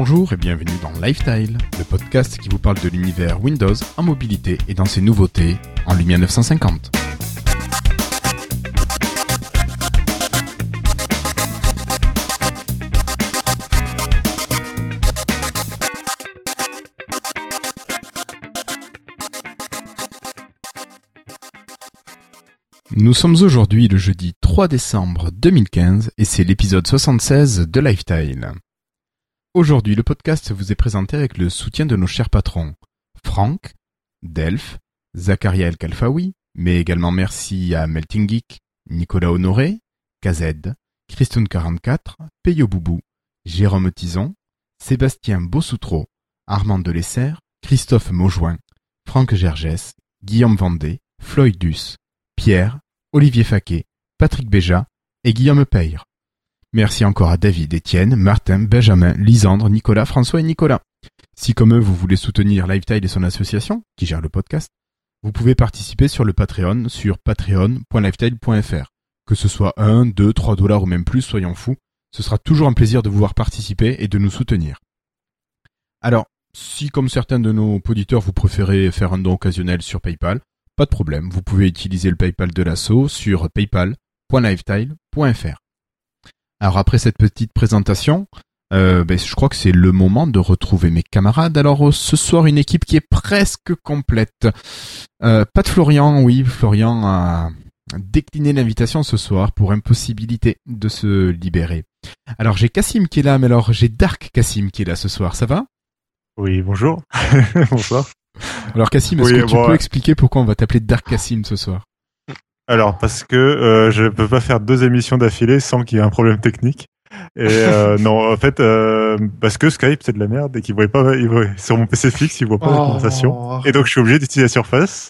Bonjour et bienvenue dans Lifestyle, le podcast qui vous parle de l'univers Windows en mobilité et dans ses nouveautés en Lumia 950. Nous sommes aujourd'hui le jeudi 3 décembre 2015 et c'est l'épisode 76 de Lifestyle. Aujourd'hui, le podcast vous est présenté avec le soutien de nos chers patrons Franck, Delph, Zakaria El Kalfaoui, mais également merci à Melting Geek, Nicolas Honoré, KZ, Christone44, Peyo Boubou, Jérôme Tison, Sébastien Bossoutreau, Armand Delesser, Christophe Maujoin, Franck Gergès, Guillaume Vendée, Floydus, Pierre, Olivier Faquet, Patrick Béja et Guillaume Peyre. Merci encore à David, Étienne, Martin, Benjamin, Lisandre, Nicolas, François et Nicolas. Si comme eux vous voulez soutenir Lifetile et son association, qui gère le podcast, vous pouvez participer sur le Patreon sur patreon.lifetile.fr. Que ce soit 1, 2, 3 dollars ou même plus, soyons fous, ce sera toujours un plaisir de vous voir participer et de nous soutenir. Alors, si comme certains de nos auditeurs vous préférez faire un don occasionnel sur PayPal, pas de problème, vous pouvez utiliser le PayPal de l'assaut sur paypal.lifetile.fr. Alors après cette petite présentation, euh, ben, je crois que c'est le moment de retrouver mes camarades. Alors ce soir, une équipe qui est presque complète. Euh, pas de Florian, oui, Florian a décliné l'invitation ce soir pour impossibilité de se libérer. Alors j'ai Cassim qui est là, mais alors j'ai Dark Cassim qui est là ce soir, ça va? Oui, bonjour. Bonsoir. Alors Cassim, est-ce que tu peux expliquer pourquoi on va t'appeler Dark Cassim ce soir? Alors parce que euh, je peux pas faire deux émissions d'affilée sans qu'il y ait un problème technique. Et euh, non, en fait, euh, parce que Skype c'est de la merde et qu'il voit pas, il voit, sur mon PC fixe, il voit pas la Oh. conversation. Et donc je suis obligé d'utiliser la Surface.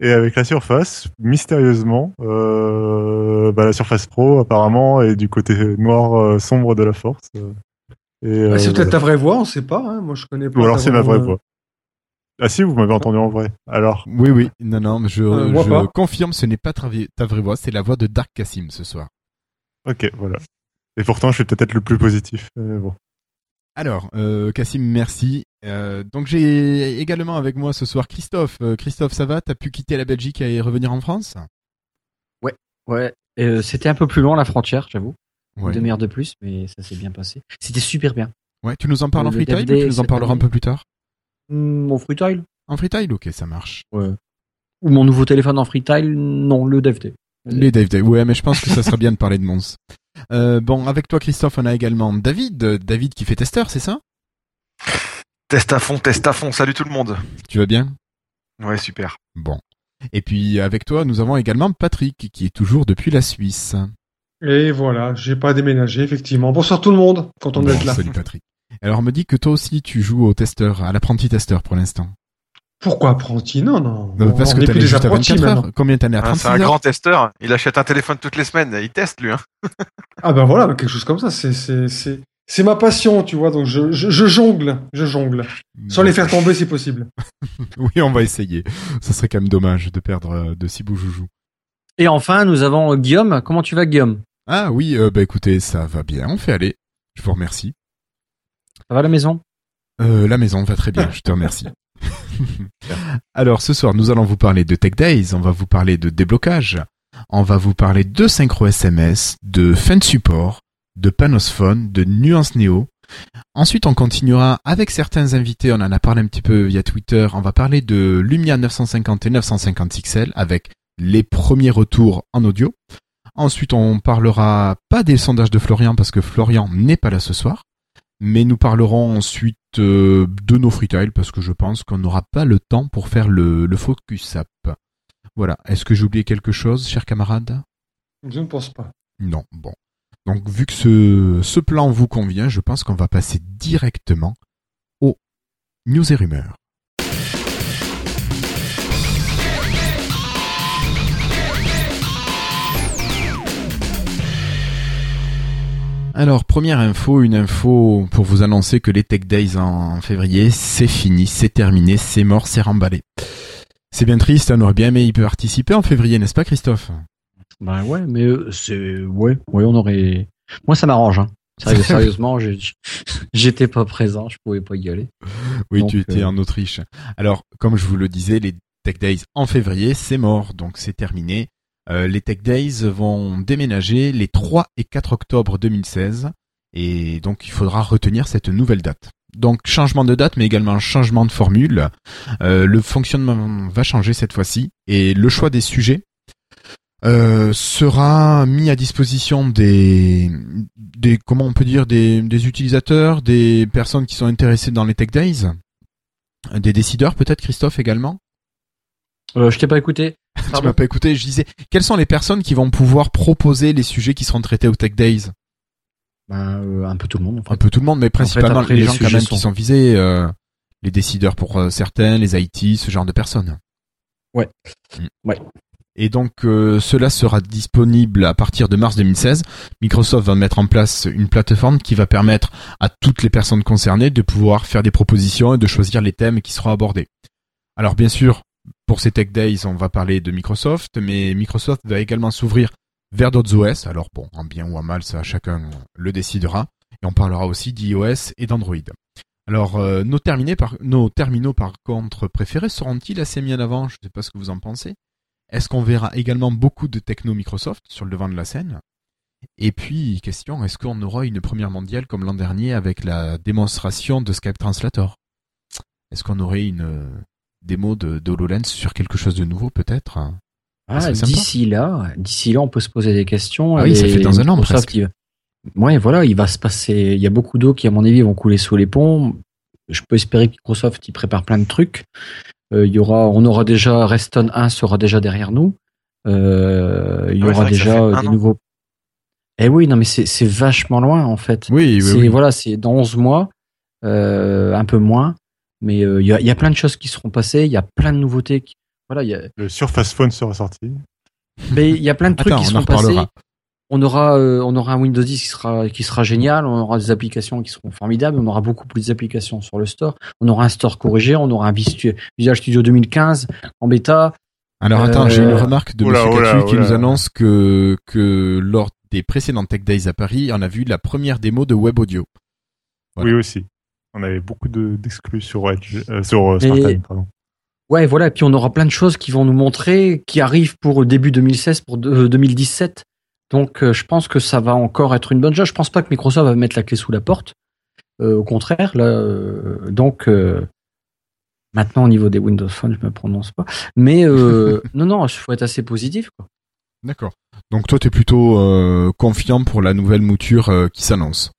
Et avec la Surface, mystérieusement, euh, bah, la Surface Pro apparemment est du côté noir euh, sombre de la Force. euh. Bah, c'est peut-être ta vraie voix, on sait pas. Hein. Moi, je connais pas. Ou alors c'est ma vraie voix. Ah si, vous m'avez entendu en vrai. Alors, Oui, oui, non, non, mais je, Euh, moi je pas. confirme, ce n'est pas ta, vraie voix, c'est la voix de Dark Cassim ce soir. ok, voilà. Et pourtant, je suis peut-être être le plus positif. Bon. Alors, euh, Cassim, merci. Euh, donc j'ai également avec moi ce soir Christophe. Euh, Christophe, ça va? T'as pu quitter la Belgique et revenir en France? Ouais, euh, c'était un peu plus long la frontière, j'avoue. Une ouais. demi-heure de plus, mais ça s'est bien passé. C'était super bien. ouais. Tu nous en parles en ou DVD, tu nous en parleras un peu plus tard? Mon freetile En freestyle Ok, ça marche. Ouais. Ou mon nouveau téléphone en freetile Non, le DVD. Les Dave Dave. Ouais, mais je pense que ça serait bien de parler de Mons. Euh, bon, avec toi Christophe, on a également David. Euh, David qui fait testeur, c'est ça? Test à fond, test à fond. Salut tout le monde. Tu vas bien? Ouais, super. Bon. Et puis avec toi, nous avons également Patrick qui est toujours depuis la Suisse. Et voilà, j'ai pas déménagé, effectivement. Bonsoir tout le monde, content Bon, d'être là. Salut Patrick. Alors on me dit que toi aussi tu joues au testeur, à l'apprenti testeur pour l'instant. Pourquoi apprenti? Non, non. Euh, Parce on que t'as juste à apprentis 24 heures. Combien t'en as à Hein, 36 c'est un grand testeur. Il achète un téléphone toutes les semaines. Il teste lui. Hein. Ah ben voilà, quelque chose comme ça. C'est c'est c'est c'est ma passion, tu vois. Donc je, je, je jongle, je jongle, sans les faire tomber si possible. Oui, on va essayer. Ça serait quand même dommage de perdre euh, de si beaux joujoux. Et enfin, nous avons Guillaume. Comment tu vas, Guillaume? Ah oui, euh, bah écoutez, ça va bien, on fait aller. Je vous remercie. Ça va à la maison Euh, la maison va très bien, je te remercie. Alors ce soir, nous allons vous parler de Tech Days, on va vous parler de déblocage, on va vous parler de synchro SMS, de fin de support, de Panosphone, de Nuance Neo. Ensuite, on continuera avec certains invités, on en a parlé un petit peu via Twitter, on va parler de Lumia 950 et 950 XL avec les premiers retours en audio. Ensuite, on parlera pas des sondages de Florian parce que Florian n'est pas là ce soir mais nous parlerons ensuite euh, de nos freetiles parce que je pense qu'on n'aura pas le temps pour faire le, le focus app. Voilà. Est-ce que j'ai oublié quelque chose, chers camarades? Je ne pense pas. Non. Bon. Donc, vu que ce, ce plan vous convient, je pense qu'on va passer directement aux news et rumeurs. Alors, première info, une info pour vous annoncer que les Tech Days en février, c'est fini, c'est terminé, c'est mort, c'est remballé. C'est bien triste, on aurait bien aimé y participer en février, n'est-ce pas Christophe? Ben ouais, mais euh, c'est ouais, ouais, on aurait. Moi, ça m'arrange. Hein. Sérieux- Sérieusement, j'étais pas présent, je pouvais pas y aller. Oui, Donc, tu étais euh, en Autriche. Alors, comme je vous le disais, les Tech Days en février, c'est mort, donc c'est terminé. Euh, les Tech Days vont déménager les 3 et 4 octobre 2016, et donc il faudra retenir cette nouvelle date. Donc changement de date, mais également changement de formule. Euh, le fonctionnement va changer cette fois-ci, et le choix des sujets euh, sera mis à disposition des, des comment on peut dire des, des utilisateurs, des personnes qui sont intéressées dans les Tech Days, des décideurs peut-être Christophe également. Euh, je t'ai pas écouté. Tu m'as pas écouté, je disais quelles sont les personnes qui vont pouvoir proposer les sujets qui seront traités aux Tech Days Ben, euh, un peu tout le monde. En fait. Un peu tout le monde, mais principalement après, les les gens quand sujets qui sont- sont visés, euh, les décideurs pour euh, certains, les IT, ce genre de personnes. Ouais. Mm. Ouais. Et donc euh, cela sera disponible à partir de mars 2016. Microsoft va mettre en place une plateforme qui va permettre à toutes les personnes concernées de pouvoir faire des propositions et de choisir les thèmes qui seront abordés. Alors bien sûr, pour ces Tech Days, on va parler de Microsoft, mais Microsoft va également s'ouvrir vers d'autres OS. Alors bon, en bien ou en mal, ça chacun le décidera. Et on parlera aussi d'iOS et d'Android. Alors, euh, nos, nos terminaux, par contre, préférés seront-ils assez mis en avant? Je ne sais pas ce que vous en pensez. Est-ce qu'on verra également beaucoup de techno Microsoft sur le devant de la scène? Et puis, question, est-ce qu'on aura une première mondiale comme l'an dernier avec la démonstration de Skype Translator? Est-ce qu'on aurait une démo de, de HoloLens sur quelque chose de nouveau peut-être Ah, serait sympa. d'ici là, d'ici là, on peut se poser des questions. Ah oui, ça fait dans un an, presque. il va- Ouais, voilà, il va se passer. Il y a beaucoup d'eau qui, à mon avis, vont couler sous les ponts. Je peux espérer que Microsoft y prépare plein de trucs. Euh, il y aura, on aura déjà Reston 1 sera déjà derrière nous. Euh, il y Ouais, c'est aura déjà euh, des an. nouveaux. Eh oui, non, mais c'est c'est vachement loin en fait. Oui, oui, oui. voilà, c'est dans 11 mois, euh, un peu moins, mais euh, il y, a, il y a plein de choses qui seront passées. Il y a plein de nouveautés. Qui... Voilà, il y a, Le Surface Phone sera sorti. mais il y a plein de trucs Attends, qui seront passés. On aura, euh, on aura un Windows 10 qui sera, qui sera génial. On aura des applications qui seront formidables. On aura beaucoup plus d'applications sur le store. On aura un store corrigé. On aura un Visual Studio 2015 en bêta. Alors attends, Euh, j'ai une remarque de oula, Monsieur oula, Catu qui oula. nous annonce que, que lors des précédents Tech Days à Paris, on a vu la première démo de Web Audio. Voilà. Oui aussi. On avait beaucoup de- d'exclus sur Edge, euh, sur euh, Et- Spartan, pardon. Ouais, voilà. Et puis on aura plein de choses qui vont nous montrer, qui arrivent pour début 2016, pour de- euh, 2017. Donc euh, je pense que ça va encore être une bonne chose. Je pense pas que Microsoft va mettre la clé sous la porte. Euh, au contraire, là, euh, donc euh, maintenant au niveau des Windows Phone, je me prononce pas. Mais euh, non, non, il faut être assez positif. Quoi. D'accord. Donc toi, tu es plutôt euh, confiant pour la nouvelle mouture euh, qui s'annonce.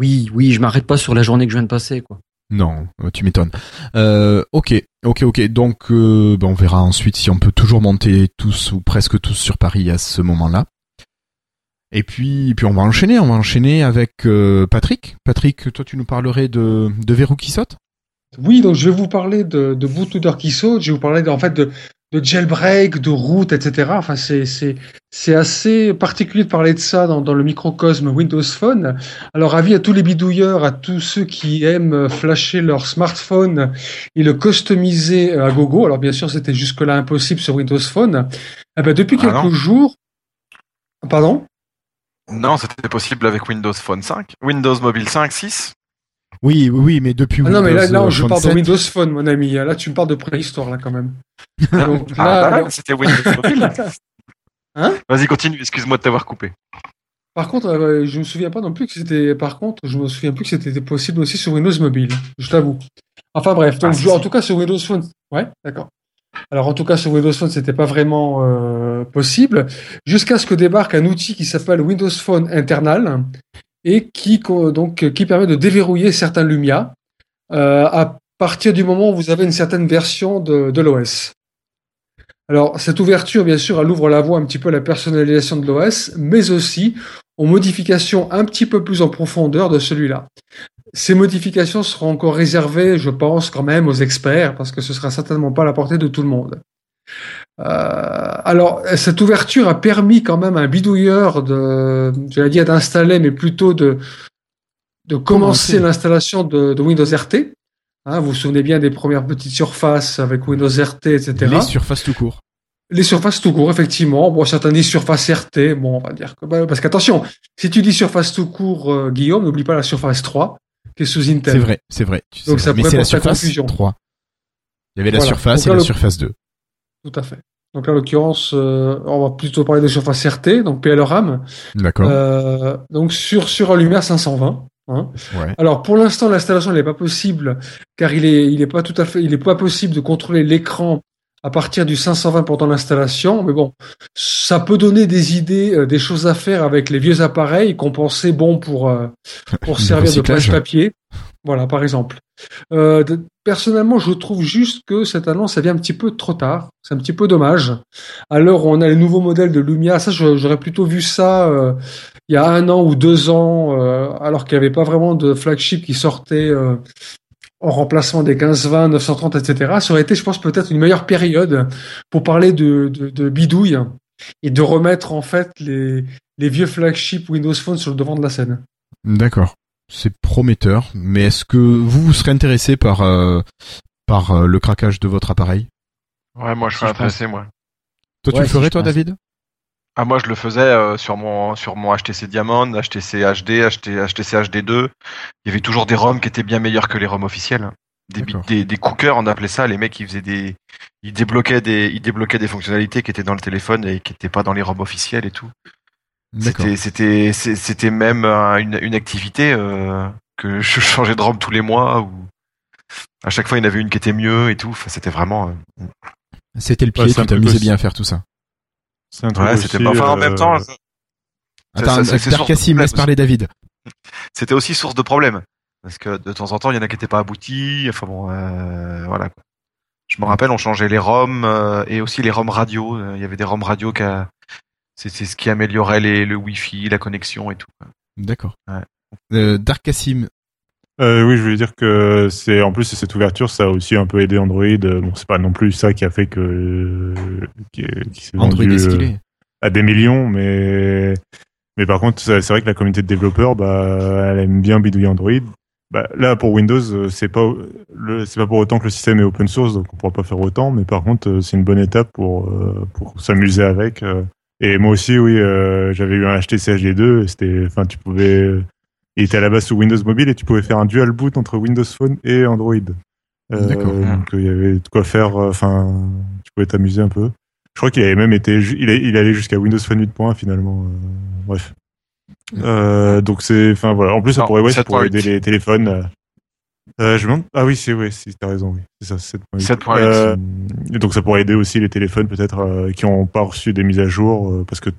Oui, oui, je m'arrête pas sur la journée que je viens de passer, quoi. Non, euh, tu m'étonnes. Euh, ok, ok, ok. Donc, euh, ben, on verra ensuite si on peut toujours monter tous ou presque tous sur Paris à ce moment-là. Et puis, puis on va enchaîner. On va enchaîner avec euh, Patrick. Patrick, toi, tu nous parlerais de, de verrou qui saute? Oui, donc je vais vous parler de, de bootloader qui saute, je vais vous parler en fait de, de jailbreak, de route, etc. Enfin, c'est, assez particulier de parler de ça dans, dans le microcosme Windows Phone. Alors, avis à tous les bidouilleurs, à tous ceux qui aiment flasher leur smartphone et le customiser à gogo. Alors, bien sûr, c'était jusque-là impossible sur Windows Phone. Eh ben, depuis Ah quelques jours, pardon? Non, c'était possible avec Windows Phone 5. Windows Mobile 5, 6. Oui, oui, oui, mais depuis Ah non, mais là, euh, je Phone parle de 7, Windows Phone, mon ami. Là, tu me parles de préhistoire, là, quand même. Donc, Ah, là, bah là, c'était Windows Mobile. Hein Vas-y, continue. Excuse-moi de t'avoir coupé. Par contre, euh, je me souviens pas non plus que c'était. Par contre, je me souviens plus que c'était possible aussi sur Windows Mobile. Je t'avoue. Enfin bref, donc Ah, si, je- en tout cas sur Windows Phone. Ouais, d'accord. Alors en tout cas sur Windows Phone, c'était pas vraiment euh, possible jusqu'à ce que débarque un outil qui s'appelle Windows Phone Internal et qui permet de déverrouiller certains Lumia euh, à partir du moment où vous avez une certaine version de, l'OS. Alors, cette ouverture, bien sûr, elle ouvre la voie un petit peu à la personnalisation de l'OS, mais aussi aux modifications un petit peu plus en profondeur de celui-là. Ces modifications seront encore réservées, je pense, quand même aux experts, parce que ce sera certainement pas la portée de tout le monde. Euh, alors, cette ouverture a permis quand même à un bidouilleur de, j'allais dire d'installer, mais plutôt de, de commencer l'installation de, de Windows RT. Hein, vous vous souvenez bien des premières petites surfaces avec Windows RT, etc. les surfaces tout court. Les surfaces tout court, effectivement. Bon, certains disent surface RT. Bon, on va dire que, bah, parce qu'attention, si tu dis surface tout court, euh, Guillaume, n'oublie pas la surface 3, qui est sous Intel. C'est vrai, c'est vrai. Donc ça vrai. Mais pourrait c'est la surface confusion. 3. Il y avait la Voilà. surface Donc et là, la le- surface 2. Tout à fait. Donc là, en l'occurrence, euh, on va plutôt parler de surface RT, donc PLRAM. D'accord. Euh, donc sur, sur un Lumière 520. Hein. Ouais. Alors pour l'instant l'installation n'est pas possible car il est il est pas tout à fait il est pas possible de contrôler l'écran à partir du 520 pendant l'installation mais bon ça peut donner des idées euh, des choses à faire avec les vieux appareils qu'on pensait bon pour euh, pour servir de plage papier voilà par exemple euh, personnellement je trouve juste que cette annonce ça vient un petit peu trop tard c'est un petit peu dommage où on a les nouveaux modèles de Lumia ça j'aurais plutôt vu ça euh, il y a un an ou deux ans, euh, alors qu'il n'y avait pas vraiment de flagship qui sortait en remplacement des 1520, 930, etc. Ça aurait été, je pense, peut-être une meilleure période pour parler de, de, de bidouille et de remettre en fait les, les vieux flagships Windows Phone sur le devant de la scène. D'accord. C'est prometteur. Mais est-ce que vous, vous serez intéressé par, euh, par euh, le craquage de votre appareil? Ouais, moi je Si, je intéressé, moi. Toi, tu le ferais, toi, pense. David? Ah, moi je le faisais euh, sur mon sur mon HTC Diamond, HTC HD, HT, HTC HD2. Il y avait toujours des ROM qui étaient bien meilleurs que les ROM officiels. Des, des cookers, on appelait ça. Les mecs, ils faisaient des, ils débloquaient des, ils débloquaient des fonctionnalités qui étaient dans le téléphone et qui n'étaient pas dans les ROM officiels et tout. C'était, c'était, c'était même euh, une, une activité euh, que je changeais de ROM tous les mois ou à chaque fois il y en avait une qui était mieux et tout. Enfin, c'était vraiment. euh, C'était le pied, Ouais, tu t'amusais aussi. bien à faire tout ça. C'est un truc ouais, aussi. Enfin, en même euh, temps, Attends, ça- c'est- c'est Dark source Cassim, de laisse problème parler David. c'était aussi source de problèmes. Parce que de temps en temps, il y en a qui n'étaient pas aboutis. Enfin bon, euh, voilà. quoi. Je me rappelle, on changeait les ROM euh, et aussi les ROM radio. Euh, Il y avait des ROM radio qui a... c'est c'est ce qui améliorait les, le Wi-Fi, la connexion et tout. D'accord. Ouais. Euh, Dark Cassim, Euh, oui, je voulais dire que c'est en plus cette ouverture, ça a aussi un peu aidé Android. Euh, Bon, c'est pas non plus ça qui a fait que qui, qui s'est Android vendu est euh, stylé. à des millions, mais mais par contre, c'est vrai que la communauté de développeurs, bah, elle aime bien bidouiller Android. Bah, là, pour Windows, c'est pas le c'est pas pour autant que le système est open source, donc on pourra pas faire autant. Mais par contre, c'est une bonne étape pour euh, pour s'amuser avec. Et moi aussi, oui, euh, j'avais eu un HTC HD2. et C'était, enfin, tu pouvais il était à la base sous Windows Mobile et tu pouvais faire un dual boot entre Windows Phone et Android. Euh, D'accord. Donc il y avait de quoi faire. euh, Enfin, tu pouvais t'amuser un peu. Je crois qu'il avait même été, il, il allait jusqu'à Windows Phone 8.1 finalement. euh, bref. Euh, donc c'est, enfin voilà. En plus, ça pourrait, ouais, ça pourrait 7.8. aider les téléphones. Euh. Je me demande. Ah oui, c'est si t'as raison, oui, c'est ça, 7.8. 7.8. Euh, et donc ça pourrait aider aussi les téléphones peut-être euh, qui ont pas reçu des mises à jour euh, parce que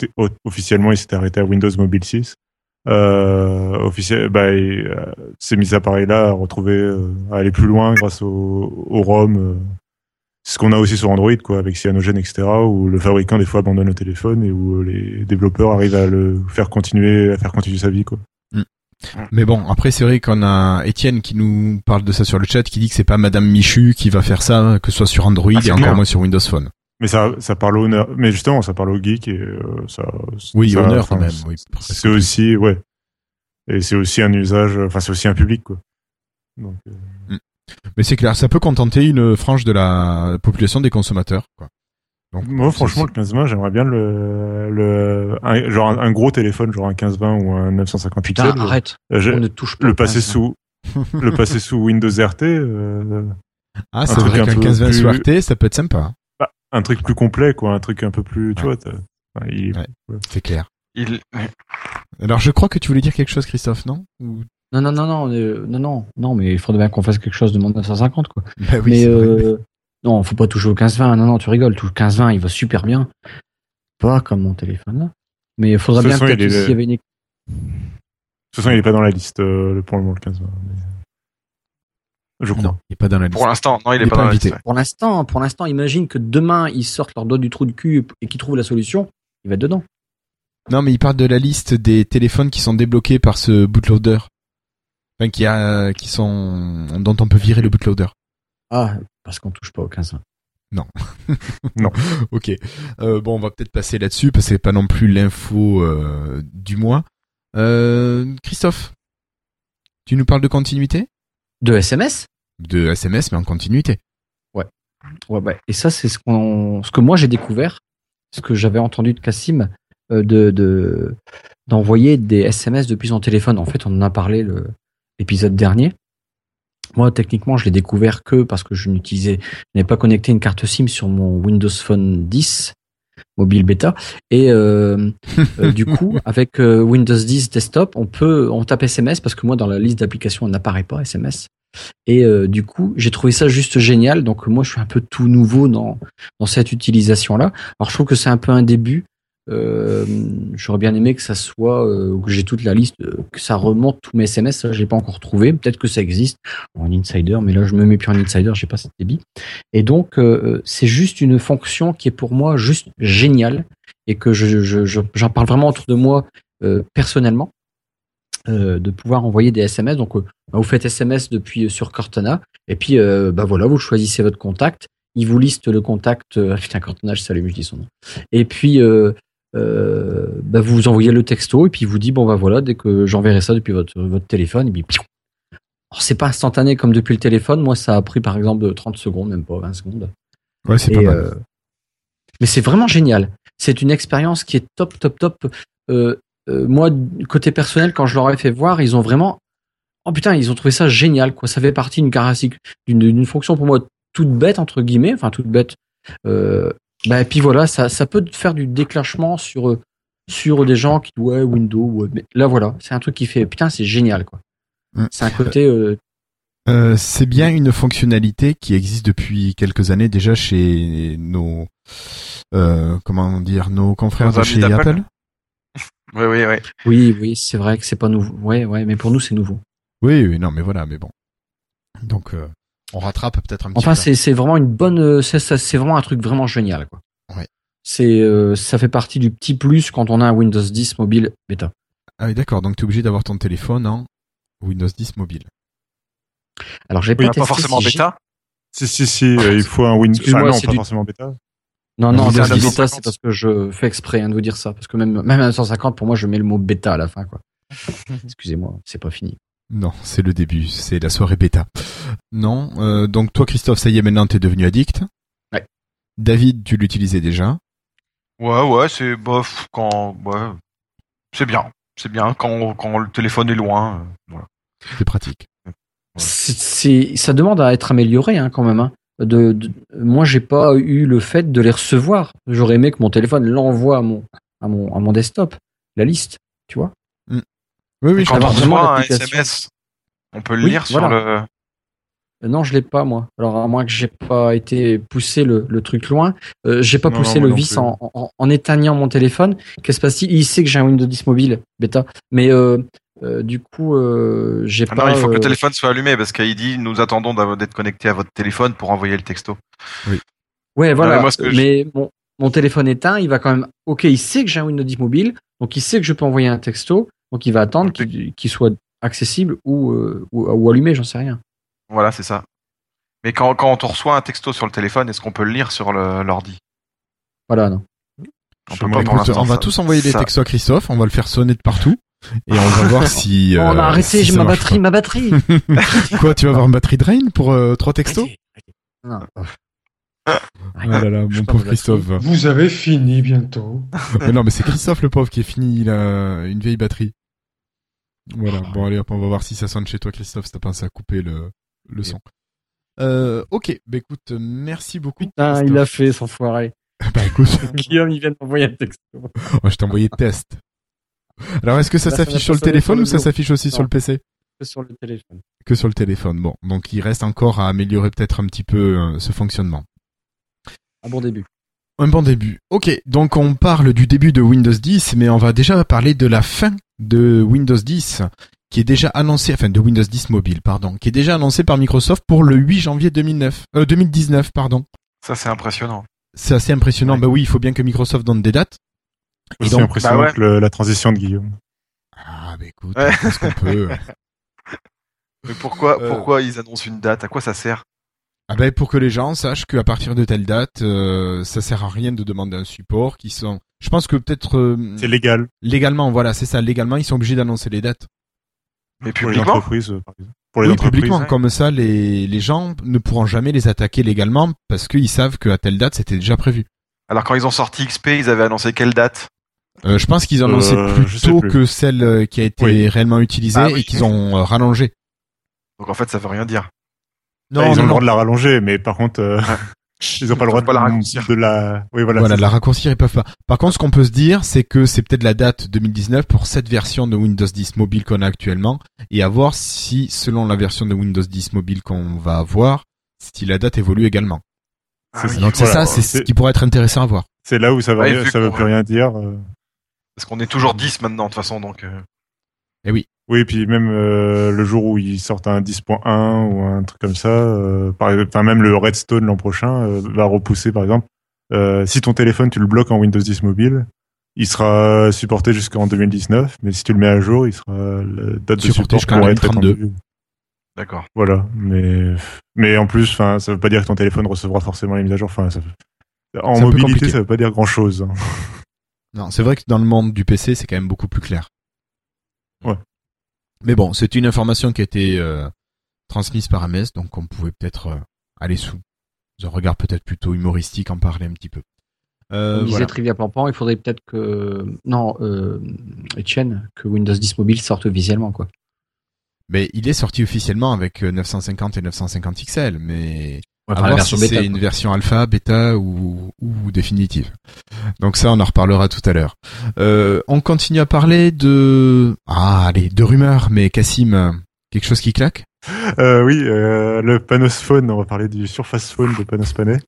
officiellement ils s'étaient arrêtés à Windows Mobile 6. Euh, officiel, bah, et, ces mises appareils-là à retrouver, à aller plus loin grâce au, au ROM. ce qu'on a aussi sur Android, quoi, avec Cyanogen, etc., où le fabricant des fois abandonne le téléphone et où les développeurs arrivent à le faire continuer, à faire continuer sa vie, quoi. Mais bon, après c'est vrai qu'on a Étienne qui nous parle de ça sur le chat, qui dit que c'est pas Madame Michu qui va faire ça, que ce soit sur Android Ah, et encore moins sur Windows Phone. Mais ça, ça parle au. Mais justement, ça parle au geek et euh, ça. Oui, ça- honneur quand même. Oui, C'est aussi, ouais. Et c'est aussi un usage, enfin, c'est aussi un public, quoi. Donc, euh, Mais c'est clair, ça peut contenter une frange de la population des consommateurs. Quoi. Donc, moi, franchement, le 15-20, j'aimerais bien le, le, un, genre un, un gros téléphone, genre un 15-20 ou un 950 Putain, pixels. arrête. Euh, je- On ne touche pas. le passer 15. sous, le passer sous Windows RT, euh, ah, c'est vrai un qu'un peu 15-20 plus- sous RT, ça peut être sympa. un truc plus complet, quoi, un truc un peu plus, tu Ouais. vois, t'as- enfin, il- Ouais. C'est clair. Il... Alors, je crois que tu voulais dire quelque chose, Christophe, non? Ou- Non, non, non, non, euh, non, non, non, mais il faudrait bien qu'on fasse quelque chose de mon 950, quoi. Bah oui, mais euh, non, faut pas toucher au 15-20. Non, non, tu rigoles. Tout le 15-20, il va super bien. Pas comme mon téléphone là. Mais il faudrait De toute bien façon, peut-être il est- s'il y avait une. de toute façon, il est pas dans la liste, euh, pour le moment, le 15-20. mais- Je crois. Non, il est pas dans la liste. Pour l'instant, non, il, Il est pas, pas dans la invité. liste. ouais. Pour l'instant, pour l'instant, imagine que demain ils sortent leur doigt du trou du cul et qu'ils trouvent la solution. Il va être dedans. Non, mais il parle de la liste des téléphones qui sont débloqués par ce bootloader. Enfin, qui a, qui sont, dont on peut virer le bootloader. Ah, parce qu'on touche pas au 15-20. Ok. Euh, bon, on va peut-être passer là-dessus parce que c'est pas non plus l'info euh, du mois. Euh, Christophe, tu nous parles de continuité? De SMS De SMS, mais en continuité. Ouais, bah, et ça, c'est ce, qu'on, ce que moi j'ai découvert, ce que j'avais entendu de Cassim, de, de, d'envoyer des SMS depuis son téléphone. En fait, on en a parlé le, l'épisode dernier. Moi, techniquement, je l'ai découvert que parce que je n'utilisais, je n'avais pas connecté une carte SIM sur mon Windows Phone 10 mobile bêta. Et euh, euh, du coup, avec euh, Windows 10 desktop, on peut, on tape SMS parce que moi, dans la liste d'applications, on n'apparaît pas SMS. Et euh, du coup, j'ai trouvé ça juste génial. Donc moi, je suis un peu tout nouveau dans dans cette utilisation-là. Alors, je trouve que c'est un peu un début. Euh, J'aurais bien aimé que ça soit, euh, que j'ai toute la liste, euh, que ça remonte tous mes SMS. Ça, j'ai pas encore trouvé. Peut-être que ça existe en insider, mais là, je me mets plus en insider. J'ai pas cette débit. Et donc, c'est juste une fonction qui est pour moi juste géniale et que je, je, je- j'en parle vraiment autour de moi personnellement. de pouvoir envoyer des SMS. Donc, bah, vous faites SMS depuis sur Cortana, et puis bah voilà, vous choisissez votre contact. Il vous liste le contact. Euh, putain, Cortana, je salue, je dis son nom. Et puis, euh, bah, vous envoyez le texto, et puis il vous dit bon bah voilà, dès que j'enverrai ça depuis votre votre téléphone, et puis c'est pas instantané comme depuis le téléphone. Moi, ça a pris par exemple 30 secondes, même pas 20 secondes. Ouais, c'est pas mal. euh, mais c'est vraiment génial. C'est une expérience qui est top, top, top. Euh, euh, moi, côté personnel, quand je leur ai fait voir, ils ont vraiment, oh putain, ils ont trouvé ça génial. Quoi, ça fait partie d'une caractéristique, d'une d'une fonction pour moi toute bête entre guillemets, enfin toute bête. Euh, bah, et puis voilà, ça, ça peut faire du déclenchement sur euh, sur des gens qui ouais Windows. Ouais, mais là voilà, c'est un truc qui fait putain, c'est génial quoi. Mm. C'est un côté euh, Euh, c'est bien une fonctionnalité qui existe depuis quelques années déjà chez nos euh, comment dire nos confrères de chez. Apple. Oui, oui, oui. oui, oui, c'est vrai que c'est pas nouveau. Ouais, ouais, mais pour nous c'est nouveau. Oui, oui, non, mais voilà, mais bon. Donc euh, on rattrape peut-être un petit Enfin, peu. c'est c'est vraiment une bonne, euh, c'est vraiment un truc vraiment génial, quoi. Ouais. C'est euh, ça fait partie du petit plus quand on a un Windows 10 mobile bêta. Ah oui, d'accord. Donc tu es obligé d'avoir ton téléphone en Windows 10 mobile. Alors j'ai Oui, pas, Pas forcément si bêta. Si, si, si, euh, il faut un Windows. Enfin, non, c'est pas du- forcément bêta. Non, non, Windows c'est un 10. bêta, c'est parce que je fais exprès hein, de vous dire ça, parce que même même à 150 pour moi je mets le mot bêta à la fin, quoi. Excusez-moi, c'est pas fini. Non, c'est le début, c'est la soirée bêta. Non, euh, donc toi Christophe, ça y est, maintenant t'es devenu addict. Ouais. David, tu l'utilisais déjà. Ouais, ouais, c'est bof quand, ouais, c'est bien, c'est bien quand quand le téléphone est loin. euh, voilà. C'est pratique. C'est ça demande à être amélioré hein, quand même. Hein. De, de- moi j'ai pas eu le fait de les recevoir. J'aurais aimé que mon téléphone l'envoie à mon à mon à mon desktop, la liste, tu vois. Oui, oui, je Quand on reçoit un. SMS, on peut le Oui, lire sur voilà. le. Euh, Non, je l'ai pas moi. Alors à moins que j'ai pas été poussé le, le truc loin, euh, j'ai pas Non, poussé non, le vis en, en, en éteignant mon téléphone. Qu'est-ce qui se passe-t-il? Il sait que j'ai un Windows 10 mobile bêta, mais euh, euh, du coup euh, j'ai Ah pas. non, il faut que le téléphone soit allumé parce qu'il dit nous attendons d'être connecté à votre téléphone pour envoyer le texto. Ouais, voilà. mais moi, ce que je- mais mon, mon téléphone éteint, il va quand même. Ok, il sait que j'ai un Windows 10 mobile, donc il sait que je peux envoyer un texto, donc il va attendre qu'il soit accessible ou, euh, ou, ou allumé, j'en sais rien. Voilà, c'est ça. Mais quand, quand on reçoit un texto sur le téléphone, est-ce qu'on peut le lire sur l'ordi? Voilà, non. On peut pas Écoute, va ça- tous envoyer des ça- textos à Christophe, on va le faire sonner de partout et on va voir si. on euh, a arrêté, si j'ai ma batterie, ma batterie. Quoi, tu vas avoir une batterie drain pour euh, trois textos? Non. Ah là là, mon pauvre. Christophe. Vous avez fini bientôt. mais non, mais c'est Christophe le pauvre qui est fini, il a une vieille batterie. Voilà, bon allez hop, on va voir si ça sonne chez toi Christophe, si t'as pensé à couper le, le son. Euh, ok, bah écoute, merci beaucoup. Putain, il a fait son foiré. Bah écoute, Guillaume, il vient d'envoyer un texto. moi, je t'ai envoyé test. Alors est-ce que ça s'affiche sur le téléphone ou ça s'affiche aussi sur le PC sur le téléphone. Que sur le téléphone. Bon, donc il reste encore à améliorer peut-être un petit peu euh, ce fonctionnement. Un bon début. Un bon début. Ok, donc on parle du début de Windows 10, mais on va déjà parler de la fin de Windows 10, qui est déjà annoncé, enfin de Windows 10 mobile, pardon, qui est déjà annoncé par Microsoft pour le 8 janvier 2009, euh, 2019, pardon. Ça, c'est impressionnant. C'est assez impressionnant. Ouais. Bah oui, il faut bien que Microsoft donne des dates. Et donc, impressionnant bah ouais. que le- la transition de Guillaume. ah bah écoute, Ouais. on fait ce qu'on peut. Mais pourquoi, Euh. pourquoi ils annoncent une date? À quoi ça sert? Ah ben pour que les gens sachent qu'à partir de telle date, euh, ça sert à rien de demander un support qui sont. Je pense que peut-être euh, C'est légal légalement, voilà, c'est ça. Légalement, ils sont obligés d'annoncer les dates. Mais pour les entreprises, euh, par exemple. pour les oui, entreprises. publiquement. Comme ça, les, les gens ne pourront jamais les attaquer légalement parce qu'ils savent qu'à telle date, c'était déjà prévu. Alors quand ils ont sorti XP, ils avaient annoncé quelle date? Euh, je pense qu'ils ont annoncé Euh, plus tôt plus. que celle euh, qui a été Oui. réellement utilisée Ah oui. et qu'ils ont euh, rallongé. Donc en fait, ça veut rien dire. Bah, ils ont le droit de la rallonger, mais par contre, euh, ils ont pas le droit pas la de, raccourcir. de la. Oui, voilà. Voilà, c'est la raccourcir, ils peuvent pas. Par contre, ce qu'on peut se dire, c'est que c'est peut-être la date 2019 pour cette version de Windows 10 mobile qu'on a actuellement, et à voir si, selon la version de Windows 10 mobile qu'on va avoir, si la date évolue également. Ah oui, Donc c'est Voilà, ça, c'est ce qui pourrait être intéressant à voir. C'est là où ça Ouais, vu ça veut plus rien dire. euh. Parce qu'on est toujours 10 maintenant de toute façon, donc. euh, Oui, puis même euh, le jour où ils sortent un 10.1 ou un truc comme ça, euh, par exemple, enfin même le Redstone l'an prochain euh, va repousser par exemple. euh, si ton téléphone tu le bloques en Windows 10 mobile, il sera supporté jusqu'en 2019, mais si tu le mets à jour, il sera la date de support jusqu'en pourra être 2032. étendue. D'accord. Voilà, mais mais en plus, enfin, ça veut pas dire que ton téléphone recevra forcément les mises à jour. Enfin, ça, en peu mobilité, ça veut pas dire grand chose. Non, c'est vrai que dans le monde du PC, c'est quand même beaucoup plus clair. Ouais. Mais bon, c'est une information qui a été euh, transmise par MS, donc on pouvait peut-être euh, aller sous un regard peut-être plutôt humoristique, en parler un petit peu. Euh, Comme disait voilà. Trivia Pampan, il faudrait peut-être que. Non, euh, Etienne, que Windows 10 Mobile sorte officiellement, quoi. Mais il est sorti officiellement avec euh, 950 et 950 XL, mais La version si c'est une version alpha, bêta ou, ou définitive. Donc ça, on en reparlera tout à l'heure. Euh, on continue à parler de ah allez de rumeurs, mais Cassim, quelque chose qui claque? Euh, oui, euh, le Panos Phone, on va parler du Surface Phone de Panos Panay.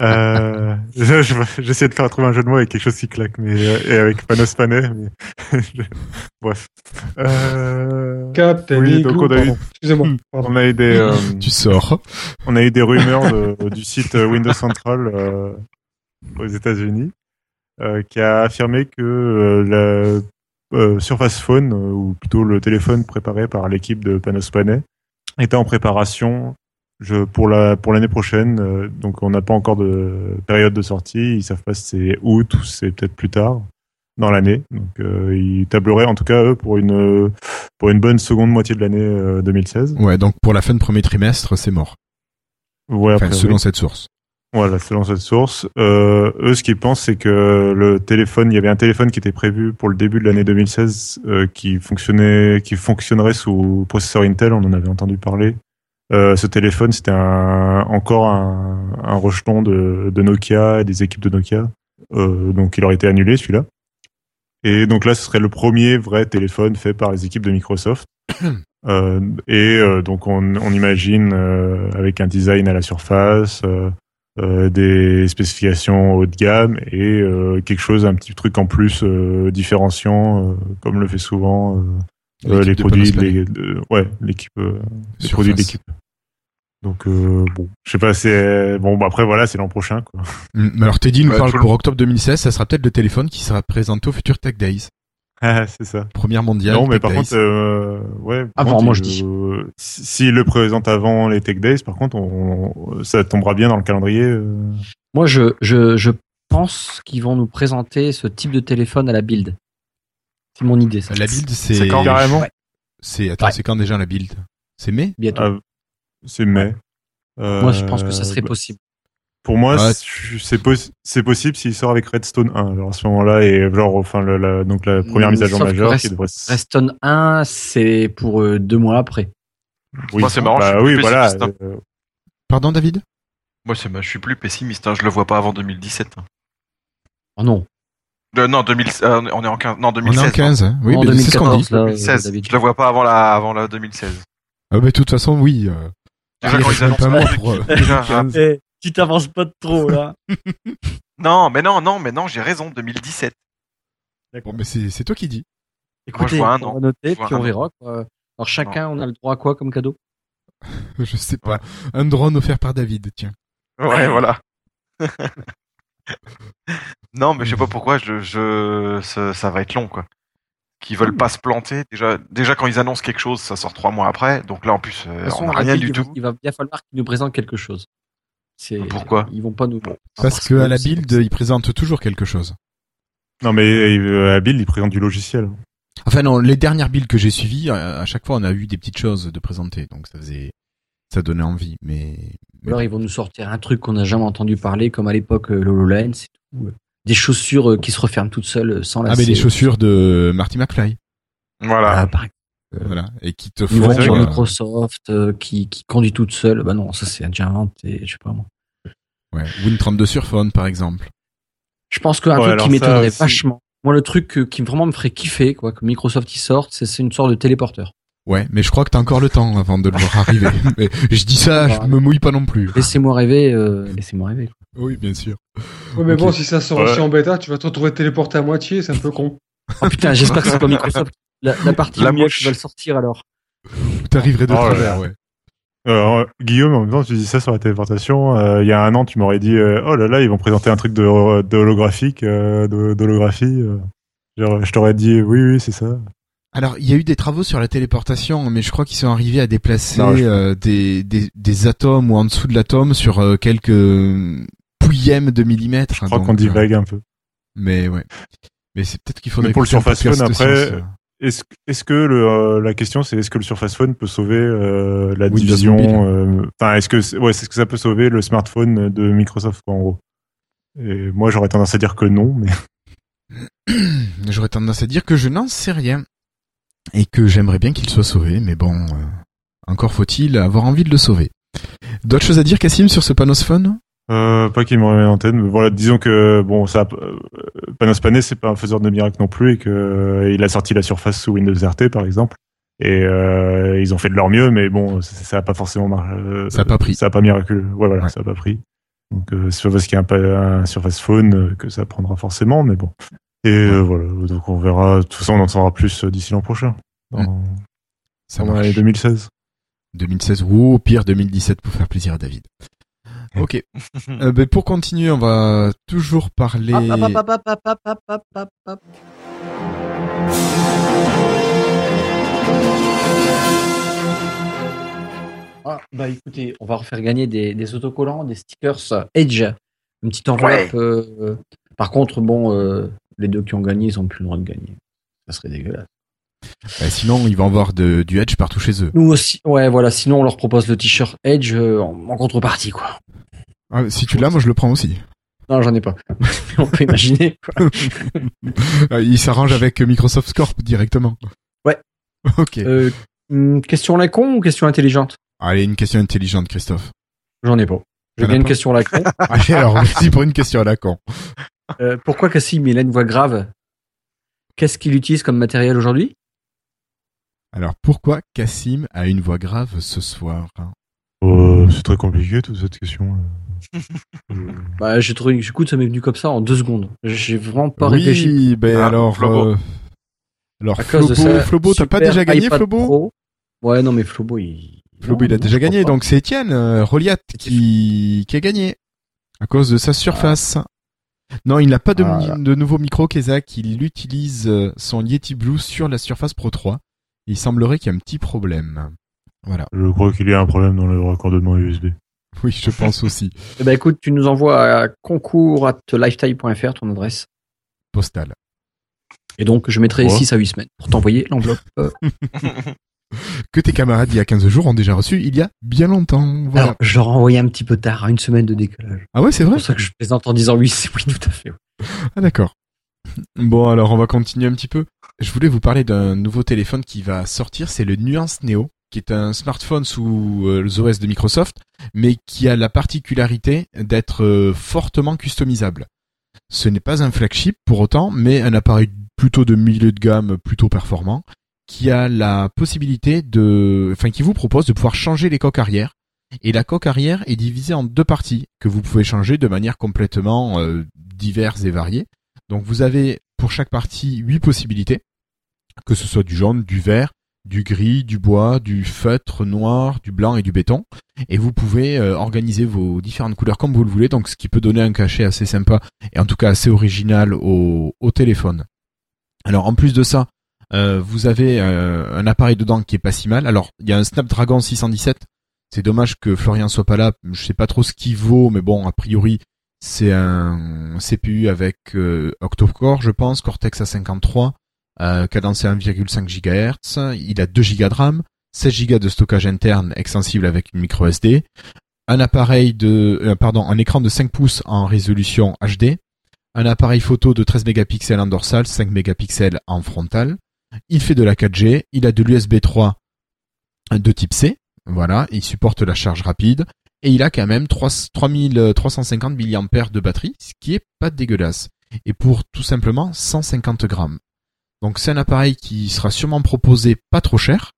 Euh, je- je- J'essaie de faire trouver un jeu de mots avec quelque chose qui claque, mais euh, et avec Panos Panay. Mais... je- Bref. Euh... Captain Oui, donc Igloo, on a eu-. Excusez-moi. pardon. On a eu des, euh, Tu sors. on a eu des rumeurs de- du site Windows Central euh, aux États-Unis euh, qui a affirmé que euh, la euh, Surface Phone, ou plutôt le téléphone préparé par l'équipe de Panos Panay, était en préparation je, pour la pour l'année prochaine. euh, donc on n'a pas encore de période de sortie. Ils savent pas si c'est août ou c'est peut-être plus tard dans l'année. Donc euh, ils tableraient en tout cas eux pour une pour une bonne seconde moitié de l'année euh, 2016. Ouais, donc pour la fin de premier trimestre, c'est mort. Ouais, Enfin, selon oui. cette source. Voilà, selon cette source. Euh, eux, ce qu'ils pensent, c'est que le téléphone, il y avait un téléphone qui était prévu pour le début de l'année 2016, euh, qui fonctionnait, qui fonctionnerait sous processeur Intel. On en avait entendu parler. Euh, ce téléphone, c'était un, encore un, un rejeton de, de Nokia et des équipes de Nokia. Euh, donc, il aurait été annulé celui-là. Et donc là, ce serait le premier vrai téléphone fait par les équipes de Microsoft. Euh, et euh, donc, on, on imagine euh, avec un design à la surface. euh, euh, des spécifications haut de gamme et euh, quelque chose, un petit truc en plus euh, différenciant, euh, comme le fait souvent euh, les produits, les, de- ouais, l'équipe, euh, les produits de l'équipe. Donc euh, bon, je sais pas, c'est bon. Bah, après voilà, c'est l'an prochain quoi. Mais alors Teddy nous Ouais, parle pour octobre 2016, ça sera peut-être le téléphone qui sera présenté au futur Tech Days. Ah, c'est ça. Première mondiale. non, mais Tech par Days. contre, euh, ouais. Avant, contre, moi, je dis. euh, si- S'il le présente avant les Tech Days, par contre, on, on- ça tombera bien dans le calendrier. euh. Moi, je, je, je pense qu'ils vont nous présenter ce type de téléphone à la build. C'est mon idée, ça. La build, c'est quand Carrément. C'est attends, Ouais. c'est quand déjà la build? C'est mai? Bientôt. Ah, c'est mai. Euh, Moi, je pense que ça serait bah, possible. Pour moi, Ouais. c'est c'est pos- c'est possible s'il sort avec Redstone 1. Alors à ce moment-là, et genre, enfin, le- la, donc la première mise à jour majeure qui devrait. Reston 1, c'est pour euh, deux mois après. Oui, Moi, c'est marrant, je Bah suis oui, plus voilà. pessimiste, euh, Pardon David? Moi, c'est, je suis plus pessimiste. Hein, je le vois pas avant 2017. hein. Oh non. Non, 2000, euh, on est en 15, non, On 2016. est en 15, hein oui, En mais c'est ce qu'on 2014, dit. là, euh, 2016. David. Je le vois pas avant la, avant la 2016. Ah bah de toute façon, oui. Euh, Déjà, quand ils pas pour, euh, déjà. Eh, tu t'avances pas de trop, là. Non, mais non, non, mais non, j'ai raison, 2017. Bon, mais c'est c'est toi qui dis. Écoutez, vois un on va noter, puis on verra. quoi. Alors, chacun, on a le droit à quoi comme cadeau? Je sais pas. Un drone offert par David, tiens. Ouais, voilà. non, mais je sais pas pourquoi, je, je, ça, ça va être long, quoi. Qu'ils veulent pas se planter. Déjà, déjà, quand ils annoncent quelque chose, ça sort trois mois après. Donc là, en plus, euh, façon, on la rien build, du il va- tout. Il va bien falloir qu'ils nous présentent quelque chose. C'est- Pourquoi? Ils vont pas nous. Parce que à la build, ils présentent toujours quelque chose. Non, mais euh, à Build, il présente du logiciel. Enfin non, les dernières builds que j'ai suivies, à, à chaque fois on a eu des petites choses de présenter, donc ça faisait, ça donnait envie. Mais, Alors ils vont nous sortir un truc qu'on n'a jamais entendu parler, comme à l'époque euh, l'HoloLens et tout. euh. Des chaussures euh, qui se referment toutes seules euh, sans ah lacets. mais les chaussures de Marty McFly, Voilà. Ah, par voilà, et qui te Une font. voiture euh, Microsoft euh, qui, qui conduit toute seule. Bah non, ça c'est déjà inventé, je sais pas moi. ouais, Win32 sur phone par exemple. Je pense qu'un Ouais, truc qui m'étonnerait vachement. Moi, le truc qui vraiment me ferait kiffer, quoi, que Microsoft y sorte, c'est c'est une sorte de téléporteur. Ouais, mais je crois que t'as encore le temps avant de le voir arriver. mais je dis ça, je me mouille pas non plus. Laissez-moi rêver, euh, laissez-moi rêver. quoi. Oui, bien sûr. Ouais, mais bon, si ça sort Ouais. aussi en bêta, tu vas te retrouver téléporté à moitié, c'est un peu con. Oh putain, j'espère que c'est pas Microsoft. La, la partie La mieux mouche. qui va le sortir alors. T'arriverais de Oh travers, ouais. Euh, Guillaume, en même temps, tu dis ça sur la téléportation. euh, il y a un an, tu m'aurais dit, euh, oh là là, ils vont présenter un truc de, de holographique, euh, de- d'holographie. euh. Je t'aurais dit, oui, oui, c'est ça. Alors, il y a eu des travaux sur la téléportation, mais je crois qu'ils sont arrivés à déplacer Non, je- euh, des, des, des atomes ou en dessous de l'atome sur euh, quelques pouillèmes de millimètres. Je crois donc, qu'on euh, divague un peu. Mais ouais. Mais c'est peut-être qu'il faudrait Mais pour le Surface Phone, après, euh. Est-ce est-ce que le, euh, la question c'est est-ce que le Surface Phone peut sauver euh, la Windows division euh, Enfin, est-ce que ouais, ce que ça peut sauver le smartphone de Microsoft quoi, en gros? Et moi, j'aurais tendance à dire que non, mais J'aurais tendance à dire que je n'en sais rien. Et que j'aimerais bien qu'il soit sauvé, mais bon, euh, encore faut-il avoir envie de le sauver. D'autres choses à dire, Cassim, sur ce Panos Phone euh, pas qu'il me remet en tête. Mais voilà, disons que bon, ça, euh, Panos c'est pas un faiseur de miracles non plus, et que euh, il a sorti la Surface sous Windows RT par exemple. Et euh, ils ont fait de leur mieux, mais bon, ça, ça a pas forcément marché. Ça a pas pris. Ça a pas miraculeux. Ouais, voilà, Ouais. ça a pas pris. Donc euh, c'est pas parce qu'il y a un, Surface Phone que ça prendra forcément, mais bon. Et euh, voilà, donc on verra. De toute façon, on en saura plus euh, d'ici l'an prochain. Dans, Ça marche. l'année 2016. 2016 ou au pire 2017 pour faire plaisir à David. Ok. Euh, ben, pour continuer, on va toujours parler. Ah, bah écoutez, on va refaire gagner des, des autocollants, des stickers Edge. Une petite enveloppe. euh, par contre, bon, euh, les deux qui ont gagné, ils ont plus le droit de gagner. Ça serait dégueulasse. Ben, sinon, ils vont avoir de, du Edge partout chez eux. Nous aussi, ouais, voilà. Sinon, on leur propose le t-shirt Edge euh, en, en contrepartie, quoi. Ah, si tu l'as, moi je le prends aussi. Non, j'en ai pas. On peut imaginer. quoi. Ah, Il s'arrange avec Microsoft Corp directement. Ouais. Ok. Euh, hum, question la con ou question intelligente? Allez, une question intelligente, Christophe. J'en ai pas. Je gagne une pas question à la con. Allez, alors, merci pour une question à la con. Euh, pourquoi Cassim il a une voix grave Qu'est-ce qu'il utilise comme matériel aujourd'hui? Alors, pourquoi Cassim a une voix grave ce soir? Euh, c'est très compliqué toute cette question. Bah, j'ai trouvé, j'écoute, ça m'est venu comme ça en deux secondes. J'ai vraiment pas oui, réfléchi. ben Ah, alors, Flobo. euh, alors À cause de Flobo, Flobo, t'as pas déjà gagné Flobo? Pro. Ouais, non, mais Flobo, il. Flobo, il a Non, déjà gagné, donc c'est Étienne euh, Roliat qui, qui a gagné à cause de sa surface. Non, il n'a pas de, Voilà. de nouveau micro Kezak, il utilise euh, son Yeti Blue sur la Surface Pro 3. Il semblerait qu'il y a un petit problème. Voilà. Je crois qu'il y a un problème dans le raccordement USB. Oui, je pense aussi. Eh ben, écoute, tu nous envoies à concours at lifetime.fr ton adresse. Postal. Et donc, je mettrai Ouais. 6 à 8 semaines pour t'envoyer l'enveloppe. Que tes camarades il y a 15 jours ont déjà reçu il y a bien longtemps. Voilà. Alors, je envoyé un petit peu tard, à une semaine de décalage. ah ouais, c'est C'est vrai pour ça que je plaisante en disant oui, c'est oui, tout à fait. Ah d'accord. Bon alors on va continuer un petit peu. Je voulais vous parler d'un nouveau téléphone qui va sortir, c'est le Nuance Neo, qui est un smartphone sous euh, les OS de Microsoft, mais qui a la particularité d'être euh, fortement customisable. Ce n'est pas un flagship pour autant, mais un appareil plutôt de milieu de gamme, plutôt performant, qui a la possibilité de, enfin qui vous propose de pouvoir changer les coques arrière. Et la coque arrière est divisée en deux parties que vous pouvez changer de manière complètement euh, diverse et variée. Donc vous avez pour chaque partie huit possibilités, que ce soit du jaune, du vert, du gris, du bois, du feutre noir, du blanc et du béton. Et vous pouvez euh, organiser vos différentes couleurs comme vous le voulez, donc ce qui peut donner un cachet assez sympa et en tout cas assez original au téléphone. Alors en plus de ça, euh, vous avez euh, un appareil dedans qui est pas si mal. Alors il y a un Snapdragon 617. C'est dommage que Florian soit pas là. Je sais pas trop ce qu'il vaut, mais bon, a priori, c'est un CPU avec euh, octa-core, je pense, Cortex A53, euh, cadencé à 1,5 GHz. Il a 2 Go de RAM, 16 Go de stockage interne extensible avec une micro SD, un appareil de, euh, pardon, un écran de 5 pouces en résolution HD, un appareil photo de 13 mégapixels en dorsal, 5 mégapixels en frontal. Il fait de la 4G, il a de l'USB 3 de type C, voilà, il supporte la charge rapide, et il a quand même 3, 3350 mAh de batterie, ce qui est pas dégueulasse. Et pour tout simplement 150 grammes. Donc c'est un appareil qui sera sûrement proposé pas trop cher.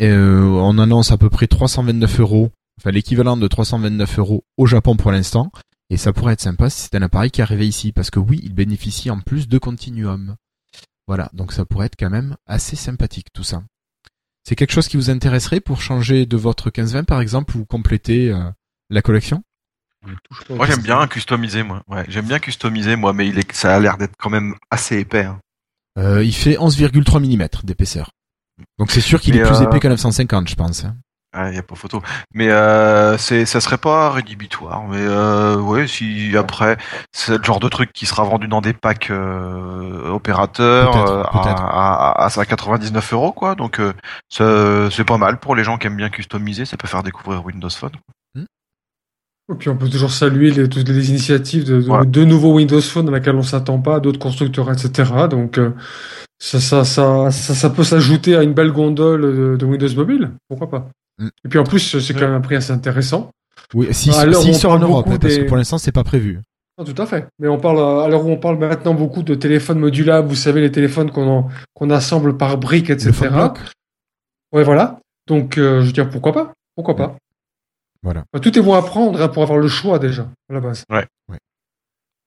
Euh, on annonce à peu près 329 euros, enfin l'équivalent de 329 euros au Japon pour l'instant. Et ça pourrait être sympa si c'est un appareil qui arrivait ici, parce que oui, il bénéficie en plus de Continuum. Voilà, donc ça pourrait être quand même assez sympathique tout ça. C'est quelque chose qui vous intéresserait pour changer de votre 1520 par exemple ou compléter euh, la collection? Moi j'aime bien customiser moi. Ouais, j'aime bien customiser moi, mais il est, ça a l'air d'être quand même assez épais. Hein. Euh, il fait 11,3 mm d'épaisseur. Donc c'est sûr qu'il est plus euh, épais qu'un 950 je pense. hein. Ah, y a pas photo. Mais euh, c'est, ça serait pas rédhibitoire. Mais euh, ouais, si après c'est le genre de truc qui sera vendu dans des packs euh, opérateurs Peut-être, euh, peut-être. à, à, à 99 euros quoi. Donc euh, ça- c'est pas mal pour les gens qui aiment bien customiser. Ça peut faire découvrir Windows Phone. Et puis on peut toujours saluer les, toutes les initiatives de, de, Ouais. de nouveaux Windows Phone à laquelle on s'attend pas, d'autres constructeurs, etc. Donc euh, ça, ça, ça, ça, ça peut s'ajouter à une belle gondole de, de Windows Mobile, pourquoi pas? Mm. Et puis en plus, c'est quand même un prix assez intéressant. Oui, si, s'il où on sort en parle Europe, beaucoup parce que pour l'instant c'est pas prévu. Non, tout à fait. Mais on parle, à l'heure où on parle maintenant beaucoup de téléphones modulables, vous savez, les téléphones qu'on qu'on assemble par briques, etc. Ouais, voilà. Donc, euh, je veux dire, pourquoi pas? Pourquoi pas? Voilà. Tout est bon à prendre hein, pour avoir le choix déjà, à la base.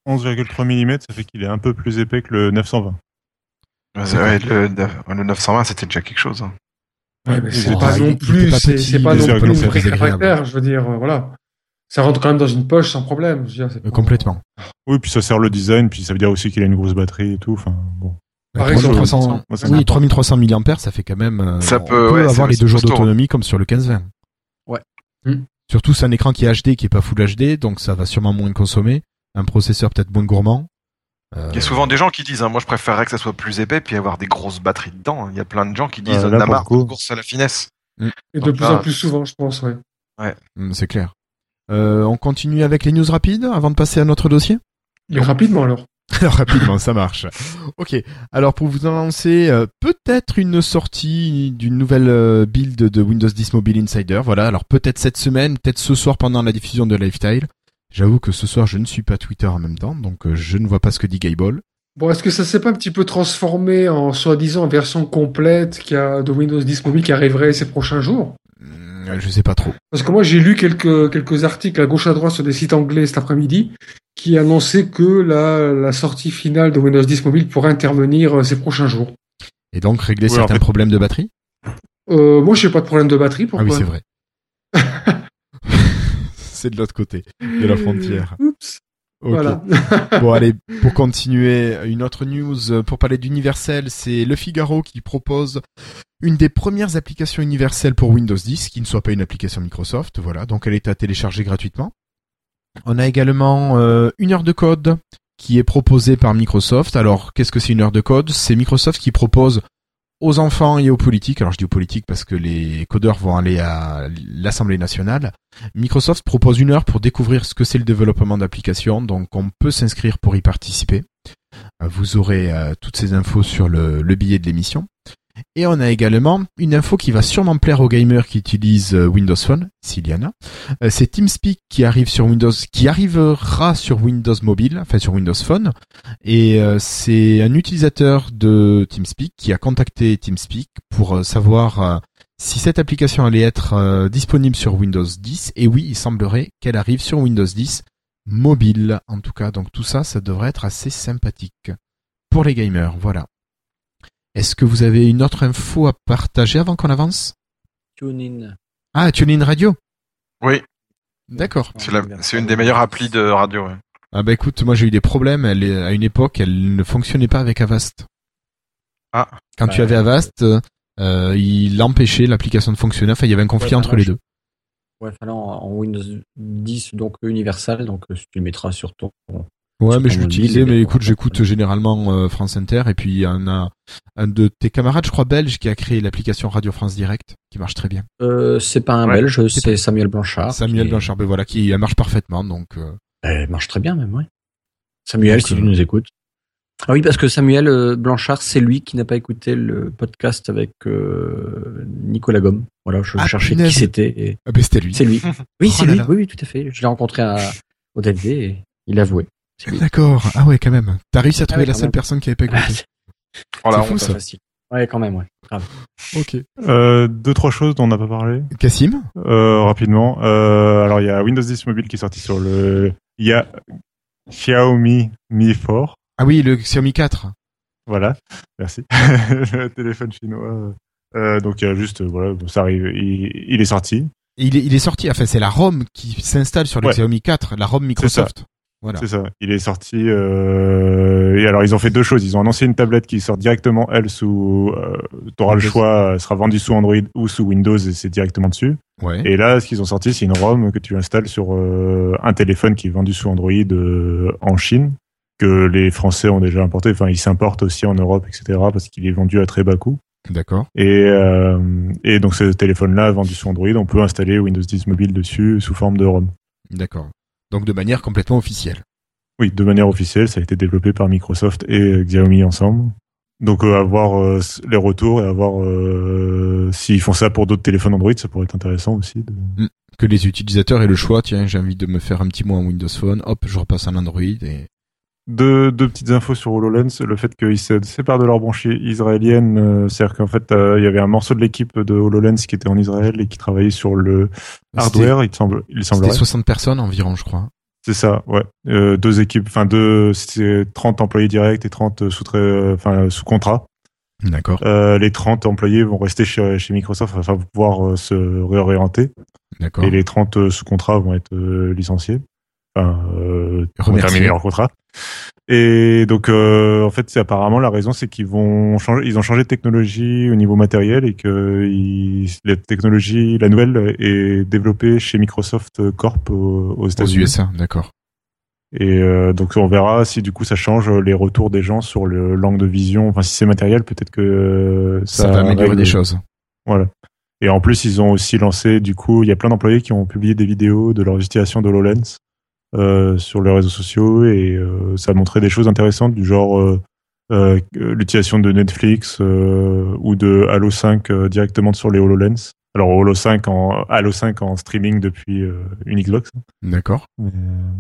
11,3 mm, ça fait qu'il est un peu plus épais que le 920. Ouais, ouais, le, le 920 c'était déjà quelque chose. hein. Ouais, c'est pas non plus, c'est pas non plus caractère, je veux dire, euh, voilà. Ça rentre quand même dans une poche sans problème. Je veux dire, pas- complètement. Oui, puis ça sert le design, puis ça veut dire aussi qu'il a une grosse batterie et tout. Enfin, bon. Par exemple, 3300 moi, ça oui, m'importe. 3300 mAh, ça fait quand même. euh, Ça on peut, ouais, avoir les deux jours d'autonomie comme sur le 1520. Ouais. Hmm. Surtout, c'est un écran qui est HD, qui est pas Full HD, donc ça va sûrement moins consommer. Un processeur peut-être moins gourmand. Euh, Il y a souvent des gens qui disent, hein, moi je préférerais que ça soit plus épais puis avoir des grosses batteries dedans. Il y a plein de gens qui disent, Ouais, on là, a pour marre course à la finesse. Et de plus là- en plus souvent, je pense, ouais. hmm, c'est clair. Euh, on continue avec les news rapides avant de passer à notre dossier? Mais rapidement alors. Alors rapidement, ça marche. Ok. Alors pour vous annoncer euh, peut-être une sortie d'une nouvelle euh, build de Windows 10 Mobile Insider. Voilà. Alors peut-être cette semaine, peut-être ce soir pendant la diffusion de Lifestyle. J'avoue que ce soir je ne suis pas Twitter en même temps, donc euh, je ne vois pas ce que dit Gayball. Bon, est-ce que ça s'est pas un petit peu transformé en soi-disant version complète qui a de Windows 10 Mobile qui arriverait ces prochains jours? Hmm, Je sais pas trop. Parce que moi, j'ai lu quelques, quelques articles à gauche à droite sur des sites anglais cet après-midi qui annonçaient que la, la sortie finale de Windows 10 Mobile pourrait intervenir euh, ces prochains jours. Et donc régler Oui, en certains fait- problèmes de batterie? Euh, moi, j'ai pas de problème de batterie. Ah Pourquoi? oui, c'est vrai. c'est de l'autre côté de la frontière. Oups. Voilà. Bon allez, pour continuer, une autre news euh, pour parler d'Universel, c'est Le Figaro qui propose une des premières applications universelles pour Windows 10 qui ne soit pas une application Microsoft. Voilà, donc elle est à télécharger gratuitement. On a également euh, une heure de code qui est proposée par Microsoft. Alors, qu'est-ce que c'est une heure de code? C'est Microsoft qui propose aux enfants et aux politiques, alors je dis aux politiques parce que les codeurs vont aller à l'Assemblée nationale, Microsoft propose une heure pour découvrir ce que c'est le développement d'applications, donc on peut s'inscrire pour y participer. Vous aurez euh, toutes ces infos sur le billet de l'émission. Et on a également une info qui va sûrement plaire aux gamers qui utilisent euh, Windows Phone, s'il y en a. C'est TeamSpeak qui arrive sur Windows, qui arrivera sur Windows Mobile, enfin sur Windows Phone. Et euh, c'est un utilisateur de TeamSpeak qui a contacté TeamSpeak pour euh, savoir si cette application allait être disponible sur Windows 10. Et oui, il semblerait qu'elle arrive sur Windows 10 mobile, en tout cas. Donc tout ça, ça devrait être assez sympathique pour les gamers. Voilà. Est-ce que vous avez une autre info à partager avant qu'on avance? TuneIn. Ah, TuneIn Radio. Oui, D'accord. c'est la- c'est une des meilleures applis de radio. ouais. Ah bah écoute, moi j'ai eu des problèmes. Elle est, à une époque, elle ne fonctionnait pas avec Avast. Ah. Quand tu avais Avast, euh, il empêchait l'application de fonctionner. Enfin, il y avait un conflit Ouais, entre les je- deux. Ouais, fallait en, en Windows 10, donc universal, donc euh, tu le mettras sur ton, Ouais, mais je l'utilisais, mais écoute, j'écoute généralement euh, France Inter, et puis il y en a un de tes camarades, je crois, belge, qui a créé l'application Radio France Direct, qui marche très bien. Euh, c'est pas un Ouais. belge, c'est Samuel Blanchard. Samuel qui Blanchard, ben voilà, qui elle marche parfaitement, donc euh, Elle marche très bien même, ouais. Samuel, Donc, si euh, tu nous écoutes. Ah oui, parce que Samuel euh, Blanchard, c'est lui qui n'a pas écouté le podcast avec euh, Nicolas Gomme. Voilà, je Ah, cherchais punaise. qui c'était. et ah ben c'était lui. C'est lui. Oui, c'est Oh là lui. là. Oui, oui, tout à fait. Je l'ai rencontré à, au DLD et il a avoué. D'accord. Ah ouais, quand même. T'as réussi à trouver ouais, la seule même. personne qui avait pas Ah, écouté. c'est Oh la C'est fou, ça. facile. Ouais, quand même, ouais. Grave. Ok. Euh, deux trois choses dont on n'a pas parlé Cassim euh, rapidement. Euh, alors il y a Windows 10 Mobile qui est sorti sur le il y a Xiaomi Mi 4. Ah oui, le Xiaomi 4. Voilà, merci. le téléphone chinois. Euh, donc il y a juste euh, voilà, ça arrive, il, il est sorti. Il est, il est sorti, enfin c'est la ROM qui s'installe sur le Ouais. Xiaomi 4, la ROM Microsoft. Voilà. C'est ça. Il est sorti. Euh... Et alors ils ont fait deux choses. Ils ont annoncé une tablette qui sort directement elle sous. Euh, T'auras le Windows. choix. Elle sera vendue sous Android ou sous Windows et c'est directement dessus. Ouais. Et là, ce qu'ils ont sorti, c'est une ROM que tu installes sur euh, un téléphone qui est vendu sous Android euh, en Chine, que les Français ont déjà importé. Enfin, il s'importe aussi en Europe, etc. Parce qu'il est vendu à très bas coût. D'accord. Et, euh, et donc ce téléphone-là, vendu sous Android, on peut installer Windows 10 Mobile dessus sous forme de ROM. D'accord. Donc de manière complètement officielle. Oui, de manière officielle, ça a été développé par Microsoft et euh, Xiaomi ensemble. Donc euh, à voir euh, s- les retours et à voir euh, s'ils font ça pour d'autres téléphones Android, ça pourrait être intéressant aussi. de- Que les utilisateurs aient le choix, tiens, j'ai envie de me faire un petit mot en Windows Phone, hop, je repasse en Android et... Deux, deux petites infos sur HoloLens, le fait qu'ils se séparent de leur branche israélienne, euh, c'est-à-dire qu'en fait euh, il y avait un morceau de l'équipe de HoloLens qui était en Israël et qui travaillait sur le hardware, il semble, il C'était semblerait. 60 personnes environ, je crois. C'est ça, ouais. Euh, deux équipes, enfin deux, c'est 30 employés directs et 30 sous enfin sous contrat. D'accord. Les 30 employés vont rester chez, chez Microsoft, enfin vont pouvoir se réorienter. D'accord. Et les 30 euh, sous contrat vont être licenciés. Enfin, euh, terminer leur contrat. Et donc, euh, en fait, c'est apparemment la raison, c'est qu'ils vont changer, ils ont changé de technologie au niveau matériel et que ils, la technologie, la nouvelle, est développée chez Microsoft Corp aux, aux Aux États-Unis. USA, d'accord. Et euh, donc on verra si du coup ça change les retours des gens sur le langue de vision. Enfin si c'est matériel, peut-être que euh, Ça, ça, va améliorer des choses. Voilà. Et en plus ils ont aussi lancé du coup il y a plein d'employés qui ont publié des vidéos de leur utilisation de HoloLens euh, sur les réseaux sociaux et euh, ça a montré des choses intéressantes du genre euh, euh, l'utilisation de Netflix ou de Halo 5 euh, directement sur les HoloLens. Alors Halo 5 en Halo 5 en streaming depuis une Xbox. D'accord.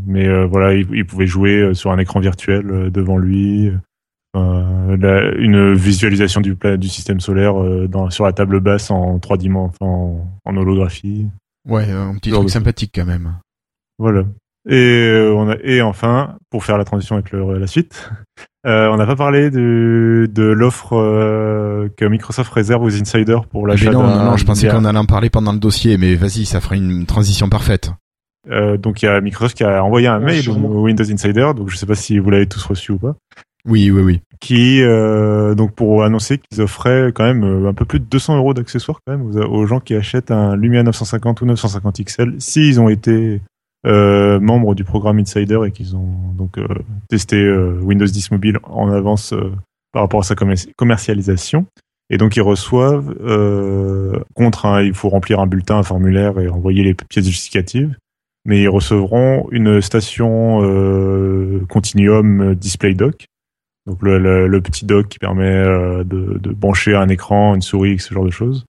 Mais, voilà, il, il pouvait jouer sur un écran virtuel devant lui. La- une visualisation du, système solaire dans, sur la table basse en trois dimensions, en, en holographie. Ouais, un petit truc sympathique quand même. Voilà. Et, euh, on a, et enfin, pour faire la transition avec le, la suite, euh, on n'a pas parlé de, de l'offre euh, que Microsoft réserve aux insiders pour Mais l'achat non, d'un non, non, je pensais qu'on allait en parler pendant le dossier, mais vas-y, ça fera une transition parfaite. Euh, donc il y a Microsoft qui a envoyé un Ouais, mail au Windows Insider, donc je sais pas si vous l'avez tous reçu ou pas. Oui, oui, oui. qui euh, donc pour annoncer qu'ils offraient quand même euh, un peu plus de 200 euros d'accessoires quand même aux, aux gens qui achètent un Lumia 950 ou 950 XL s'ils ont été euh, membres du programme Insider et qu'ils ont donc euh, testé euh, Windows 10 mobile en avance euh, par rapport à sa commer- commercialisation. Et donc ils reçoivent euh, contre un, il faut remplir un bulletin, un formulaire et envoyer les pièces justificatives. Mais ils recevront une station Continuum Display Dock donc le, le, petit dock qui permet de, de brancher un écran, une souris, ce genre de choses.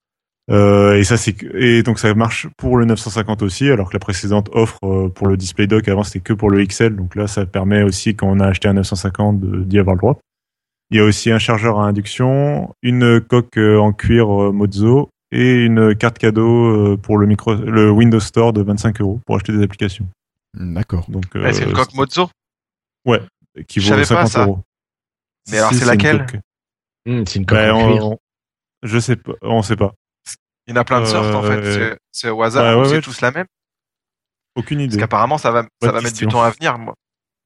Euh, et ça c'est et donc ça marche pour le 950 aussi, alors que la précédente offre euh, pour le display dock avant c'était que pour le XL, donc là ça permet aussi quand on a acheté un 950 de- d'y avoir le droit. Il y a aussi un chargeur à induction, une coque euh, en cuir euh, Mozo et une carte cadeau euh, pour le micro, le Windows Store de 25 euros pour acheter des applications. D'accord. Donc Ouais, Eh, c'est une euh, coque Mozo? qui Je vaut savais pas 50 ça. euros. Mais alors, c'est une laquelle? coque. Hum, c'est une coque Ben, en cuir. on- je sais pas, on sait pas. Il y en a plein de sortes, en Euh, fait. C'est- C'est au hasard. ouais, ou ouais, c'est ouais. tous la même. Aucune Parce idée. qu'apparemment, ça va, ça va mettre du temps à venir. Moi,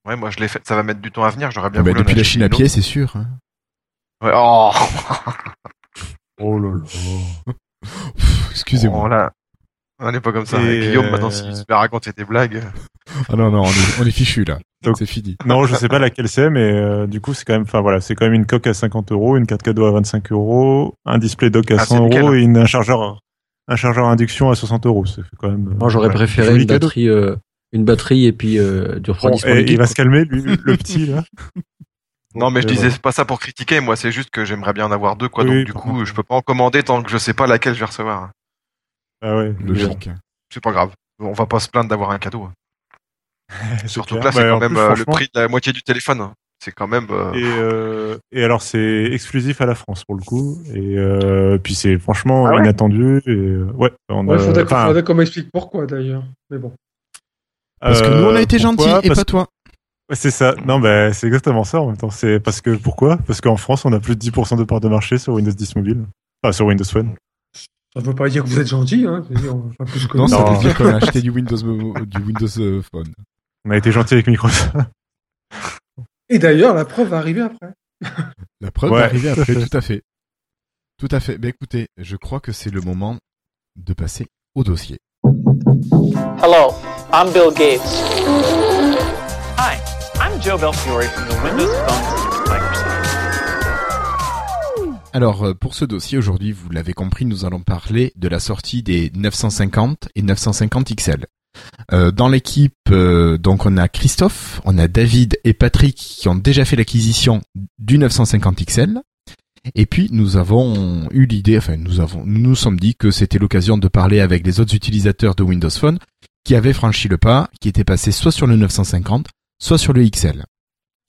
ouais, moi, je l'ai fait. Ça va mettre du temps à venir. J'aurais bien Ah bah, depuis la Chine à pied, c'est sûr. hein. Ouais, oh, Oh là là. Excusez-moi. Oh là. On n'est pas comme ça. Et, Guillaume, euh, maintenant, s'il se à raconter des blagues. Ah non, non, on est, on est fichu là. Donc- C'est fini. Non, je sais pas laquelle c'est, mais euh, du coup, c'est quand même, enfin voilà, c'est quand même une coque à 50 euros, une carte cadeau à 25 euros, un display dock à Ah, 100 c'est nickel. euros et une, un chargeur, un chargeur induction à 60 euros. Fait quand même. Moi, j'aurais préféré une cadeau. batterie, euh, une batterie et puis euh, du Bon, refroidissement et liquide, il va quoi. se calmer, lui, le petit là. Non, mais je disais c'est pas ça pour critiquer. Moi, c'est juste que j'aimerais bien en avoir deux, quoi. Oui, donc, du coup, je peux pas en commander tant que je sais pas laquelle je vais recevoir. Ah ouais, Logique. C'est pas grave. On va pas se plaindre d'avoir un cadeau. Surtout clair. que là, c'est Bah, quand même plus, euh, le prix de la moitié du téléphone. C'est quand même. euh, Et, euh, et alors c'est exclusif à la France pour le coup. Et euh, puis c'est franchement Ah ouais? inattendu. Et ouais, on Ouais, a- faudrait, qu'on- enfin, faudrait qu'on m'explique pourquoi d'ailleurs. Mais bon. Parce que nous, on a été pourquoi? gentils et Parce pas toi. Ouais, C'est ça. Non, bah, c'est exactement ça en même temps. C'est parce que pourquoi? Parce qu'en France, on a plus de 10% de part de marché sur Windows 10 mobile. Enfin, sur Windows Phone. Ça ne veut pas dire que vous êtes gentil, hein. Je veux dire, enfin, plus que Non, ça veut dire qu'on a acheté du Windows, du Windows Phone. On a été gentil avec Microsoft. Et d'ailleurs, la preuve va arriver après. La preuve Ouais. est arrivée après, tout à fait. Tout à fait. Ben écoutez, je crois que c'est le moment de passer au dossier. Hello, I'm Bill Gates. Hi, I'm Joe Belfiore from the Windows Phone team at Microsoft. Alors, euh, pour ce dossier aujourd'hui, vous l'avez compris, nous allons parler de la sortie des 950 et 950 XL. Euh, dans l'équipe, euh, donc on a Christophe, on a David et Patrick qui ont déjà fait l'acquisition du 950 XL. Et puis nous avons eu l'idée, enfin nous avons, nous nous sommes dit que c'était l'occasion de parler avec les autres utilisateurs de Windows Phone qui avaient franchi le pas, qui étaient passés soit sur le 950, soit sur le XL.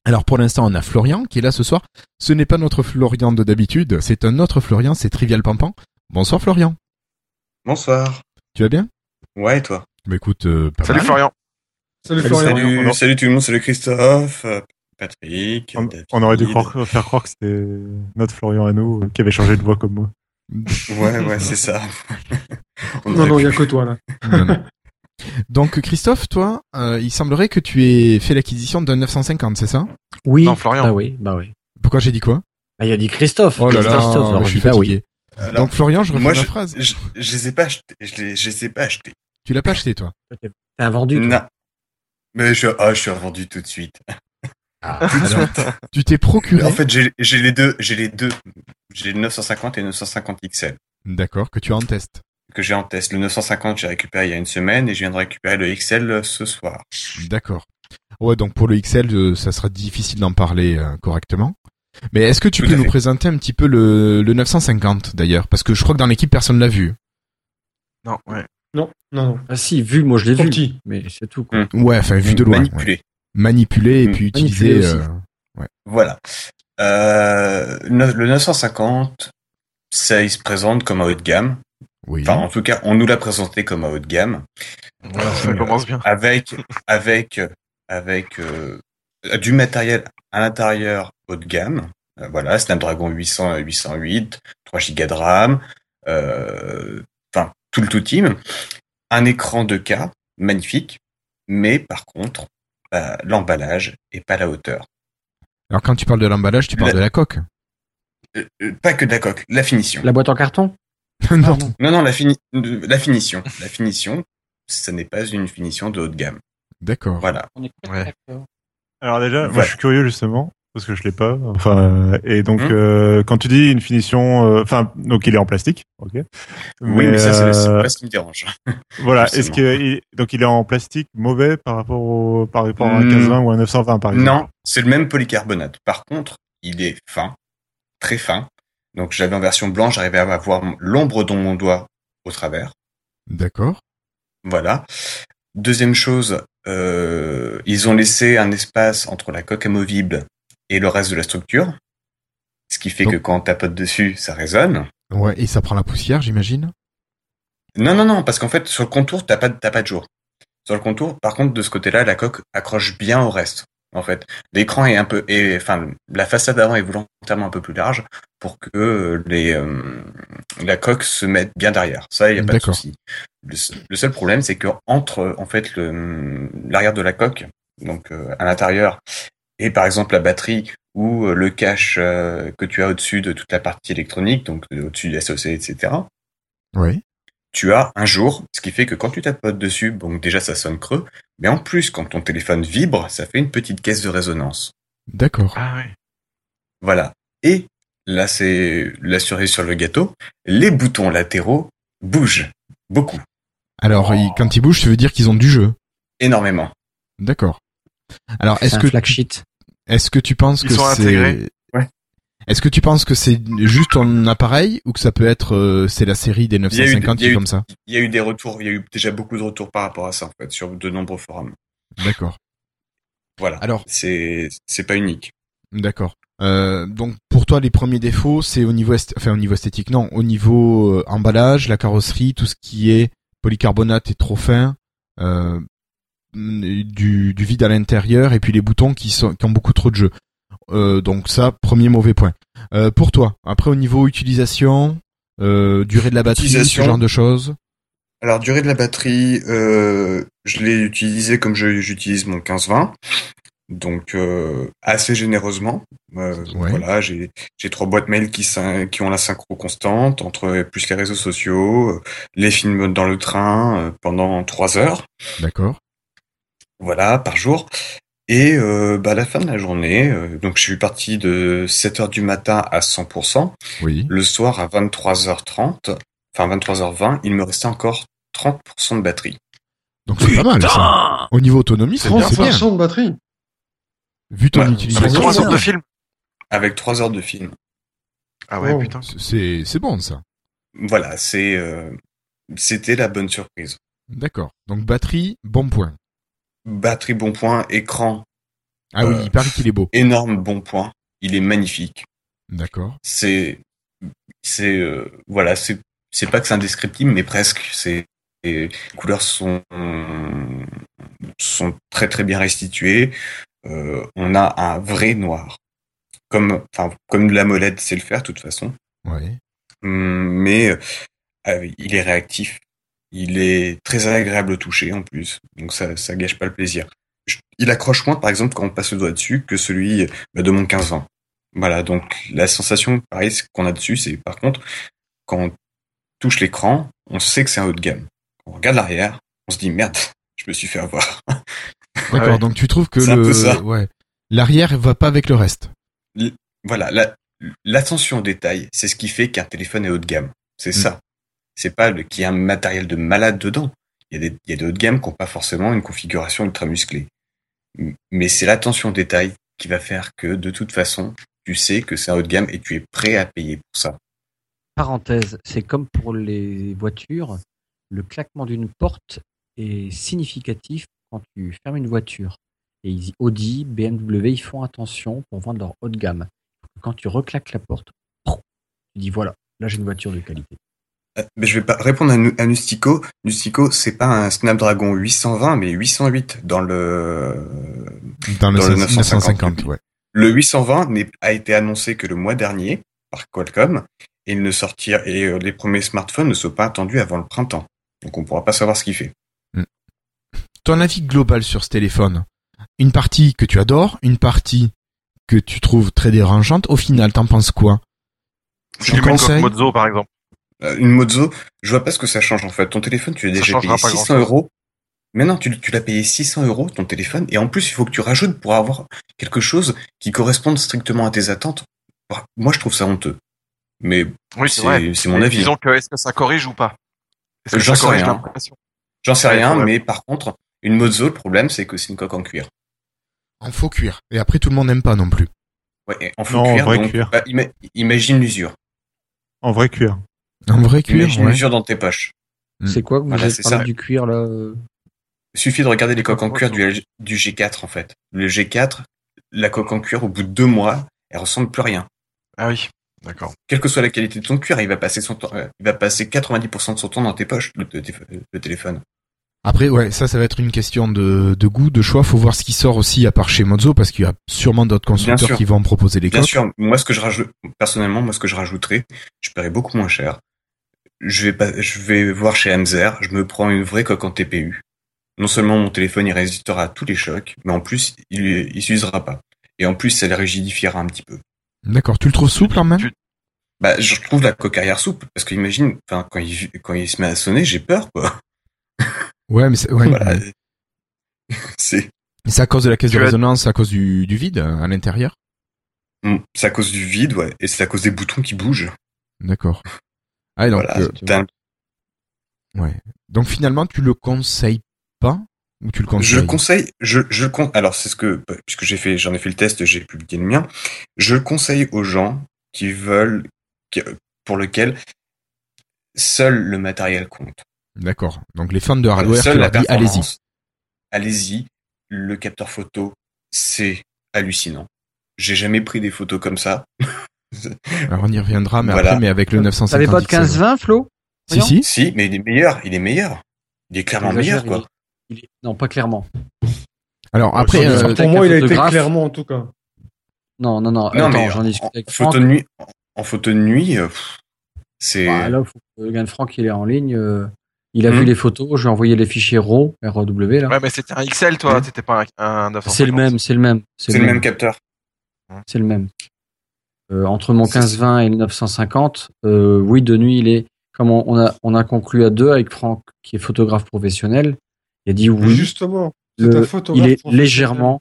Alors pour l'instant, on a Florian qui est là ce soir. Ce n'est pas notre Florian de d'habitude, c'est un autre Florian, c'est Trivial Pampan. Bonsoir Florian, Bonsoir. tu vas bien? Ouais, et toi? Bah écoute, euh, pas Salut mal. Florian. Salut Salut, Florian. salut. Tout le monde, salut Christophe, euh, Patrick, On, David. on aurait dû croire, faire croire que c'était notre Florian à nous euh, qui avait changé de voix comme moi. Ouais, ouais, c'est ça. On Non, non, il n'y a que toi là. Non, non. Donc Christophe, toi, euh, il semblerait que tu aies fait l'acquisition d'un 950, c'est ça? Oui. Non, Florian. Bah oui, bah oui. Pourquoi j'ai dit quoi? Bah, il a dit Christophe. Oh là là, Christophe, alors je je suis bah oui. fatigué. Alors, Donc Florian, je refais moi, ma je, phrase. je, je les ai pas achetés. Je les, je les ai pas achetés. Tu l'as pas acheté toi T'as vendu. toi. Non. Mais je, ah, je suis revendu tout de suite. Alors, tu t'es procuré, En fait, j'ai j'ai les deux, j'ai les deux. J'ai le 950 et le 950 XL d'accord, que tu as en test. que j'ai en test. Le 950, j'ai récupéré il y a une semaine et je viens de récupérer le XL ce soir. D'accord. Ouais, donc pour le XL, euh, ça sera difficile d'en parler euh, correctement. Mais est-ce que tu Tout peux nous fait. présenter un petit peu le, le 950 d'ailleurs? Parce que je crois que dans l'équipe, personne l'a vu. Non, ouais. Non, non, non. Ah si, vu, moi je l'ai vu. petit. Mais c'est tout. Quoi. Mm. Ouais, enfin vu de loin. ouais. Manipulé. Manipulé et Mm. puis utilisé. euh, Voilà. Euh, le 950, ça, il se présente comme un haut de gamme. Oui. Enfin, en tout cas, on nous l'a présenté comme un haut de gamme. Voilà, ça commence bien. Avec, avec, avec euh, du matériel à l'intérieur haut de gamme. Euh, voilà, Snapdragon 800 et 808, 3 Go de RAM, euh, tout le tout team. Un écran 2K, magnifique. Mais par contre, euh, l'emballage est pas à la hauteur. Alors quand tu parles de l'emballage, tu parles La- de la coque. Euh, euh, pas que de la coque, la finition. La boîte en carton? Non. Non, non, la, fini- la finition. La finition, ce n'est pas une finition de haut de gamme. D'accord. Voilà. On est Ouais. Alors déjà, moi Ouais. je suis curieux justement parce que je l'ai pas. Enfin, euh, et donc Hmm. euh, quand tu dis une finition, euh, enfin, donc il est en plastique, ok. oui, mais ça, c'est c'est euh, pas ce qui me dérange. Voilà. Est-ce que il- donc il est en plastique mauvais par rapport au par rapport à un Hmm. 1520 ou un 920 par exemple? Non, c'est le même polycarbonate. Par contre, il est fin, très fin. Donc, j'avais en version blanche, j'arrivais à avoir l'ombre de mon doigt au travers. D'accord. Voilà. Deuxième chose, euh, ils ont laissé un espace entre la coque amovible et le reste de la structure. Ce qui fait Donc- que quand on tapote dessus, ça résonne. Ouais, et ça prend la poussière, j'imagine? Non, non, non, parce qu'en fait, sur le contour, t'as pas, t'as pas de jour. Sur le contour, par contre, de ce côté-là, la coque accroche bien au reste. En fait, l'écran est un peu, et enfin, la façade avant est volontairement un peu plus large pour que euh, les, euh, la coque se mette bien derrière. Ça, il y a pas de souci. Le, se- le seul problème, c'est que entre, en fait, le, l'arrière de la coque, donc euh, à l'intérieur, et par exemple la batterie ou euh, le cache euh, que tu as au-dessus de toute la partie électronique, donc au-dessus du SoC, etc Oui. tu as un jour, ce qui fait que quand tu tapotes dessus, bon déjà ça sonne creux, Mais en plus, quand ton téléphone vibre, ça fait une petite caisse de résonance. D'accord. Ah oui. Voilà. Et là, c'est la cerise sur le gâteau. Les boutons latéraux bougent beaucoup, Alors, ils- quand ils bougent, ça veut dire qu'ils ont du jeu. énormément. D'accord. Alors, est-ce un que flag sheet. Est-ce que tu penses Ils que sont c'est intégrés. Ouais. Est-ce que tu penses que c'est juste ton appareil ou que ça peut être euh, c'est la série des Il y a eu- 950 il y a qui est eu- comme ça Il y a eu des retours, il y a eu déjà beaucoup de retours par rapport à ça, en fait, sur de nombreux forums. D'accord. Voilà. Alors, C'est, c'est pas unique. d'accord. Euh, donc pour toi les premiers défauts c'est au niveau est- enfin au niveau esthétique non au niveau euh, emballage la carrosserie tout ce qui est polycarbonate est trop fin euh, du, du vide à l'intérieur et puis les boutons qui sont qui ont beaucoup trop de jeu Euh, donc ça premier mauvais point Euh, pour toi après au niveau utilisation euh, durée de la batterie ce genre de choses Alors, durée de la batterie, je l'ai utilisé comme j'utilise mon 15-20. Donc, assez généreusement. Ouais. Voilà, j'ai j'ai trois boîtes mail qui, qui ont la synchro constante, entre plus les réseaux sociaux, les films dans le train pendant trois heures. d'accord Voilà, par jour. Et euh, bah, à la fin de la journée, euh, donc je suis parti de 7 heures du matin à 100%. oui Le soir à 23h30, enfin 23h20, il me restait encore 30% de batterie. donc c'est pas mal ça au niveau autonomie c'est bien 30% de batterie. vu ton Ouais. Avec utilisation trois c'est heures de film. Avec 3 heures de film. Ah ouais, Oh. putain. c'est c'est bon ça Voilà, c'est euh, c'était la bonne surprise. D'accord. Donc batterie, bon point. Batterie bon point, écran Ah oui, Euh. il paraît qu'il est beau. énorme bon point. Il est magnifique. D'accord. C'est c'est euh, voilà, c'est c'est pas que c'est indescriptible, mais presque. C'est les couleurs sont sont très très bien restituées. Euh, on a un vrai noir, comme enfin comme la molette sait le faire de toute façon. Ouais. Hum, mais euh, il est réactif. Il est très agréable au toucher en plus, donc ça ça gâche pas le plaisir. Je- Il accroche moins par exemple quand on passe le doigt dessus que celui bah, de mon 15 ans. Voilà, donc la sensation pareil ce qu'on a dessus, c'est par contre quand on touche l'écran, on sait que c'est un haut de gamme. Quand on regarde l'arrière, on se dit merde, je me suis fait avoir. D'accord. ouais. Donc tu trouves que le ouais l'arrière va pas avec le reste. Voilà, la- l'attention au détail, c'est ce qui fait qu'un téléphone est haut de gamme. C'est Mm. ça. C'est pas qu'il y a un matériel de malade dedans. Il y a des, il y a qui n'ont pas forcément une configuration ultra musclée. Mais c'est l'attention au détail qui va faire que, de toute façon, tu sais que c'est un haut de gamme et tu es prêt à payer pour ça. Parenthèse, c'est comme pour les voitures, le claquement d'une porte est significatif quand tu fermes une voiture. Et Audi, BMW, ils font attention pour vendre leur haut de gamme. Quand tu reclaques la porte, tu dis voilà, là j'ai une voiture de qualité. Euh, Mais je vais pas répondre à, Nu- à Nustico. Nustico, c'est pas un Snapdragon 820, mais 808 dans le, Dans le, Dans le 950, 950, ouais. Le 820 n'est- a été annoncé que le mois dernier par Qualcomm et il ne sortira et euh, les premiers smartphones ne sont pas attendus avant le printemps. Donc on pourra pas savoir ce qu'il fait. Ton avis global sur ce téléphone? Une partie que tu adores, une partie que tu trouves très dérangeante. Au final, t'en penses quoi? Tu tu mets conseilles Mozo, par exemple. Euh, une Mozo, je vois pas ce que ça change en fait. Ton téléphone, tu l'as déjà payé pas 600 grand-chose. euros. Mais non, tu, tu l'as payé 600 euros ton téléphone et en plus il faut que tu rajoutes pour avoir quelque chose qui corresponde strictement à tes attentes. Bah, Moi je trouve ça honteux. Mais Oui, c'est mon avis. Disons que est-ce que ça corrige ou pas? J'en sais rien. J'en sais rien, mais par contre, une Mozo, le problème c'est que c'est une coque en cuir. En faux cuir. Et après, tout le monde n'aime pas non plus. Ouais, en faux Non, en cuir, vrai donc, cuir. bah, ima- imagine l'usure. En vrai cuir. En vrai cuir, ouais. l'usure dans tes poches. Mm. C'est quoi que vous Voilà, avez c'est parlé ça. du cuir là euh Il suffit de regarder les coques en cuir du, LG du G4 en fait. Le G4, la coque en cuir, au bout de deux mois, elle ressemble plus à rien. Ah oui, d'accord. Quelle que soit la qualité de ton cuir, il va passer son temps, euh, il va passer 90% de son temps dans tes poches, le, le- le téléphone. Après, ouais, ça, ça va être une question de, de goût, de choix. Faut voir ce qui sort aussi à part chez Mozo, parce qu'il y a sûrement d'autres constructeurs qui vont proposer les Bien coques. sûr, moi ce que je rajoute, personnellement, moi ce que je rajouterais, je paierais beaucoup moins cher. Je vais pas, je vais voir chez Amzer, je me prends une vraie coque en TPU. Non seulement mon téléphone il résistera à tous les chocs, mais en plus il, il s'usera pas. Et en plus ça le rigidifiera un petit peu. D'accord. Tu le trouves souple en même Tu- Bah, je trouve la coque arrière souple, parce que imagine, enfin, quand il, quand il se met à sonner, j'ai peur, quoi. Ouais, mais c'est, ouais, Voilà. C'est C'est à cause de la caisse de as- résonance, à cause du, du vide à l'intérieur? Mm, c'est à cause du vide, ouais, et c'est à cause des boutons qui bougent. D'accord. Ah, donc, voilà. euh, ouais. donc finalement, tu le conseilles pas ou tu le conseilles Je le conseille, je, je alors c'est ce que, puisque j'ai fait, j'en ai fait le test, j'ai publié le mien. Je le conseille aux gens qui veulent, qui- pour lequel seul le matériel compte. D'accord. Donc les fans de hardware, la allez-y. Allez-y. Le capteur photo, c'est hallucinant. J'ai jamais pris des photos comme ça. Alors on y reviendra, mais Voilà. après, mais avec le 950. T'avais pas de 15-20, Flo Si, si. si, mais il est meilleur, il est meilleur. Il est clairement meilleur, quoi. il est- il est- Non, pas clairement. Alors après, euh, Pour moi, il a été clairement, en tout cas. Non, non, non. Non, j'en en, discute en avec photo Franck. de nuit, en photo de nuit, euh, c'est. Bah, là, faut que le gars de Franck, il est en ligne. euh, il a Mhm. vu les photos. Je lui ai envoyé les fichiers RAW, RAW, là. Ouais, mais c'était un XL, toi, c'était pas un, un 950. c'est le même, c'est le même. c'est le même capteur. C'est le même. Euh, entre mon 15-20 et le 950, euh, oui, de nuit, il est, comme on, on a, on a conclu à deux avec Franck, qui est photographe professionnel, il a dit oui, Justement, c'est le- un photographe il est légèrement,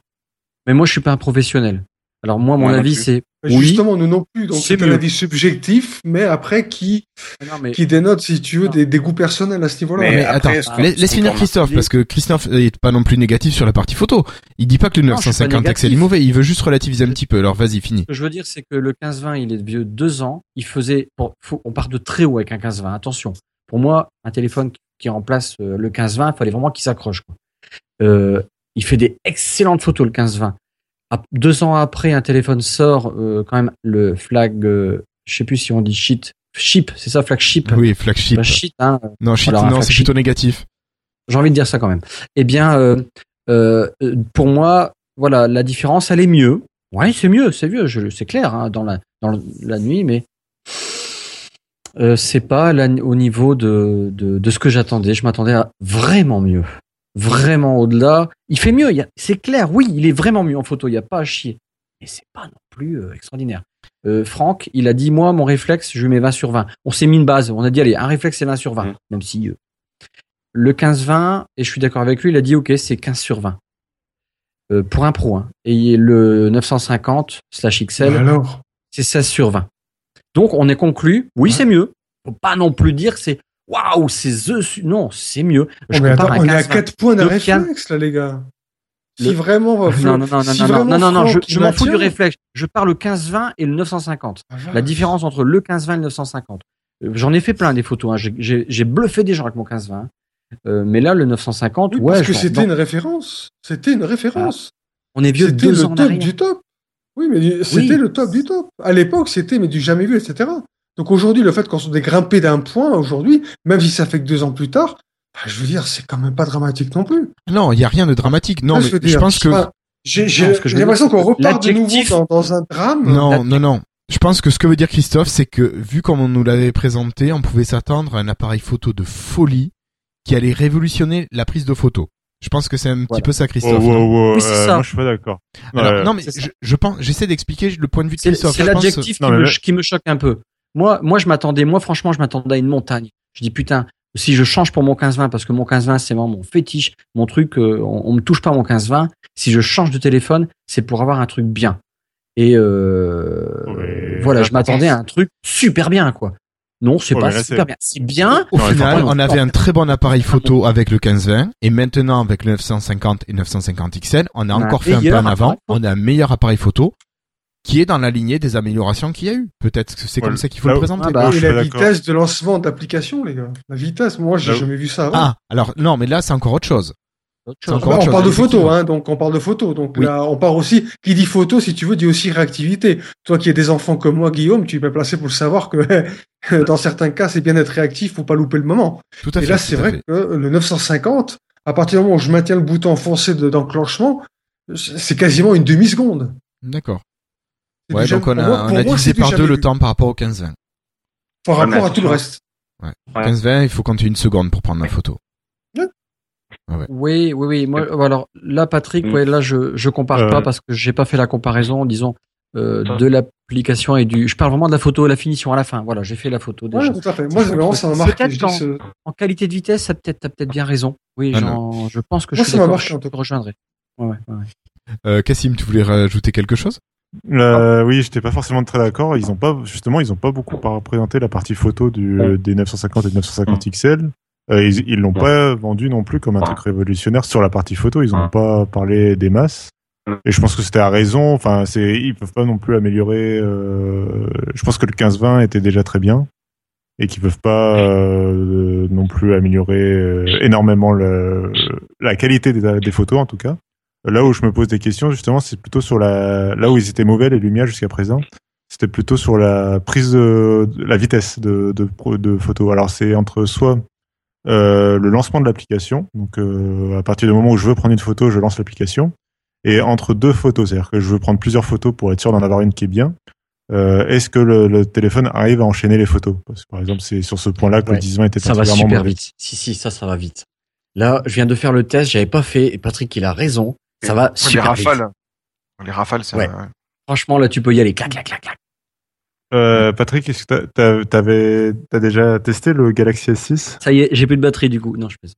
mais moi, je suis pas un professionnel. Alors, moi, mon avis, c'est, oui. Justement, nous non plus. Donc, C'est un avis subjectif, mais après, qui, non, mais, qui dénote, si tu veux, des, des goûts personnels à ce niveau-là. Mais mais après, attends, laisse finir Christophe, parce que Christophe est pas non plus négatif sur la partie photo. Il dit pas que le Non, je suis pas 950 XL est mauvais, il veut juste relativiser un petit peu. Alors vas-y, finis. Ce que je veux dire, c'est que le 15-20, il est vieux deux ans. Il faisait, faut- on part de très haut avec un 15-20. Attention. Pour moi, un téléphone qui- remplace euh, le 15-20, il fallait vraiment qu'il s'accroche. quoi. Euh, il fait des excellentes photos, le 15-20. Deux ans après, un téléphone sort, euh, quand même, le flag, euh, je sais plus si on dit shit, chip, c'est ça, flagship. Oui, flagship. Bah, shit, hein. Non, shit, Alors, non, c'est plutôt négatif. J'ai envie de dire ça quand même. Eh bien, euh, euh, pour moi, voilà, la différence, elle est mieux. Ouais, c'est mieux, c'est mieux, c'est clair, hein, dans la dans la nuit, mais c'est pas la- au niveau de, de de ce que j'attendais. Je m'attendais à vraiment mieux, vraiment au-delà. Il fait mieux. C'est clair, oui, il est vraiment mieux en photo. Il n'y a pas à chier, mais c'est pas non plus euh, extraordinaire. Euh, Franck, il a dit moi, mon réflexe, je lui mets 20 sur 20. On s'est mis une base. On a dit allez, un réflexe c'est 20 sur 20, Mhm. même si euh, le 15-20, et je suis d'accord avec lui, il a dit ok, c'est 15 sur 20. Euh, pour un pro. Hein. Et le 950 slash XL, Alors, c'est 16 sur 20. Donc on est conclu, oui, c'est mieux. Faut pas non plus dire que c'est waouh, c'est the Non, c'est mieux. Je mais attends, on est à 15-20. 4 points d'un réflexe, là, les gars. Si vraiment, Non, non, non, non, si non, non, non, non, non, je, je m'en fous du réflexe. Je parle le 15-20 et le 950. Ah, La différence entre le 15-20 et le 950. Euh, J'en ai fait plein des photos. hein. J'ai- bluffé des gens avec mon 15-20. Euh, mais là, le 950, Oui, ouais, parce que c'était une référence. C'était une référence. on est vieux deux le ans top du top. Oui, mais c'était le top du top. À l'époque, c'était mais du jamais vu, etc. Donc aujourd'hui, le fait qu'on soit dégrimpé d'un point, aujourd'hui, même si ça fait que deux ans plus tard, bah, je veux dire, c'est quand même pas dramatique non plus. Non, il y a rien de dramatique. Non, mais je pense que j'ai l'impression qu'on repart de nouveau dans, dans un drame. non, non, non. Je pense que ce que veut dire Christophe, c'est que vu comme on nous l'avait présenté, on pouvait s'attendre à un appareil photo de folie qui allait révolutionner la prise de photo. Je pense que c'est un petit peu ça, Oh, Christophe. wow, Oui, c'est euh, ça. Moi, je suis pas d'accord. Non, mais je, je pense, j'essaie d'expliquer le point de vue de Christophe. c'est Je pense- l'adjectif non, qui, me, qui me choque un peu. Moi, moi, je m'attendais, moi, franchement, je m'attendais à une montagne. Je dis, putain, si je change pour mon 15-20, parce que mon 15-20, c'est vraiment mon fétiche, mon truc, euh, on, on me touche pas à mon 15-20. Si je change de téléphone, c'est pour avoir un truc bien. Et euh, Ouais, voilà, là, je m'attendais à un truc super bien, quoi. Non, c'est Ouais, pas là, super bien. C'est bien. Au Non, final, on avait un très bon appareil photo avec le 1520 et maintenant avec le 950 et 950 XL, on a On a encore fait un pas meilleur en avant. appareil. On a un meilleur appareil photo qui est dans la lignée des améliorations qu'il y a eu. Peut-être que c'est Ouais, comme ça qu'il faut là le où- présenter. Ah bah, Et la vitesse de lancement d'application, les gars. La vitesse, moi, j'ai Là où- jamais vu ça avant. Ah, alors non, mais là c'est encore autre chose. Autre C'est chose. encore Bah, autre on chose, parle de effectivement. photo, hein, donc on parle de photo. Donc Oui. là, on part aussi. Qui dit photo, si tu veux, dit aussi réactivité. Toi qui as des enfants comme moi, Guillaume, tu es bien placé pour le savoir que dans certains cas, c'est bien d'être réactif pour pas louper le moment. Tout à Et fait. là, tout c'est vrai fait. que le 950, à partir du moment où je maintiens le bouton enfoncé de- d'enclenchement, c'est quasiment une demi-seconde. D'accord. Ouais, donc on a, moi- on pour a moi, divisé par deux le temps par rapport au 1520. Par Ouais, rapport à tout le reste. Ouais. 1520, il faut compter une seconde pour prendre la photo. Oui, oui, oui. Moi, alors là, Patrick, Mm. ouais, là, je je compare Euh. pas parce que j'ai pas fait la comparaison. Disons, euh, de l'application et du. Je parle vraiment de la photo, la finition à la fin. Voilà, j'ai fait la photo déjà. Ouais, tout à fait. Moi, vraiment, ça m'a marqué. Ce- En qualité de vitesse, ça peut-être, t'as peut-être bien raison. Oui, Ah, j'en- je pense que Moi, je suis ça m'a d'accord, marqué, je te rejoindrai. Ouais, ouais, ouais. Euh, Cassim, tu voulais rajouter quelque chose? Euh, oui, j'étais pas forcément très d'accord. Ils ont pas, justement, ils ont pas beaucoup présenté la partie photo du, des 950 et 950 XL. Euh, ils, ils l'ont pas vendu non plus comme un truc révolutionnaire sur la partie photo. Ils ont pas parlé des masses. Et je pense que c'était à raison. Enfin, c'est, ils peuvent pas non plus améliorer. euh, je pense que le 15-20 était déjà très bien et qu'ils peuvent pas euh, non plus améliorer euh, énormément le- la qualité des, des photos en tout cas. Là où je me pose des questions, justement, c'est plutôt sur la, là où ils étaient mauvais, les Lumia jusqu'à présent. C'était plutôt sur la prise de, la vitesse de, de, de photo. Alors, c'est entre soit, euh, le lancement de l'application. Donc, euh, à partir du moment où je veux prendre une photo, je lance l'application. Et entre deux photos, c'est-à-dire que je veux prendre plusieurs photos pour être sûr d'en avoir une qui est bien. Euh, est-ce que le, le téléphone arrive à enchaîner les photos? Parce que, par exemple, c'est sur ce point-là que Ouais. le 10 était Ça va super mauvais. vite. Si, si, ça, ça va vite. Là, je viens de faire le test, j'avais pas fait, et Patrick, il a raison. Ça va les super vite. rafales. Les rafales, c'est Ouais. Franchement, là, tu peux y aller. Clac, clac, clac, clac. Euh, Patrick, est-ce que t'as- déjà testé le Galaxy S6 Ça y est, j'ai plus de batterie du coup. Non, je pèse.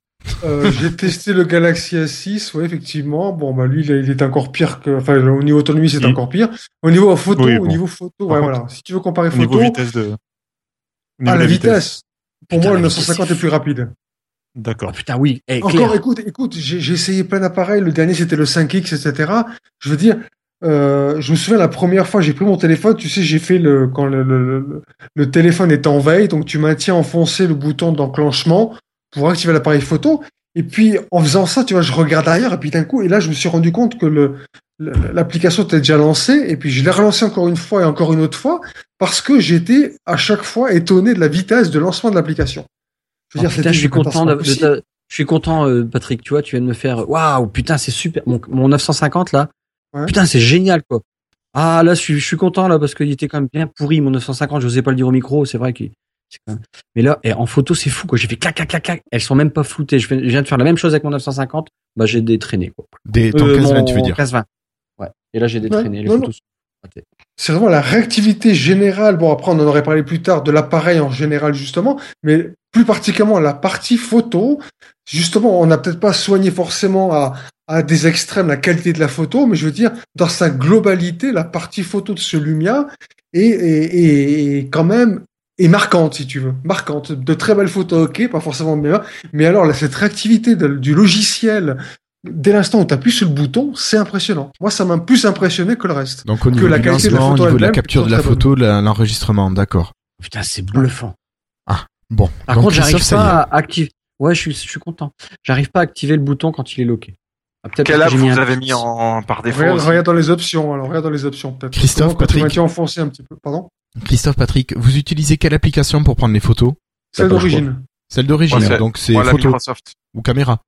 Euh, j'ai testé le Galaxy S6, ouais, effectivement. Bon, bah, lui, il est- il est encore pire que, enfin, au niveau autonomie, c'est encore pire. Au niveau photo, Oui, au niveau photo, ouais, contre, voilà. Si tu veux comparer Au photo, niveau vitesse de. niveau ah, la vitesse. Pour Putain, moi, le la vitesse, 950 c'est est plus rapide. D'accord. Ah putain, oui. Eh, Encore, Claire. écoute, écoute, j'ai essayé plein d'appareils. Le dernier, c'était le 5X, etc. Je veux dire, euh, je me souviens la première fois, j'ai pris mon téléphone. Tu sais, j'ai fait le quand le, le, le, le téléphone est en veille, donc tu maintiens enfoncé le bouton d'enclenchement pour activer l'appareil photo. Et puis, en faisant ça, tu vois, je regarde derrière, et puis d'un coup, et là, je me suis rendu compte que le- l'application était déjà lancée, et puis je l'ai relancée encore une fois et encore une autre fois, parce que j'étais à chaque fois étonné de la vitesse de lancement de l'application. Je veux Oh, dire, putain, c'était je suis content de, ta- Je suis content, euh, Patrick. Tu vois, tu viens de me faire. Waouh, putain, c'est super. Mon, mon 950 là. Ouais. Putain, c'est génial quoi. Ah là, je suis, je suis content là parce qu'il était quand même bien pourri mon 950. Je n'osais pas le dire au micro. C'est vrai qu'il. c'est quand même- Mais là, en photo, c'est fou quoi. J'ai fait clac, clac, clac, clac. Elles sont même pas floutées. Je, viens de faire la même chose avec mon 950. Bah, j'ai détraîné quoi. Des, ton Euh, 15-20, mon tu veux dire 15-20. Ouais. Et là, j'ai détraîné. les non, photos. sont ratées. c'est vraiment la réactivité générale. Bon, après, on en aurait parlé plus tard de l'appareil en général, justement, mais plus particulièrement la partie photo. Justement, on n'a peut-être pas soigné forcément à, à des extrêmes la qualité de la photo, mais je veux dire, dans sa globalité, la partie photo de ce Lumia est, est, est- est quand même est marquante, si tu veux. Marquante. De très belles photos, ok, pas forcément meilleures, mais alors, là, cette réactivité de- du logiciel, dès l'instant où tu appuies sur le bouton, c'est impressionnant. Moi, ça m'a plus impressionné que le reste. Donc au niveau la du qualité de la lancement, au photo niveau de la capture de la photo, l'enregistrement, d'accord. Putain, c'est bluffant. Bon. Par Donc, contre, j'arrive pas à activer. Ouais, je suis, je suis content. J'arrive pas à activer le bouton quand il est locké. Ah, peut-être Quelle app vous un- avez mis en par défaut Regarde, regarde dans les options, alors regarde dans les options peut-être. Christophe, Patrick. Tu enfoncé un petit peu, pardon Christophe, Patrick, vous utilisez quelle application pour prendre les photos Celle d'origine. Celle d'origine, Ouais, donc c'est la photo Microsoft. ou caméra.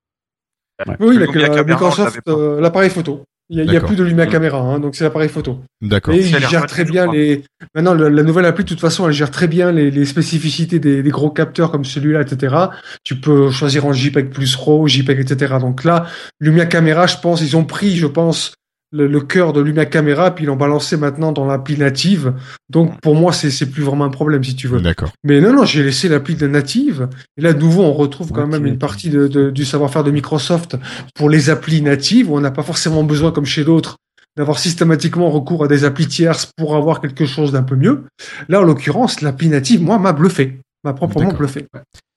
Oui, la, Le Lumia la euh, l'appareil photo. Il y a, plus de Lumia caméra, hein, donc c'est l'appareil photo. D'accord. Et il gère très bien les. Maintenant, la, la nouvelle appli, de toute façon, elle gère très bien les, les spécificités des, des gros capteurs comme celui-là, etc. Tu peux choisir en JPEG plus RAW, JPEG, etc. Donc là, Lumia Caméra, je pense, ils ont pris, je pense, le, le cœur de Lumia Caméra, puis ils l'ont balancé maintenant dans l'appli native. Donc pour moi, c'est c'est plus vraiment un problème, si tu veux. D'accord. Mais non, non, j'ai laissé l'appli de native. Et là, de nouveau, on retrouve quand Ouais, même une partie de, de- du savoir-faire de Microsoft pour les applis natives, où on n'a pas forcément besoin, comme chez d'autres, d'avoir systématiquement recours à des applis tierces pour avoir quelque chose d'un peu mieux. Là, en l'occurrence, l'appli native, moi, m'a bluffé. M'a proprement bluffé.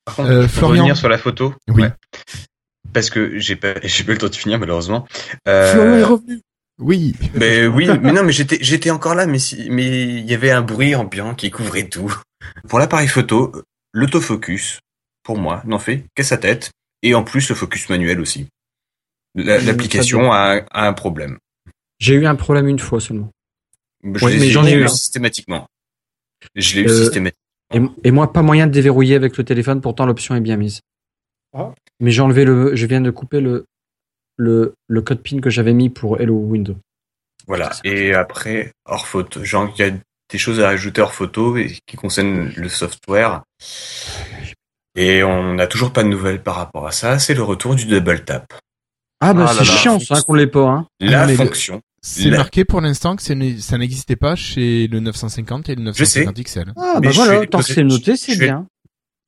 Par contre, Euh, Florian revenir sur la photo. Oui. ouais. Parce que j'ai pas, j'ai pas eu le temps de finir malheureusement. Euh, Florian est revenu. Oui. mais oui, mais non, mais j'étais, j'étais encore là, mais si, mais il y avait un bruit ambiant qui couvrait tout. Pour l'appareil photo, l'autofocus, pour moi, n'en fait qu'à sa tête, et en plus le focus manuel aussi. Mmh, L'application a, a un problème. J'ai eu un problème une fois seulement. Je Ouais, l'ai mais j'en ai eu un. systématiquement. Je l'ai eu Euh, systématiquement. Et, et moi, pas moyen de déverrouiller avec le téléphone, pourtant l'option est bien mise. Ah. Mais j'ai enlevé le, je viens de couper le, le, le code PIN que j'avais mis pour Hello Windows. Voilà. Et après, hors photo, genre, il y a des choses à rajouter hors photo et qui concernent le software. Et on n'a toujours pas de nouvelles par rapport à ça. C'est le retour du double tap. Ah bah Ah c'est chiant ça qu'on l'ait pas. Hein. La Ah, mais fonction. C'est La- marqué pour l'instant que ça n'existait pas chez le 950 et le Je sais. 950 XL. Ah, Mais bah je voilà, tant que poser- c'est noté, c'est bien.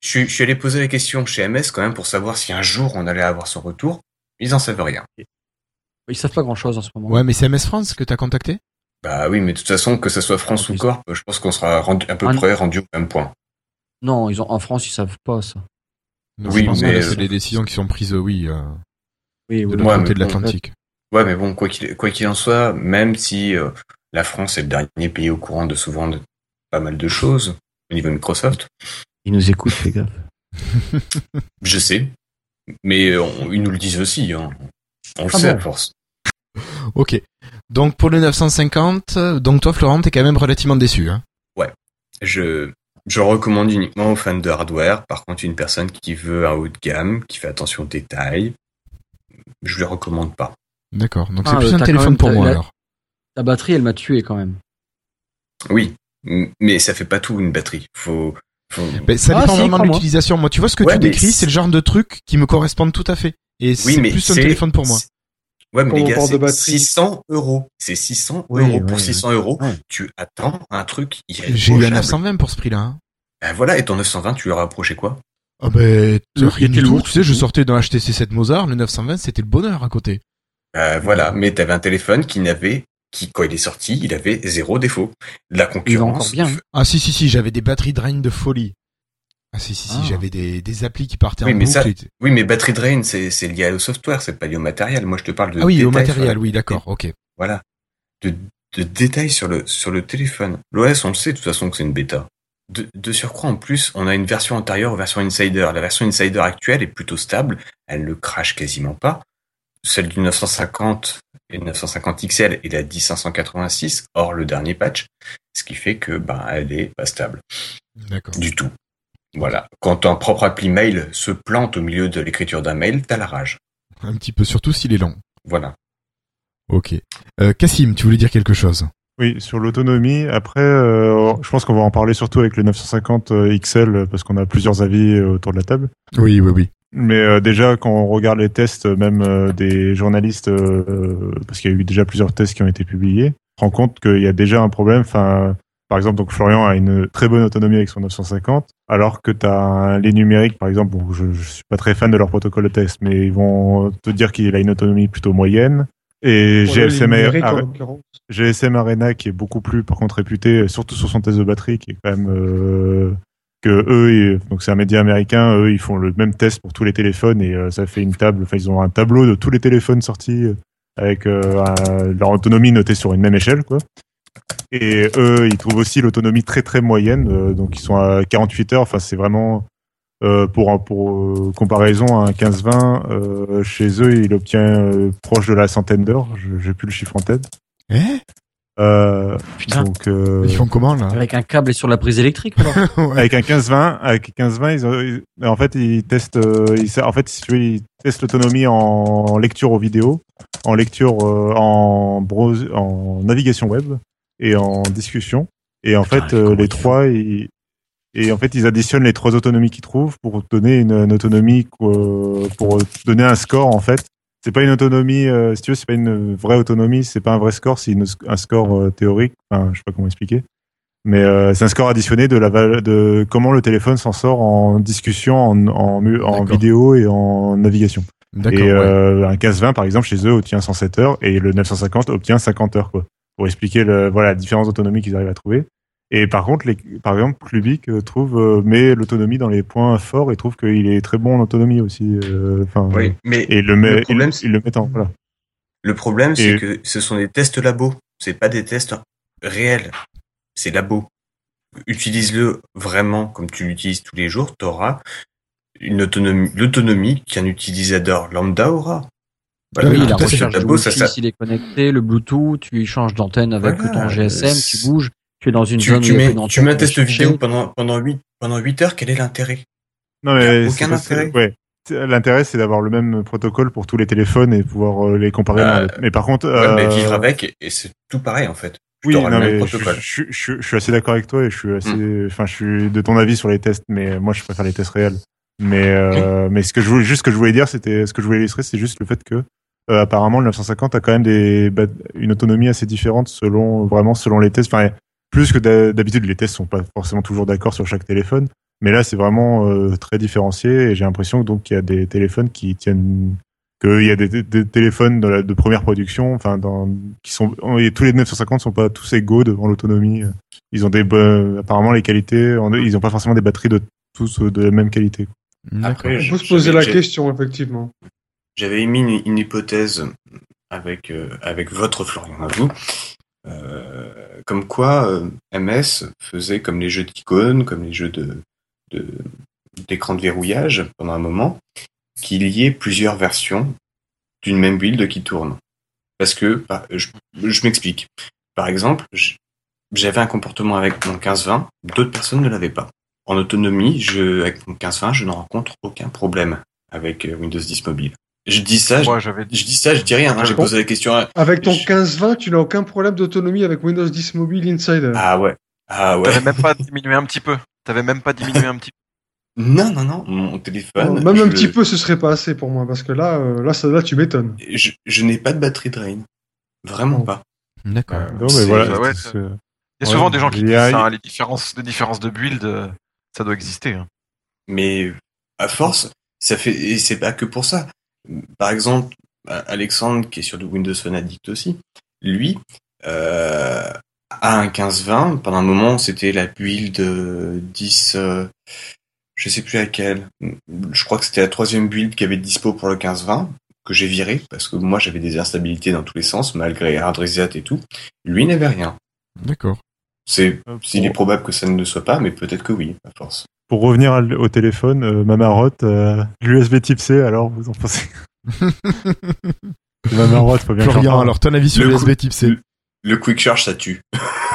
Je suis, je suis allé poser la question chez MS quand même pour savoir si un jour on allait avoir son retour. Ils en savent rien. Ils savent pas grand chose en ce moment. Ouais, mais c'est MS France que t'as contacté? Bah oui, mais de toute façon, que ce soit France ou. Corp, je pense qu'on sera rendu, à peu Ah, près rendu au même point. Non, ils ont, en France, ils savent pas ça. Oui, je pense que mais, là, euh, c'est des décisions qui sont prises, euh, oui, euh, Oui, de l'autre Ouais, côté mais de bon, l'Atlantique. Ouais, mais bon, quoi qu'il quoi qu'il en soit, même si euh, la France est le dernier pays au courant de souvent de pas mal de choses au niveau Microsoft, Ils nous écoutent, fais gaffe. je sais, mais on- ils nous le disent aussi. Hein. On le Ah sait bon à force. Ok. Donc pour le 950, euh, donc toi Florent, t'es quand même relativement déçu. Hein Je, je recommande uniquement aux fans de hardware. Par contre, une personne qui veut un haut de gamme, qui fait attention aux détails, je ne le recommande pas. D'accord. Donc Ah, c'est plus euh, un téléphone pour moi la- alors. La batterie, elle m'a tué quand même. Oui, mais ça fait pas tout une batterie. Faut, Ben, ça Ah, dépend si, vraiment de l'utilisation. Moi, tu vois ce que Ouais, tu décris, c'est- c'est le genre de truc qui me correspond tout à fait. Et c'est Oui, mais plus un c'est- téléphone pour moi. c'est- Ouais, mais les on gars, parle de c'est batterie. 600 euros. C'est 600 Oui, euros. ouais, pour ouais. 600 euros, Ouais. tu attends un truc J'ai eu un irréprochable. 920 pour ce prix-là. Hein. Ben voilà, et ton 920, tu leur as approché quoi? Ah ben, Le- rien il du tout. Tu sais, je sortais d'un HTC 7 Mozart, le 920, c'était le bonheur à côté. Ben voilà, mais t'avais un téléphone qui n'avait, qui quand il est sorti, il avait zéro défaut. La concurrence. encore bien, hein. Ah si, si, si, j'avais des batteries drain de folie. Ah si, si, si, Ah. j'avais des, des applis qui partaient Oui, en mais boucle. ça- et- Oui, mais battery drain, c'est c'est lié au software, c'est pas lié au matériel. Moi, je te parle de Ah oui, au détails matériel, oui, d'accord, ok. Voilà, de, de détails sur le sur le téléphone. L'OS, on le sait de toute façon que c'est une bêta. De, de surcroît, en plus, on a une version antérieure aux versions Insider. La version Insider actuelle est plutôt stable, elle ne crache quasiment pas. Celle du 950 et le 950 XL est la 10586, hors le dernier patch, ce qui fait que ben elle est pas stable D'accord. du tout. Voilà. Quand ton propre appli mail se plante au milieu de l'écriture d'un mail, t'as la rage. Un petit peu, surtout s'il est long. Voilà. Ok. Euh, Cassim, tu voulais dire quelque chose? Oui, sur l'autonomie. Après, euh, je pense qu'on va en parler surtout avec le 950 XL euh, parce qu'on a plusieurs avis euh, autour de la table. Oui, oui, oui. Mais euh, déjà, quand on regarde les tests, euh, même euh, des journalistes, euh, parce qu'il y a eu déjà plusieurs tests qui ont été publiés, on se rend compte qu'il y a déjà un problème. Enfin, par exemple, donc Florian a une très bonne autonomie avec son 950, alors que tu as les numériques, par exemple, bon, je, je suis pas très fan de leur protocole de test, mais ils vont te dire qu'il a une autonomie plutôt moyenne. Et GSM, Ar-. GSM Arena qui est beaucoup plus par contre réputé, surtout sur son test de batterie, qui est quand même euh, que eux, donc c'est un média américain, eux ils font le même test pour tous les téléphones et euh, ça fait une table, enfin ils ont un tableau de tous les téléphones sortis euh, avec euh, leur autonomie notée sur une même échelle quoi. Et eux ils trouvent aussi l'autonomie très très moyenne, donc ils sont à 48 heures, enfin c'est vraiment pour pour euh, comparaison un 15-20 euh, chez eux il obtient proche de la centaine d'heures, j'ai plus le chiffre en tête. Eh? Euh, Putain. donc euh, Ils font comment, là Avec un câble et sur la prise électrique, alors. Ouais. avec un 15-20, avec 15-20, ils, ont- ils- en fait ils testent, euh, ils, en fait si tu veux, ils testent l'autonomie en lecture aux vidéos, en lecture euh, en browse, en navigation web et en discussion. Et en Putain, fait euh, les ils trois, ils, et en fait ils additionnent les trois autonomies qu'ils trouvent pour donner une, une autonomie euh, pour donner un score en fait. C'est pas une autonomie, euh, si tu veux, c'est pas une vraie autonomie, c'est pas un vrai score, c'est un score euh, théorique. Enfin, je sais pas comment expliquer. Mais euh, c'est un score additionné de la de comment le téléphone s'en sort en discussion, en, vidéo et en navigation. Et ouais. un 15-20 par exemple chez eux obtient 107 heures et le 950 obtient 50 heures quoi. Pour expliquer le, voilà la différence d'autonomie qu'ils arrivent à trouver. Et par contre, les, par exemple, Clubic euh, trouve euh, met l'autonomie dans les points forts et trouve qu'il est très bon en autonomie aussi. euh, Enfin, Oui, mais et il le met, Le problème, il, le met en voilà. le problème, c'est Et- que ce sont des tests labo. C'est pas des tests réels. C'est labo. Utilise-le vraiment comme tu l'utilises tous les jours. T'auras une autonomie, l'autonomie qu'un utilisateur lambda aura. Voilà, Oui, la recherche ça, wifi, ça, s'il est connecté, le Bluetooth, tu changes d'antenne avec Voilà, ton GSM, euh, tu bouges, tu es dans une tu, zone tu mets, tu mets un test vidéo pendant, pendant 8, pendant 8 heures, quel est l'intérêt? Non Il mais aucun intérêt. ouais. L'intérêt, c'est d'avoir le même protocole pour tous les téléphones et pouvoir euh, les comparer. Euh, mais par contre, Ouais, mais euh, vivre avec, et, c'est tout pareil en fait. Tu Oui, auras non, le même mais je, protocole. je, je, je suis assez d'accord avec toi et je suis assez, Mm. enfin, je suis de ton avis sur les tests, mais moi, je préfère les tests réels. Mais, euh, mais ce que je voulais, juste ce que je voulais dire, c'était, ce que je voulais illustrer, c'est juste le fait que euh, apparemment le 950 a quand même des bat- une autonomie assez différente selon vraiment selon les tests. Enfin, plus que d'ha- d'habitude, les tests sont pas forcément toujours d'accord sur chaque téléphone, mais là c'est vraiment euh, très différencié et j'ai l'impression donc qu'il y a des téléphones qui tiennent qu'il y a des, téléphones de, la- de première production, enfin dans qui sont et tous les 950 sont pas tous égaux devant l'autonomie. Ils ont des bo- apparemment les qualités, ils ont pas forcément des batteries de tous de la même qualité. Après, On je- peut se poser la question, effectivement. J'avais émis une, une hypothèse avec euh, avec votre Florian à vous, euh, comme quoi euh, MS faisait comme les jeux d'icônes, comme les jeux de d'écran de, verrouillage pendant un moment, qu'il y ait plusieurs versions d'une même build qui tourne. Parce que bah, je, m'explique. Par exemple, j'avais un comportement avec mon 1520, d'autres personnes ne l'avaient pas. En autonomie, je, avec mon 1520, je ne rencontre aucun problème avec euh, Windows 10 mobile. Je dis ça, je, Moi, j'avais je dis ça, je dis rien. hein, J'ai Bon. posé la question à... Avec ton Je- 15-20, tu n'as aucun problème d'autonomie avec Windows 10 Mobile Insider. Ah ouais. Ah ouais. T'avais même pas diminué un petit peu. T'avais même pas diminué un petit peu. Non, non, non. Mon téléphone. Même un le- petit peu, ce serait pas assez pour moi, parce que là, euh, là, ça, là, tu m'étonnes. Je, je n'ai pas de batterie drain. Vraiment pas. D'accord. Non, mais c'est- voilà. ouais, c'est- Il y a Ouais, souvent des gens qui disent ça, hein, les différences, les différences de build, euh, ça doit exister. hein. Mais à force, ça fait et c'est pas que pour ça. Par exemple, Alexandre qui est sur du Windows Phone Addict aussi, lui euh, a un 1520. Pendant un moment, c'était la build euh, 10, euh, je sais plus laquelle. Je crois que c'était la troisième build qui avait dispo pour le 1520 que j'ai viré parce que moi j'avais des instabilités dans tous les sens malgré hard reset et tout. Lui n'avait rien. D'accord. C'est Euh, il est probable que ça ne le soit pas, mais peut-être que oui, à force. Pour revenir à au téléphone, euh, ma marotte, euh, l'USB Type C, alors vous en pensez Ma marotte, faut bien Florian, alors ton avis sur Le l'USB Type C? Le quick charge ça tue.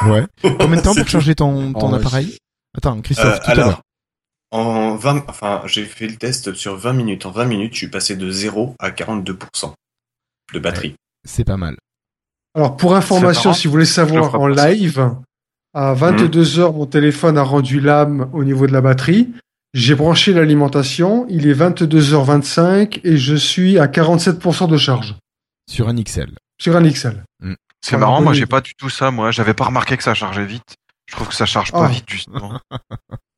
Ouais. Combien de temps pour charger ton, ton Oh, ouais. appareil Attends, Christophe, Euh, tout à alors, l'heure. en 20, enfin, j'ai fait le test sur 20 minutes. En 20 minutes, je suis passé de 0 à 42% de batterie. C'est pas mal. Alors, pour information, si vous voulez savoir en live, à 22 heures, mon téléphone a rendu l'âme au niveau de la batterie. J'ai branché l'alimentation. Il est 22h25 et je suis à 47% de charge Sur un XL. sur un XL. C'est Ouais, marrant, moi j'ai pas du tout ça, moi. J'avais pas remarqué que ça chargeait vite. Je trouve que ça charge pas Ah. vite, justement.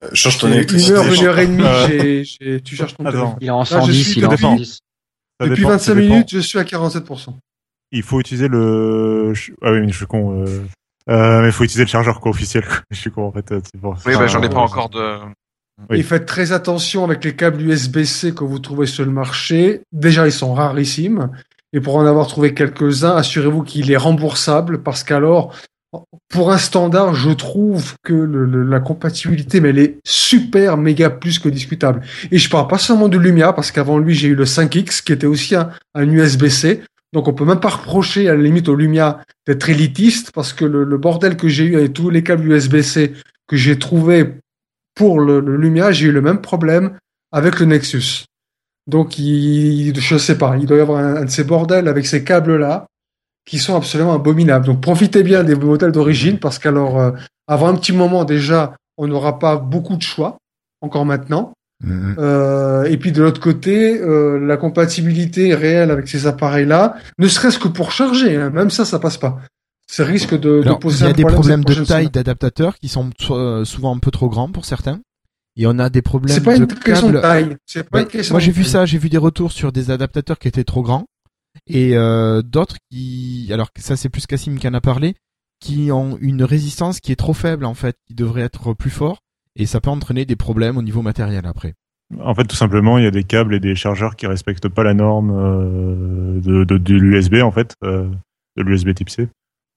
Euh, change ton Une électricité. heure, une heure et demie, Euh, tu cherches ton téléphone. Il est en je 110, suis il est en depuis- 110. Ça Depuis dépend, ça 25 dépend. minutes, je suis à 47%. Il faut utiliser le. Ah oui, mais je suis con. Euh... Euh, mais il faut utiliser le chargeur quoi, officiel. quoi. Je suis con en fait. euh, pour... Oui, bah, j'en ai Euh, pas encore de. Oui. Et faites très attention avec les câbles USB-C que vous trouvez sur le marché. Déjà, ils sont rarissimes. Et pour en avoir trouvé quelques-uns, assurez-vous qu'il est remboursable parce qu'alors, pour un standard, je trouve que le- le- la compatibilité, mais elle est super méga plus que discutable. Et je parle pas seulement de Lumia parce qu'avant lui, j'ai eu le 5X qui était aussi un, un USB-C. Donc on peut même pas reprocher à la limite au Lumia d'être élitiste parce que le, bordel que j'ai eu avec tous les câbles USB-C que j'ai trouvé pour le, Lumia, j'ai eu le même problème avec le Nexus. Donc, il, je sais pas, il doit y avoir un, de ces bordels avec ces câbles-là qui sont absolument abominables. Donc, profitez bien des modèles d'origine parce qu'alors, euh, avant un petit moment déjà, on n'aura pas beaucoup de choix, encore maintenant. Mhm. Euh, et puis de l'autre côté, euh, la compatibilité réelle avec ces appareils-là, ne serait-ce que pour charger, hein, même ça, ça passe pas. Ça risque de, de Alors, il poser y a un des problème problèmes de taille d'adaptateurs qui sont so- souvent un peu trop grands pour certains. Et on a des problèmes C'est pas de une question de taille. C'est pas une question moi j'ai de vu ça, j'ai vu des retours sur des adaptateurs qui étaient trop grands et euh, d'autres qui, alors que ça c'est plus Cassim qui en a parlé, qui ont une résistance qui est trop faible en fait, qui devrait être plus fort et ça peut entraîner des problèmes au niveau matériel après. En fait, tout simplement, il y a des câbles et des chargeurs qui respectent pas la norme euh, de, de, de l'USB en fait, euh, de l'USB Type C.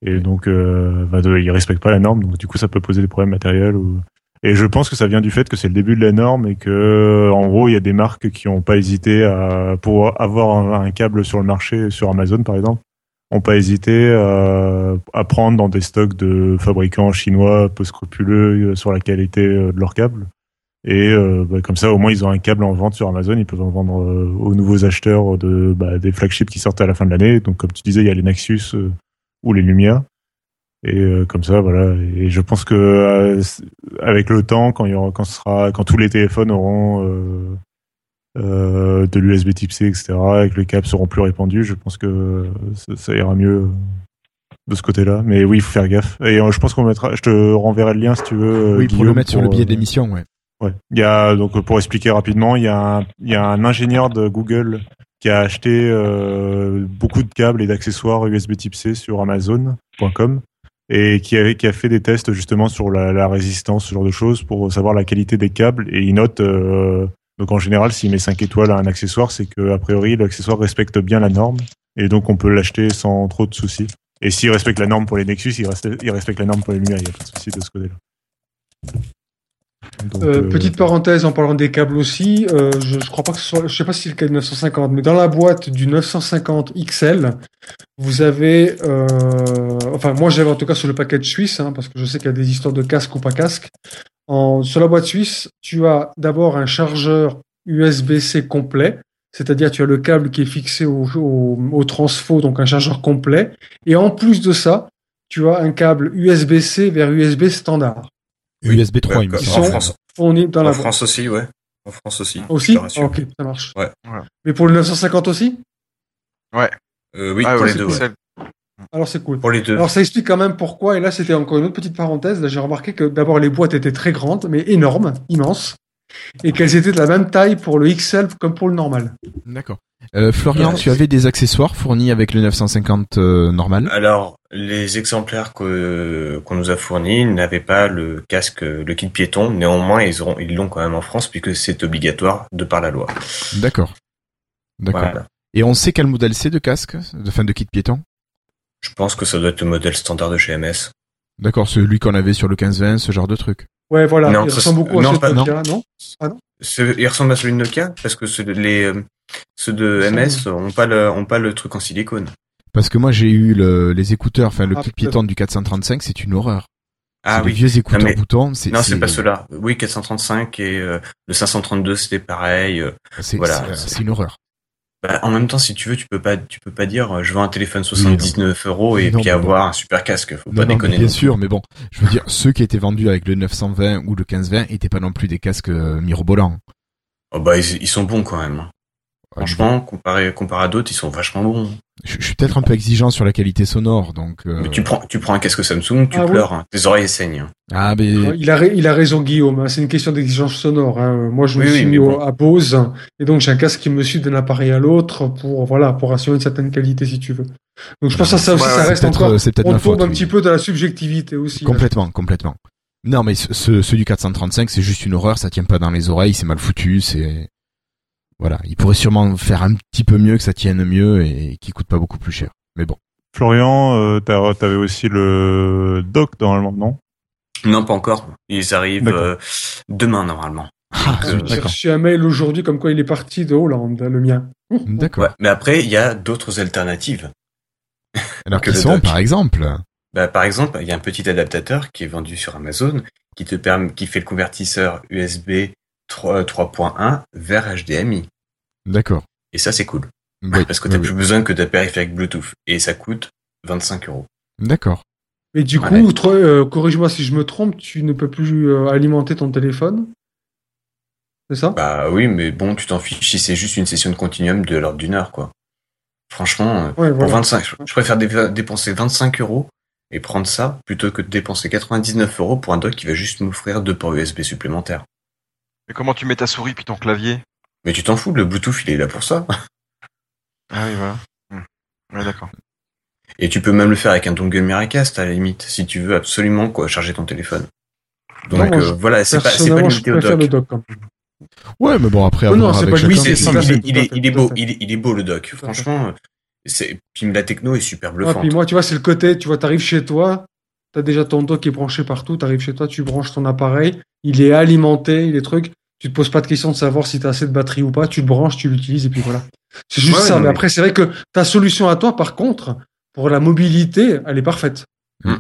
Et donc, euh, bah, de, ils respectent pas la norme, donc du coup, ça peut poser des problèmes matériels. Ou... Et je pense que ça vient du fait que c'est le début de la norme et que, en gros, il y a des marques qui ont pas hésité à pour avoir un, un câble sur le marché, sur Amazon par exemple, ont pas hésité à, à prendre dans des stocks de fabricants chinois peu scrupuleux sur la qualité euh, de leur câble. Et euh, bah, comme ça, au moins, ils ont un câble en vente sur Amazon. Ils peuvent en vendre euh, aux nouveaux acheteurs de bah, des flagships qui sortent à la fin de l'année. Donc, comme tu disais, il y a les Nexus euh, ou les Lumia. Et euh, comme ça, voilà. Et je pense que euh, avec le temps, quand il y aura, quand ce sera, quand tous les téléphones auront euh, euh, de l'USB Type C, etc., et que les câbles seront plus répandus, je pense que ça, ça ira mieux de ce côté-là. Mais oui, il faut faire gaffe. Et euh, je pense qu'on mettra, je te renverrai le lien si tu veux. euh, oui, pour le mettre sur le billet euh, de l'émission, ouais. Ouais. Il y a donc euh, pour expliquer rapidement, il y a un, il y a un ingénieur de Google qui a acheté euh, beaucoup de câbles et d'accessoires USB Type C sur Amazon.com et qui a, qui a fait des tests justement sur la, la résistance, ce genre de choses, pour savoir la qualité des câbles. Et il note euh, donc en général, s'il met 5 étoiles à un accessoire, c'est que a priori l'accessoire respecte bien la norme et donc on peut l'acheter sans trop de soucis. Et s'il respecte la norme pour les Nexus, il, reste- il respecte la norme pour les lumières. Il n'y a pas de souci de ce côté-là. Donc, Euh, euh, petite parenthèse en parlant des câbles aussi, euh, je, je crois pas que ce soit, je sais pas si c'est le cas du 950, mais dans la boîte du 950 XL, vous avez, enfin moi j'avais en tout cas sur le paquet suisse, hein, parce que je sais qu'il y a des histoires de casque ou pas casque. En, sur la boîte suisse, tu as d'abord un chargeur USB-C complet, c'est-à-dire tu as le câble qui est fixé au, au, au transfo, donc un chargeur complet, et en plus de ça, tu as un câble USB-C vers USB standard USB 3, il me Ouais, semble. en sont- France, fourni dans la en boîte. France aussi, ouais. En France aussi. Aussi te rassure. Ok, ça marche. Ouais. Mais pour le 950 aussi? Euh, oui, Ah, pour ouais, les deux. Alors c'est cool. Pour les deux. Alors ça explique quand même pourquoi, et là c'était encore une autre petite parenthèse, là j'ai remarqué que d'abord les boîtes étaient très grandes, mais énormes, immenses, et qu'elles étaient de la même taille pour le XL comme pour le normal. D'accord. Euh, Florian, Ouais. tu avais des accessoires fournis avec le 950 euh, normal? Alors, les exemplaires que- qu'on nous a fournis n'avaient pas le casque, le kit piéton. Néanmoins, ils auront, ils l'ont quand même en France puisque c'est obligatoire de par la loi. D'accord. D'accord. Voilà. Et on sait quel modèle c'est de casque, de fin de kit piéton? Je pense que ça doit être le modèle standard de chez MS. D'accord, celui qu'on avait sur le 15-20, ce genre de truc. Ouais, voilà, Non, il ressemble beaucoup non, à pas- ce Nokia, non Ce- il ressemble à celui de Nokia parce que ceux de, les, euh, ceux de MS ont pas le, ont pas le truc en silicone. Parce que moi j'ai eu le- les écouteurs, enfin le Ah, piéton du 435, c'est une horreur. Ah oui. des vieux écouteurs mais- boutons. C'est, Non, c'est pas ceux-là. Oui, 435 et euh, le 532 c'était pareil. euh. C'est, Voilà. c'est- c'est une horreur. Bah, en même temps, si tu veux, tu peux pas, tu peux pas dire, euh, je veux un téléphone 79 euros et Non, puis bon. avoir un super casque. Faut Non, pas non, déconner. bien sûr, mais bon, je veux dire, ceux qui étaient vendus avec le 920 ou le 1520 étaient pas non plus des casques euh, mirobolants. Oh, bah, ils, ils sont bons quand même. Franchement, comparé, comparé à d'autres, ils sont vachement bons. Je, je suis peut-être un peu exigeant sur la qualité sonore, donc. euh, Mais tu prends, tu prends un casque Samsung, tu Ah oui. pleures, hein. tes oreilles saignent. hein. Ah, mais il a, il a raison Guillaume, hein, c'est une question d'exigence sonore. hein. Moi je me suis oui, mis bon. à Bose, et donc j'ai un casque qui me suit d'un appareil à l'autre pour, voilà, pour assurer une certaine qualité si tu veux. Donc je pense que ça, ça aussi, Ouais, ça ouais, reste encore... euh, c'est peut-être On tombe faute. un oui. petit peu dans la subjectivité aussi. Complètement, complètement. Non, mais ce, ce- ceux du 435, c'est juste une horreur, ça tient pas dans les oreilles, c'est mal foutu, c'est. Voilà, il pourrait sûrement faire un petit peu mieux, que ça tienne mieux et qui coûte pas beaucoup plus cher. Mais bon. Florian, euh, t'as- t'avais aussi le doc normalement, non? Non, pas encore. Ils arrivent euh, demain, normalement. Ah, Euh, J'ai d'accord. reçu un mail aujourd'hui comme quoi il est parti de Hollande, le mien. D'accord. Ouais. Mais après, il y a d'autres alternatives. Alors que sont, doc. par exemple Bah, par exemple, il y a un petit adaptateur qui est vendu sur Amazon qui te permet, qui fait le convertisseur USB 3 3.1 vers HDMI. D'accord. Et ça, c'est cool. Oui, Parce que t'as oui. plus besoin que d'un périphérique Bluetooth. Et ça coûte 25 euros. D'accord. Mais du coup, euh, corrige-moi si je me trompe, tu ne peux plus euh, alimenter ton téléphone? C'est ça? Bah oui, mais bon, tu t'en fiches si c'est juste une session de continuum de l'ordre d'une heure, quoi. Franchement, euh, Ouais, pour voilà. 25, je- je préfère dé- dépenser 25 euros et prendre ça plutôt que de dépenser 99 euros pour un dock qui va juste m'offrir deux ports USB supplémentaires. Mais comment tu mets ta souris puis ton clavier? Mais tu t'en fous, le Bluetooth, il est là pour ça. Ah oui, voilà. Hmm. Ouais, d'accord. Et tu peux même le faire avec un dongle Miracast à la limite, si tu veux absolument quoi charger ton téléphone. Donc Non, moi, euh, je- voilà, c'est pas, pas limité au dock. le doc. hein. Ouais, mais bon, après, Oh non, c'est pas Oui, c'est, il, est- il est, beau, il est, il est beau le dock. Franchement, c'est, puis la techno est super Ah, bluffante. puis moi, tu vois, c'est le côté, tu vois, t'arrives chez toi, t'as déjà ton dock qui est branché partout, t'arrives chez toi, tu branches ton appareil, il est alimenté, il est truc, tu te poses pas de question de savoir si t'as assez de batterie ou pas, tu le branches, tu l'utilises et puis voilà. C'est juste Ouais, ça. mais mais- après, c'est vrai que ta solution à toi, par contre, pour la mobilité, elle est parfaite. Hmm.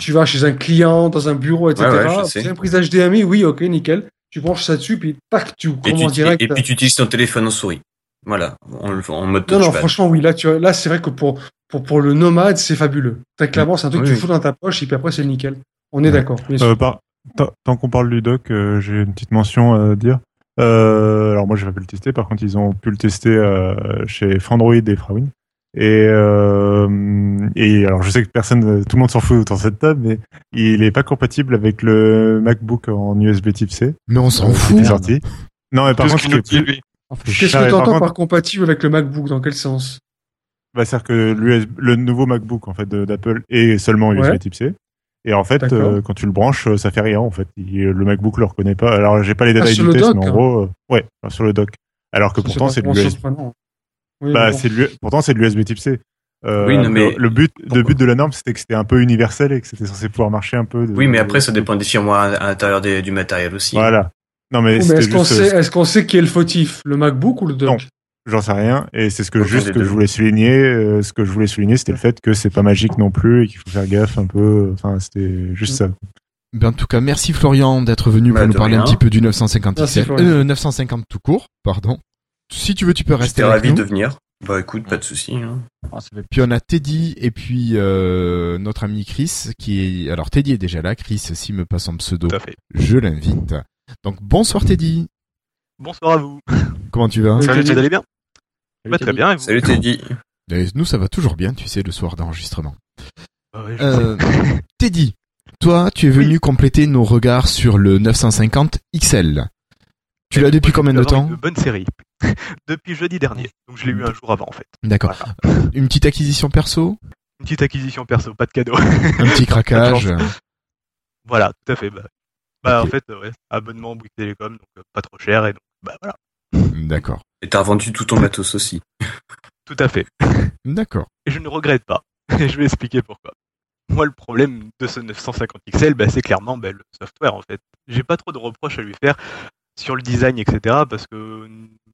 Tu vas chez un client, dans un bureau, etc. C'est une prise HDMI, oui, ok, nickel. Tu branches ça dessus, puis tac, tu et, tu, commences direct. et puis tu utilises ton téléphone en souris. Voilà, en, le- en mode Non, non, franchement, oui. Là, tu vois, là, c'est vrai que pour, pour, pour le nomade, c'est fabuleux. Très clairement, c'est un truc que tu fous dans ta poche et puis après, c'est nickel. On est Ouais. d'accord. Euh, par- tant- Tant qu'on parle du doc, euh, j'ai une petite mention à dire. Euh, alors moi, j'ai pas pu le tester. Par contre, ils ont pu le tester euh, chez Frandroid et Frawin. Et, euh, et alors, je sais que personne, tout le monde s'en fout autour de cette table, mais il est pas compatible avec le MacBook en USB Type C. Mais on s'en fout. sorti. Non, mais par contre, ce qui est. Qu'est-ce que tu entends par compatible avec le MacBook Dans quel sens? Bah, c'est-à-dire que le nouveau MacBook en fait d'Apple est seulement USB Ouais. Type C. Et en fait, euh, quand tu le branches, euh, ça fait rien en fait. Il- le MacBook le reconnaît pas. Alors, j'ai pas les Ah, détails sur du le test, dock, mais en hein. gros, euh, ouais, sur le dock. Alors que Ça, pourtant, c'est de vraiment l'US surprenant. Oui, bah, bon. c'est pourtant c'est de l'USB Type C. Euh, Oui, non, mais le, le but, le pourquoi but de la norme, c'était que c'était un peu universel et que c'était censé pouvoir marcher un peu. de- Oui, mais après, ça dépend des firmware à l'intérieur des- du matériel aussi. Voilà. Non, mais Oh, est-ce qu'on juste, sait, euh, sait qui est le fautif Le MacBook ou le dock Non. J'en sais rien. Et c'est ce que Aucun juste que deux. je voulais souligner. euh, ce que je voulais souligner, c'était le fait que c'est pas magique non plus et qu'il faut faire gaffe un peu. Enfin, c'était juste ça. Ben, en tout cas, merci Florian d'être venu Bah, pour nous de parler un petit peu du 950 Merci, XL. Florian. Euh, 950 tout court, pardon. Si tu veux, tu peux rester J'étais ravi nous. de venir. Bah écoute, pas de souci. Hein. Ah, Puis on a Teddy et puis euh, notre ami Chris qui est alors Teddy est déjà là. Chris, s'il me passe son pseudo, Tout à fait. je l'invite. Donc bonsoir Teddy. Bonsoir à vous. Comment tu vas? Salut, Teddy. vous allez bien? Salut, Bah, Très Teddy. bien. Et vous Salut Teddy. Et Nous ça va toujours bien, tu sais, le soir d'enregistrement. Ah ouais, je Euh, Teddy, toi, tu es venu compléter nos regards sur le 950 XL. Tu l'as Moi, depuis combien de temps Une bonne série. Depuis jeudi dernier. Donc je l'ai eu un jour avant en fait. D'accord. Voilà. Une petite acquisition perso, Une petite acquisition perso, pas de cadeau. un petit craquage. voilà, tout à fait. Bah, bah, en fait, ouais, abonnement Bouygues Télécom, donc euh, pas trop cher et donc bah voilà, D'accord. Et t'as revendu tout ton matos aussi. tout à fait. D'accord. Et je ne regrette pas. Et je vais expliquer pourquoi. Moi, le problème de ce 950 XL, bah, c'est clairement bah, le software en fait. J'ai pas trop de reproches à lui faire sur le design, etc. Parce que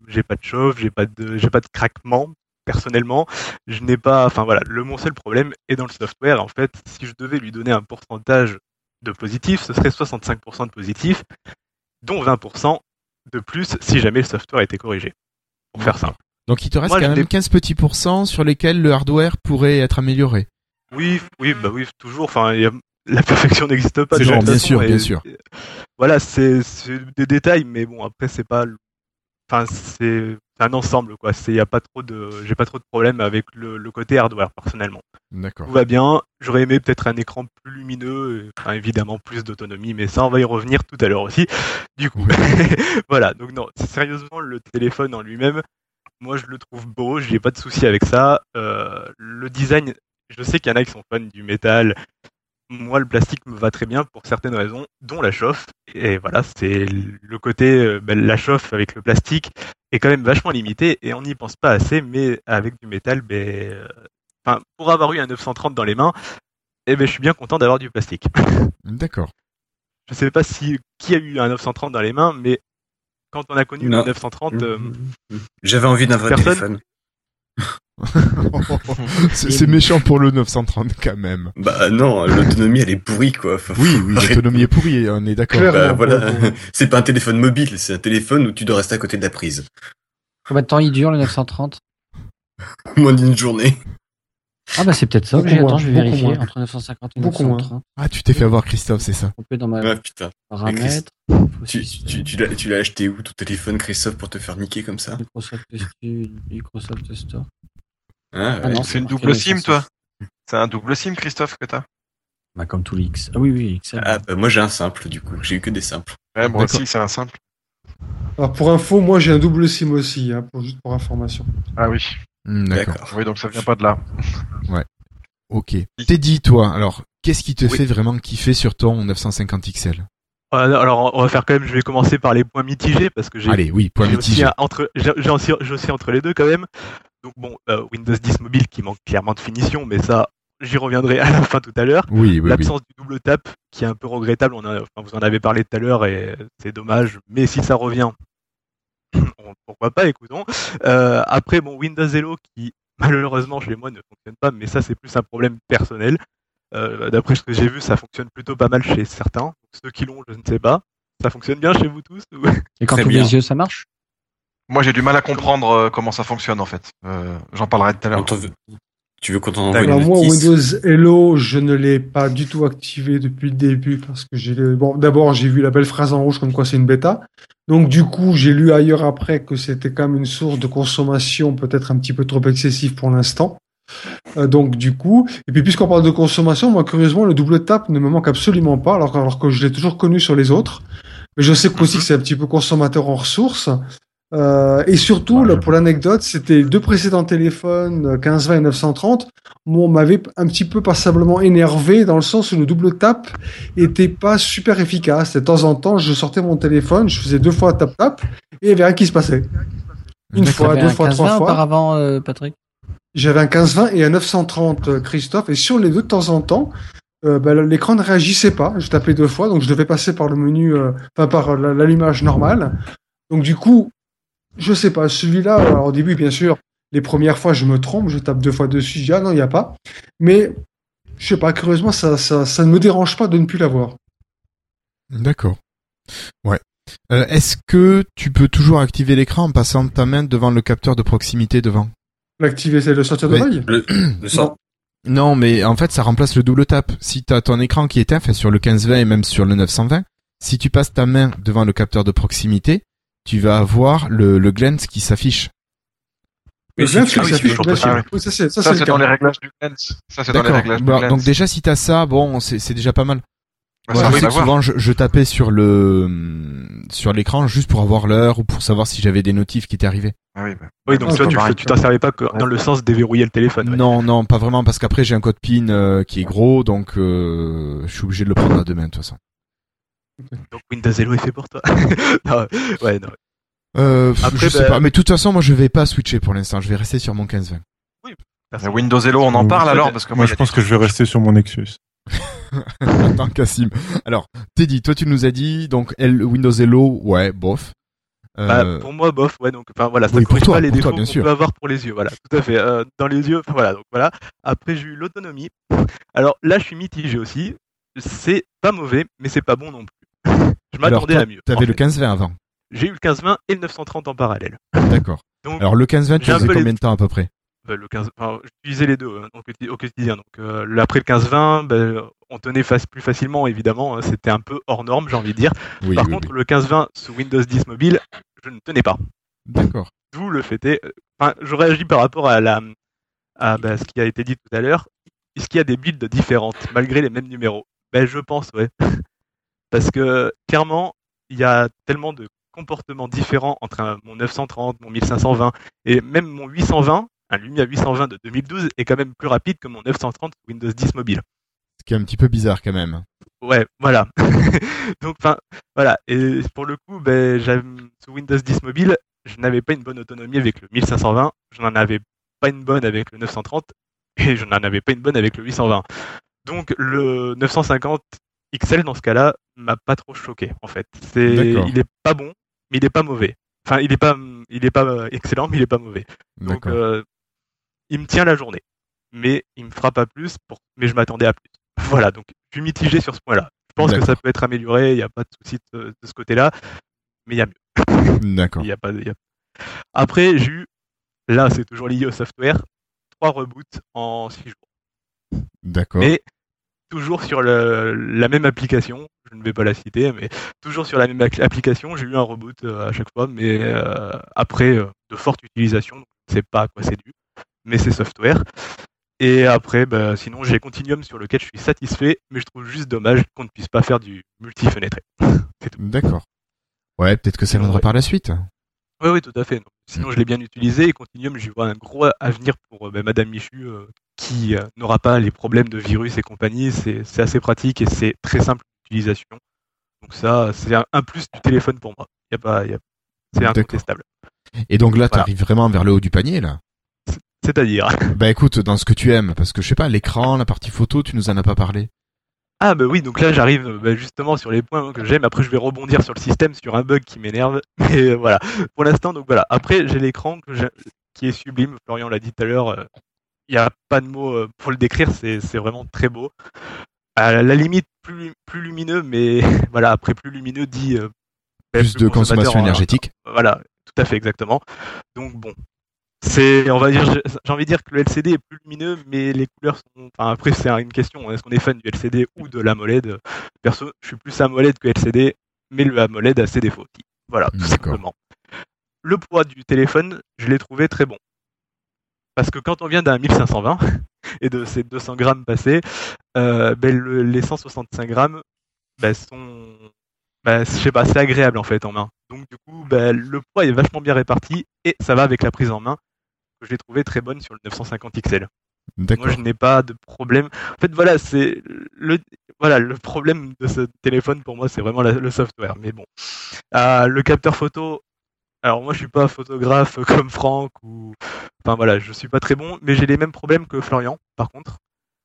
j'ai pas de chauffe, j'ai pas de, j'ai pas de craquement. Personnellement, je n'ai pas, enfin voilà, le mon seul problème est dans le software. En fait, si je devais lui donner un pourcentage de positif, ce serait 65% de positif, dont 20% de plus si jamais le software était corrigé. Pour faire simple. Donc il te reste Moi, quand même l'ai- 15 petits pourcents sur lesquels le hardware pourrait être amélioré. Oui, oui, bah oui, toujours. Enfin, il y a- la perfection n'existe pas. Genre, bien façon, sûr, bien sûr. Voilà, c'est c'est des détails, mais bon, après c'est pas. le- Enfin, c'est un ensemble, quoi. C'est y a pas trop de, j'ai pas trop de problème avec le, le côté hardware personnellement. D'accord. Tout va bien. J'aurais aimé peut-être un écran plus lumineux, et, enfin, évidemment plus d'autonomie, mais ça on va y revenir tout à l'heure aussi. Du coup, voilà. Donc non, sérieusement, le téléphone en lui-même, moi je le trouve beau, j'ai pas de souci avec ça. Euh, le design, je sais qu'il y en a qui sont fans du métal. Moi, le plastique me va très bien pour certaines raisons, dont la chauffe. Et voilà, c'est le côté, euh, ben, la chauffe avec le plastique est quand même vachement limité et on n'y pense pas assez, mais avec du métal, ben, euh, pour avoir eu un 930 dans les mains, eh ben, je suis bien content d'avoir du plastique. D'accord. Je sais pas si qui a eu un 930 dans les mains, mais quand on a connu Non. le 930, euh, J'avais envie d'un vrai Personne téléphone. c'est méchant pour le 930 quand même. Bah non, l'autonomie elle est pourrie quoi. Faut- Oui, oui, l'autonomie est pourrie, on est d'accord. Bah, voilà, c'est pas un téléphone mobile, c'est un téléphone où tu dois rester à côté de la prise. Combien de temps il dure le 930 Moins d'une journée. Ah bah c'est peut-être ça. Que j'ai- moins, Attends, je vais vérifier. moins. Entre 950 et Beaucoup moins. 930. Ah, tu t'es fait avoir Christophe, c'est ça. On peut dans ma Ah putain. paramètres. Tu, tu, tu l'as, tu l'as acheté où ton téléphone, Christophe, pour te faire niquer comme ça? Microsoft Microsoft Store. Ah, Ah ouais. non, C'est une double SIM, 960. toi C'est un double SIM, Christophe, que t'as Bah comme tous les X. Ah oui oui XL. Ah, bah, moi j'ai un simple du coup, j'ai eu que des simples. Ouais, moi aussi, c'est un simple. Alors pour info, moi j'ai un double SIM aussi, hein, pour, juste pour information. Ah oui. Hmm, D'accord. Oui, donc ça vient pas de là. Ok. Teddy, toi, alors, qu'est-ce qui te Oui. fait vraiment kiffer sur ton 950 XL euh, alors on va faire quand même, je vais commencer par les points mitigés parce que j'ai Allez, oui, point j'ai aussi mitigé. un- entre, j'ai j'ai aussi, j'ai aussi entre les deux quand même. Donc bon, euh, Windows 10 mobile qui manque clairement de finition, mais ça, j'y reviendrai à la fin tout à l'heure. Oui, oui, oui. L'absence du double tap qui est un peu regrettable, on a, enfin, vous en avez parlé tout à l'heure et c'est dommage, mais si ça revient, on- pourquoi pas, écoutons. Euh, après, bon, Windows Hello qui malheureusement chez moi ne fonctionne pas, mais ça c'est plus un problème personnel. Euh, D'après ce que j'ai vu, ça fonctionne plutôt pas mal chez certains. Donc, ceux qui l'ont, je ne sais pas. Ça fonctionne bien chez vous tous ou- Et quand ouvres bien. les yeux, ça marche? Moi, j'ai du mal à comprendre euh, comment ça fonctionne, en fait. Euh, J'en parlerai tout à l'heure. Tu veux qu'on t'en envoie D'accord. Alors une moi, notice Windows Hello, je ne l'ai pas du tout activé depuis le début parce que j'ai bon d'abord j'ai vu la belle phrase en rouge comme quoi c'est une bêta. Donc du coup j'ai lu ailleurs après que c'était quand même une source de consommation peut-être un petit peu trop excessive pour l'instant. Euh, donc du coup et puis puisqu'on parle de consommation, moi curieusement le double tap ne me manque absolument pas alors, alors que je l'ai toujours connu sur les autres. Mais je sais aussi que c'est un petit peu consommateur en ressources. Euh, et surtout, là, pour l'anecdote, c'était deux précédents téléphones, euh, 1520 et 930, on m'avait un petit peu passablement énervé dans le sens où le double tap était pas super efficace. De temps en temps, je sortais mon téléphone, je faisais deux fois tap tap et il y avait rien qui se passait. Une fois, deux un fois, 15-20 trois fois. auparavant, euh, Patrick? J'avais un 1520 et un 930 euh, Christophe et sur les deux de temps en temps, euh, bah, l'écran ne réagissait pas. Je tapais deux fois, donc je devais passer par le menu, euh, enfin par la- l'allumage normal. Donc du coup, je sais pas, celui-là, alors, au début bien sûr, les premières fois je me trompe, je tape deux fois dessus, je dis ah non il y a pas. Mais je sais pas, curieusement ça, ça, ça ne me dérange pas de ne plus l'avoir. D'accord. Ouais. Euh, Est-ce que tu peux toujours activer l'écran en passant ta main devant le capteur de proximité devant? L'activer, c'est le sortir de l'œil? Le, le sort. Non, mais en fait, ça remplace le double tap. Si tu as ton écran qui est éteint, fait sur le 1520 et même sur le 920, si tu passes ta main devant le capteur de proximité, tu vas avoir le, le glance qui s'affiche. Si oui, ça c'est dans les réglages du Glance. Ça, c'est dans les D'accord. réglages du Bah, Glance. donc déjà, si t'as ça, bon, c'est déjà pas mal. Bah, je sais que savoir. souvent, je, je tapais sur le sur l'écran juste pour avoir l'heure ou pour savoir si j'avais des notifs qui étaient arrivés. Ah oui, bah. Oui, donc Ah, toi, tu t'en servais pas que dans le sens de déverrouiller le téléphone. ouais. Non, non, pas vraiment, parce qu'après j'ai un code PIN euh, qui est gros, donc euh, je suis obligé de le prendre à deux mains de toute façon. Donc Windows Hello est fait pour toi. non, ouais, non. Euh, Après, je sais bah- pas, mais de toute façon, moi je vais pas switcher pour l'instant. Je vais rester sur mon 15-20. Euh, Windows Hello, on en parle alors parce que Moi, je pense que je vais rester sur mon Nexus. Attends, Cassim. Alors, Teddy, toi tu nous as dit donc L- Windows Hello, ouais, bof. Bah, Euh, pour moi, bof, ouais, donc, enfin, voilà, ça oui, corrige toi, pas les défauts bien qu'on sûr. peut avoir pour les yeux, voilà, tout à fait. Euh, dans les yeux, enfin, voilà, donc voilà. Après, j'ai eu l'autonomie. Alors là, je suis mitigé aussi. C'est pas mauvais, mais c'est pas bon non plus. Je m'attendais à mieux. T'avais le fait. 15-20 avant. J'ai eu le 15-20 et le 930 en parallèle. D'accord. Alors le 15-20, tu faisais combien de temps à peu près bah, le 15, enfin, j'utilisais les deux hein, au, quotidi- au quotidien. Donc, euh, après le 15-20, bah, on tenait face plus facilement, évidemment. hein, C'était un peu hors norme, j'ai envie de dire. Oui, Par oui, contre, oui. le 15-20 sous Windows 10 mobile, je ne tenais pas. D'accord. D'où le fait est, euh, enfin, je réagis par rapport à la, à bah, ce qui a été dit tout à l'heure. Est-ce qu'il y a des builds différentes malgré les mêmes numéros? Ben, je pense, ouais. Parce que clairement, il y a tellement de comportements différents entre un- mon 930, mon 1520 et même mon 820. Un Lumia 820 de 2012 est quand même plus rapide que mon 930 Windows 10 mobile. Ce qui est un petit peu bizarre quand même. Ouais, voilà. Donc, enfin, voilà. Et pour le coup, ben, sous Windows 10 mobile, je n'avais pas une bonne autonomie avec le 1520, je n'en avais pas une bonne avec le 930, et je n'en avais pas une bonne avec le 820. Donc, le 950 XL, dans ce cas-là, m'a pas trop choqué, en fait. C'est, il est pas bon, mais il est pas mauvais. Enfin, il est pas, il est pas euh, excellent, mais il est pas mauvais. Donc, euh, il me tient la journée. Mais il me fera pas plus, pour... mais je m'attendais à plus. Voilà, donc je suis mitigé sur ce point-là. Je pense que ça peut être amélioré, il n'y a pas de souci de, de ce côté-là, mais il y a mieux. D'accord. Il y a pas, y a- Après, j'ai eu, là c'est toujours lié au software, trois reboots en six jours. D'accord. Mais toujours sur le- la même application, je ne vais pas la citer, mais toujours sur la même application, j'ai eu un reboot euh, à chaque fois, mais euh, après euh, de forte utilisation, donc je ne sais pas à quoi c'est dû, mais c'est software. Et après, bah, sinon j'ai Continuum sur lequel je suis satisfait, mais je trouve juste dommage qu'on ne puisse pas faire du multi-fenêtré. D'accord. Ouais, peut-être que ça viendra Ouais. par la suite. Oui, oui, tout à fait. Non. Sinon, je l'ai bien utilisé et Continuum, j'y vois un gros avenir pour euh, bah, Madame Michu euh, qui euh, n'aura pas les problèmes de virus et compagnie. C'est assez pratique et c'est très simple d'utilisation. Donc ça, c'est un, un plus du téléphone pour moi. Y a pas, y a- c'est incontestable. Et donc là, Voilà. t'arrives vraiment vers le haut du panier, là? C'est-à-dire? Bah écoute, dans ce que tu aimes, parce que je sais pas, l'écran, la partie photo, tu nous en as pas parlé? Ah bah oui, donc là j'arrive euh, bah, justement sur les points que j'aime. Après je vais rebondir sur le système, sur un bug qui m'énerve. Mais euh, voilà, pour l'instant donc voilà. Après j'ai l'écran qui est sublime. Florian l'a dit tout à l'heure. euh, Il n'y a pas de mots pour le décrire. C'est vraiment très beau. À la limite plus plus lumineux, mais voilà après plus lumineux dit Plus de consommation en- énergétique. Voilà, tout à fait exactement. Donc bon, c'est, on va dire, j'ai envie de dire que le LCD est plus lumineux, mais les couleurs sont. Enfin, après, c'est une question. Est-ce qu'on est fan du LCD ou de l'AMOLED? Perso, je suis plus AMOLED que LCD, mais le AMOLED a ses défauts aussi. Voilà, tout D'accord. simplement. Le poids du téléphone, je l'ai trouvé très bon. Parce que quand on vient d'un 1520 et de ces 200 grammes passés, euh, ben, le- les 165 grammes ben, sont. Ben, je sais pas, c'est agréable en fait en main. Donc du coup, ben, le poids est vachement bien réparti et ça va avec la prise en main que j'ai trouvé très bonne sur le 950 XL. Moi, je n'ai pas de problème. En fait, voilà, c'est le voilà le problème de ce téléphone pour moi, c'est vraiment la- le software. Mais bon, Ah, le capteur photo. Alors moi, je suis pas photographe comme Franck ou enfin voilà, je suis pas très bon, mais j'ai les mêmes problèmes que Florian. Par contre,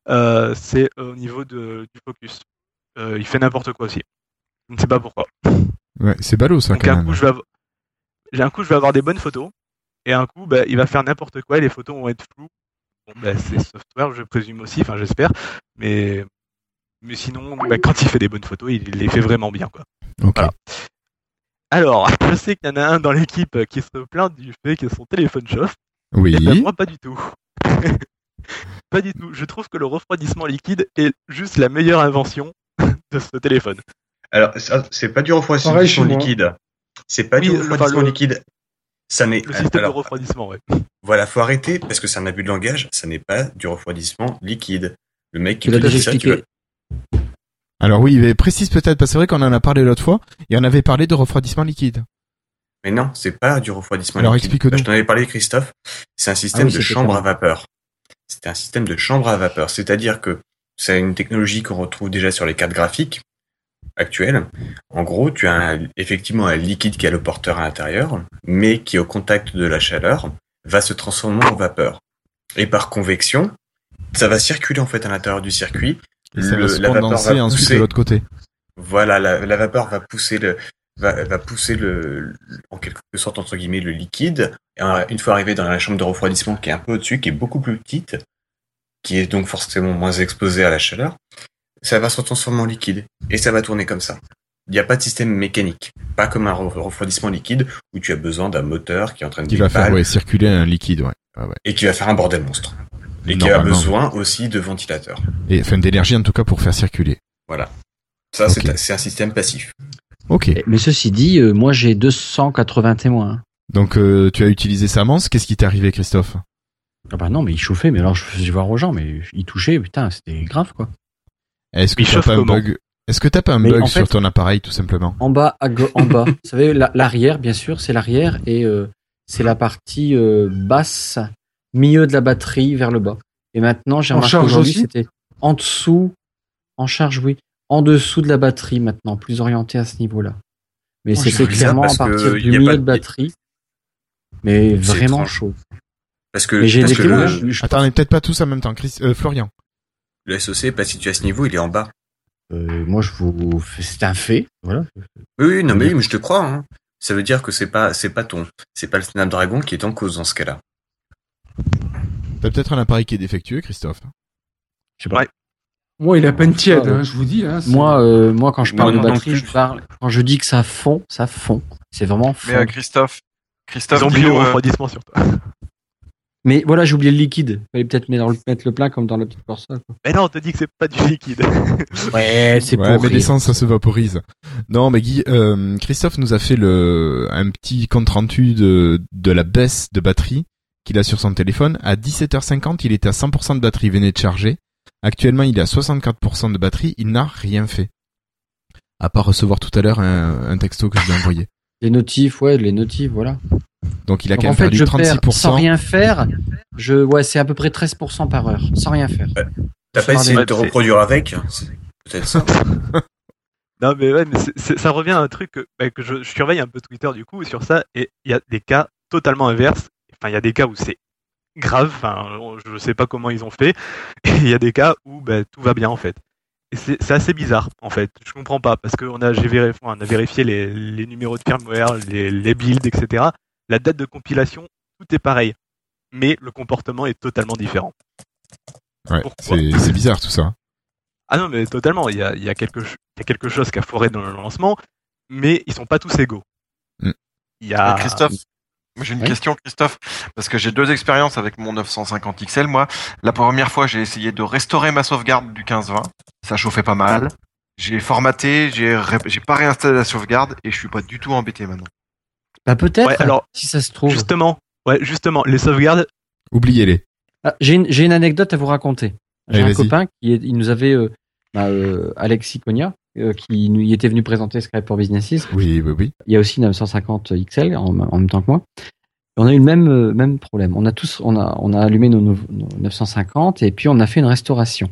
Euh, c'est au niveau de, du focus. Euh, il fait n'importe quoi aussi. Je ne sais pas pourquoi. Ouais, c'est ballot ça Donc quand un même. coup, je vais avoir... j'ai un coup, je vais avoir des bonnes photos, et un coup, bah, il va faire n'importe quoi, et les photos vont être floues. Bon, bah, c'est software, je présume aussi, enfin j'espère, mais mais sinon, bah, quand il fait des bonnes photos, il les fait vraiment bien, quoi. Voilà. Alors, je sais qu'il y en a un dans l'équipe qui se plaint du fait que son téléphone chauffe. Oui. Eh ben, moi, pas du tout. pas du tout. Je trouve que le refroidissement liquide est juste la meilleure invention de ce téléphone. Alors, c'est pas du refroidissement liquide. C'est pas Oui, du refroidissement le- liquide. Ça n'est. Le système alors, de refroidissement, ouais. Voilà, faut arrêter parce que c'est un abus de langage. Ça n'est pas du refroidissement liquide. Le mec qui dit ça, tu expliqué. vas- Alors oui, mais précise peut-être parce que c'est vrai qu'on en a parlé l'autre fois et on avait parlé de refroidissement liquide. Mais non, c'est pas du refroidissement Alors, liquide. explique-nous. Bah, je t'en avais parlé, Christophe. C'est un système Ah oui, de chambre à vapeur. C'est un système de chambre à vapeur. C'est-à-dire que c'est une technologie qu'on retrouve déjà sur les cartes graphiques actuelles. En gros, tu as un- effectivement un liquide qui a le porteur à l'intérieur, mais qui, au contact de la chaleur, va se transformer en vapeur. Et par convection, ça va circuler en fait à l'intérieur du circuit. Et ça Le- va se la vapeur ensuite pousser- de l'autre côté. voilà, la, la vapeur va pousser le va, va pousser le en quelque sorte entre guillemets le liquide. Et euh, une fois arrivé dans la chambre de refroidissement qui est un peu au-dessus, qui est beaucoup plus petite, qui est donc forcément moins exposée à la chaleur, ça va se transformer en liquide et ça va tourner comme ça. Il n'y a pas de système mécanique, pas comme un re- refroidissement liquide où tu as besoin d'un moteur qui est en train de Qui va faire ouais, circuler un liquide, ouais. Ouais, ouais. et qui va faire un bordel monstre. Et qui a besoin aussi de ventilateurs. Et enfin d'énergie en tout cas pour faire circuler. Voilà. Ça, c'est un système passif. Ok. Eh, Mais ceci dit, euh, moi j'ai 280 témoins. Donc euh, tu as utilisé Samance. Qu'est-ce qui t'est arrivé, Christophe? Ah bah non, mais il chauffait, mais alors je faisais voir aux gens, mais il touchait, putain, c'était grave quoi. Est-ce que t'as pas un bug? Est-ce que t'as pas un Mais bug en sur ton appareil tout simplement? En bas, à go- en bas, vous savez, la- l'arrière, bien sûr, c'est l'arrière et euh, c'est la partie euh, basse, milieu de la batterie vers le bas. Et maintenant, j'ai En remarqué aujourd'hui, c'était en dessous, en charge, oui, en dessous de la batterie maintenant, plus orienté à ce niveau-là. Mais Oh, c'était clairement à partir du a milieu pas de de- batterie. Mais vraiment étrange. chaud. Parce que, Mais j'ai parce des que le, je- je- Attends, on est peut-être pas tous en même temps. Chris, euh, Florian. Le SOC est pas situé à ce niveau, il est en bas. euh, moi, je vous, c'est un fait. Voilà. Oui, oui, non, mais, oui, mais je te crois. Hein. Ça veut dire que c'est pas, c'est pas ton, c'est pas le Snapdragon qui est en cause dans ce cas-là. T'as peut-être un appareil qui est défectueux, Christophe. Je sais pas. Ouais. Moi, il a peine tiède, hein, je vous dis. Hein, Moi, euh, moi, quand je parle Non, de batterie, je parle. Quand je dis que ça fond, ça fond. C'est vraiment fond. Mais euh, Christophe, Christophe, Ils ont dis-nous, euh, refroidissement sur toi. Mais voilà, j'ai oublié le liquide. Fallait peut-être mettre, le- mettre le plein comme dans la petite quoi. Mais non, on te dit que c'est pas du liquide. Ouais, c'est Ouais, pour mais l'essence, ça se vaporise. Non, mais Guy, euh, Christophe nous a fait le un petit compte rendu de de la baisse de batterie qu'il a sur son téléphone. À 17h50, il était à 100% de batterie, il venait de charger. Actuellement, il est à 64% de batterie. Il n'a rien fait. À part recevoir tout à l'heure un, un texto que je lui ai envoyé. Les notifs, ouais, les notifs, voilà. Donc il a Donc, quand en même fait, perdu je perds 36%. sans rien faire. Je, ouais, c'est à peu près 13% par heure, sans rien faire. T'as pas essayé de te reproduire avec C'est Peut-être ça. Non, mais ouais, ça revient à un truc que, bah, que je, je surveille un peu Twitter du coup sur ça, et il y a des cas totalement inverses. Enfin, il y a des cas où c'est grave, enfin, je sais pas comment ils ont fait, et il y a des cas où bah, tout va bien en fait. Et c'est assez bizarre en fait, je comprends pas, parce qu'on a, vérifié, on a vérifié les, les numéros de firmware, les, les builds, etc. La date de compilation, tout est pareil, mais le comportement est totalement différent. Ouais, Pourquoi c'est c'est bizarre tout ça. Ah non, mais totalement. Il y a, il y a, quelque, ch- il y a quelque chose qui a foiré dans le lancement, mais ils sont pas tous égaux. Mm. Il y a. Christophe, Moi, J'ai une Ouais. question, Christophe, parce que j'ai deux expériences avec mon 950 XL. Moi, la première fois, j'ai essayé de restaurer ma sauvegarde du 15-20. Ça chauffait pas mal. J'ai formaté, j'ai ré- j'ai pas réinstallé la sauvegarde et je suis pas du tout embêté maintenant. Bah peut-être. Ouais, alors, si ça se trouve. Justement, ouais, justement, les sauvegardes, Oubliez-les. Ah, j'ai une, j'ai une anecdote à vous raconter. J'ai Allez, un vas-y. copain qui est- il nous avait euh, bah, euh, Alexis Cogna euh, qui nous, il était venu présenter Skype for Businesses. Oui, oui, oui. Il y a aussi une 950 XL en, en même temps que moi. Et on a eu le même euh, même problème. On a tous on a on a allumé nos, nos- nos 950 et puis on a fait une restauration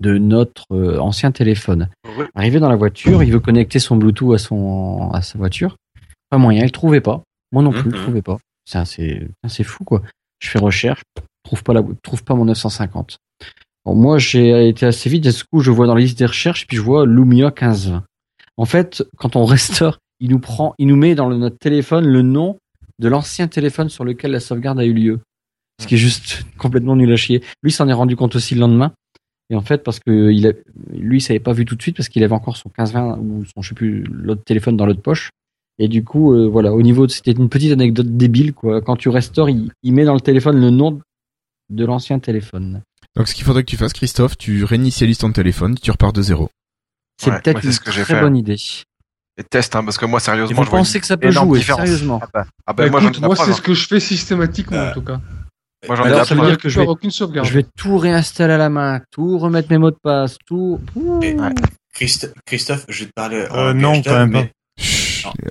de notre euh, ancien téléphone. Arrivé dans la voiture, il veut connecter son Bluetooth à son à sa voiture. Pas moyen, il le trouvait pas. Moi non plus, je Mhm. le trouvais pas. C'est c'est fou quoi. Je fais recherche, trouve pas la trouve pas mon 950. Bon, moi j'ai été assez vite. Du coup, je vois dans la liste des recherches, puis je vois Lumia 1520. En fait, quand on restaure, il nous prend, il nous met dans le- notre téléphone le nom de l'ancien téléphone sur lequel la sauvegarde a eu lieu. Ce qui est juste complètement nul à chier. Lui s'en est rendu compte aussi le lendemain. Et en fait, parce que il a, lui, il s'avait pas vu tout de suite parce qu'il avait encore son 1520 ou son, je sais plus, l'autre téléphone dans l'autre poche. Et du coup, euh, voilà, au niveau, de- c'était une petite anecdote débile, quoi. Quand tu restaures, il, il met dans le téléphone le nom de l'ancien téléphone. Donc ce qu'il faudrait que tu fasses, Christophe, tu réinitialises ton téléphone, tu repars de zéro. C'est Ouais, peut-être une ce que j'ai très fait. bonne idée. Et teste, hein, parce que moi, sérieusement, vous je pensez que ça peut jouer, différence. sérieusement Ah bah, ah bah, Bah, moi, écoute, moi, c'est hein. ce que je fais systématiquement, Euh, en tout cas. Moi, j'en ai Alors, ça veut dire que je vais, aucune sauvegarde. je vais tout réinstaller à la main, tout remettre mes mots de passe, tout. Et- Ouais. Christ- Christophe, je vais te parler Euh, non, quand même. Non.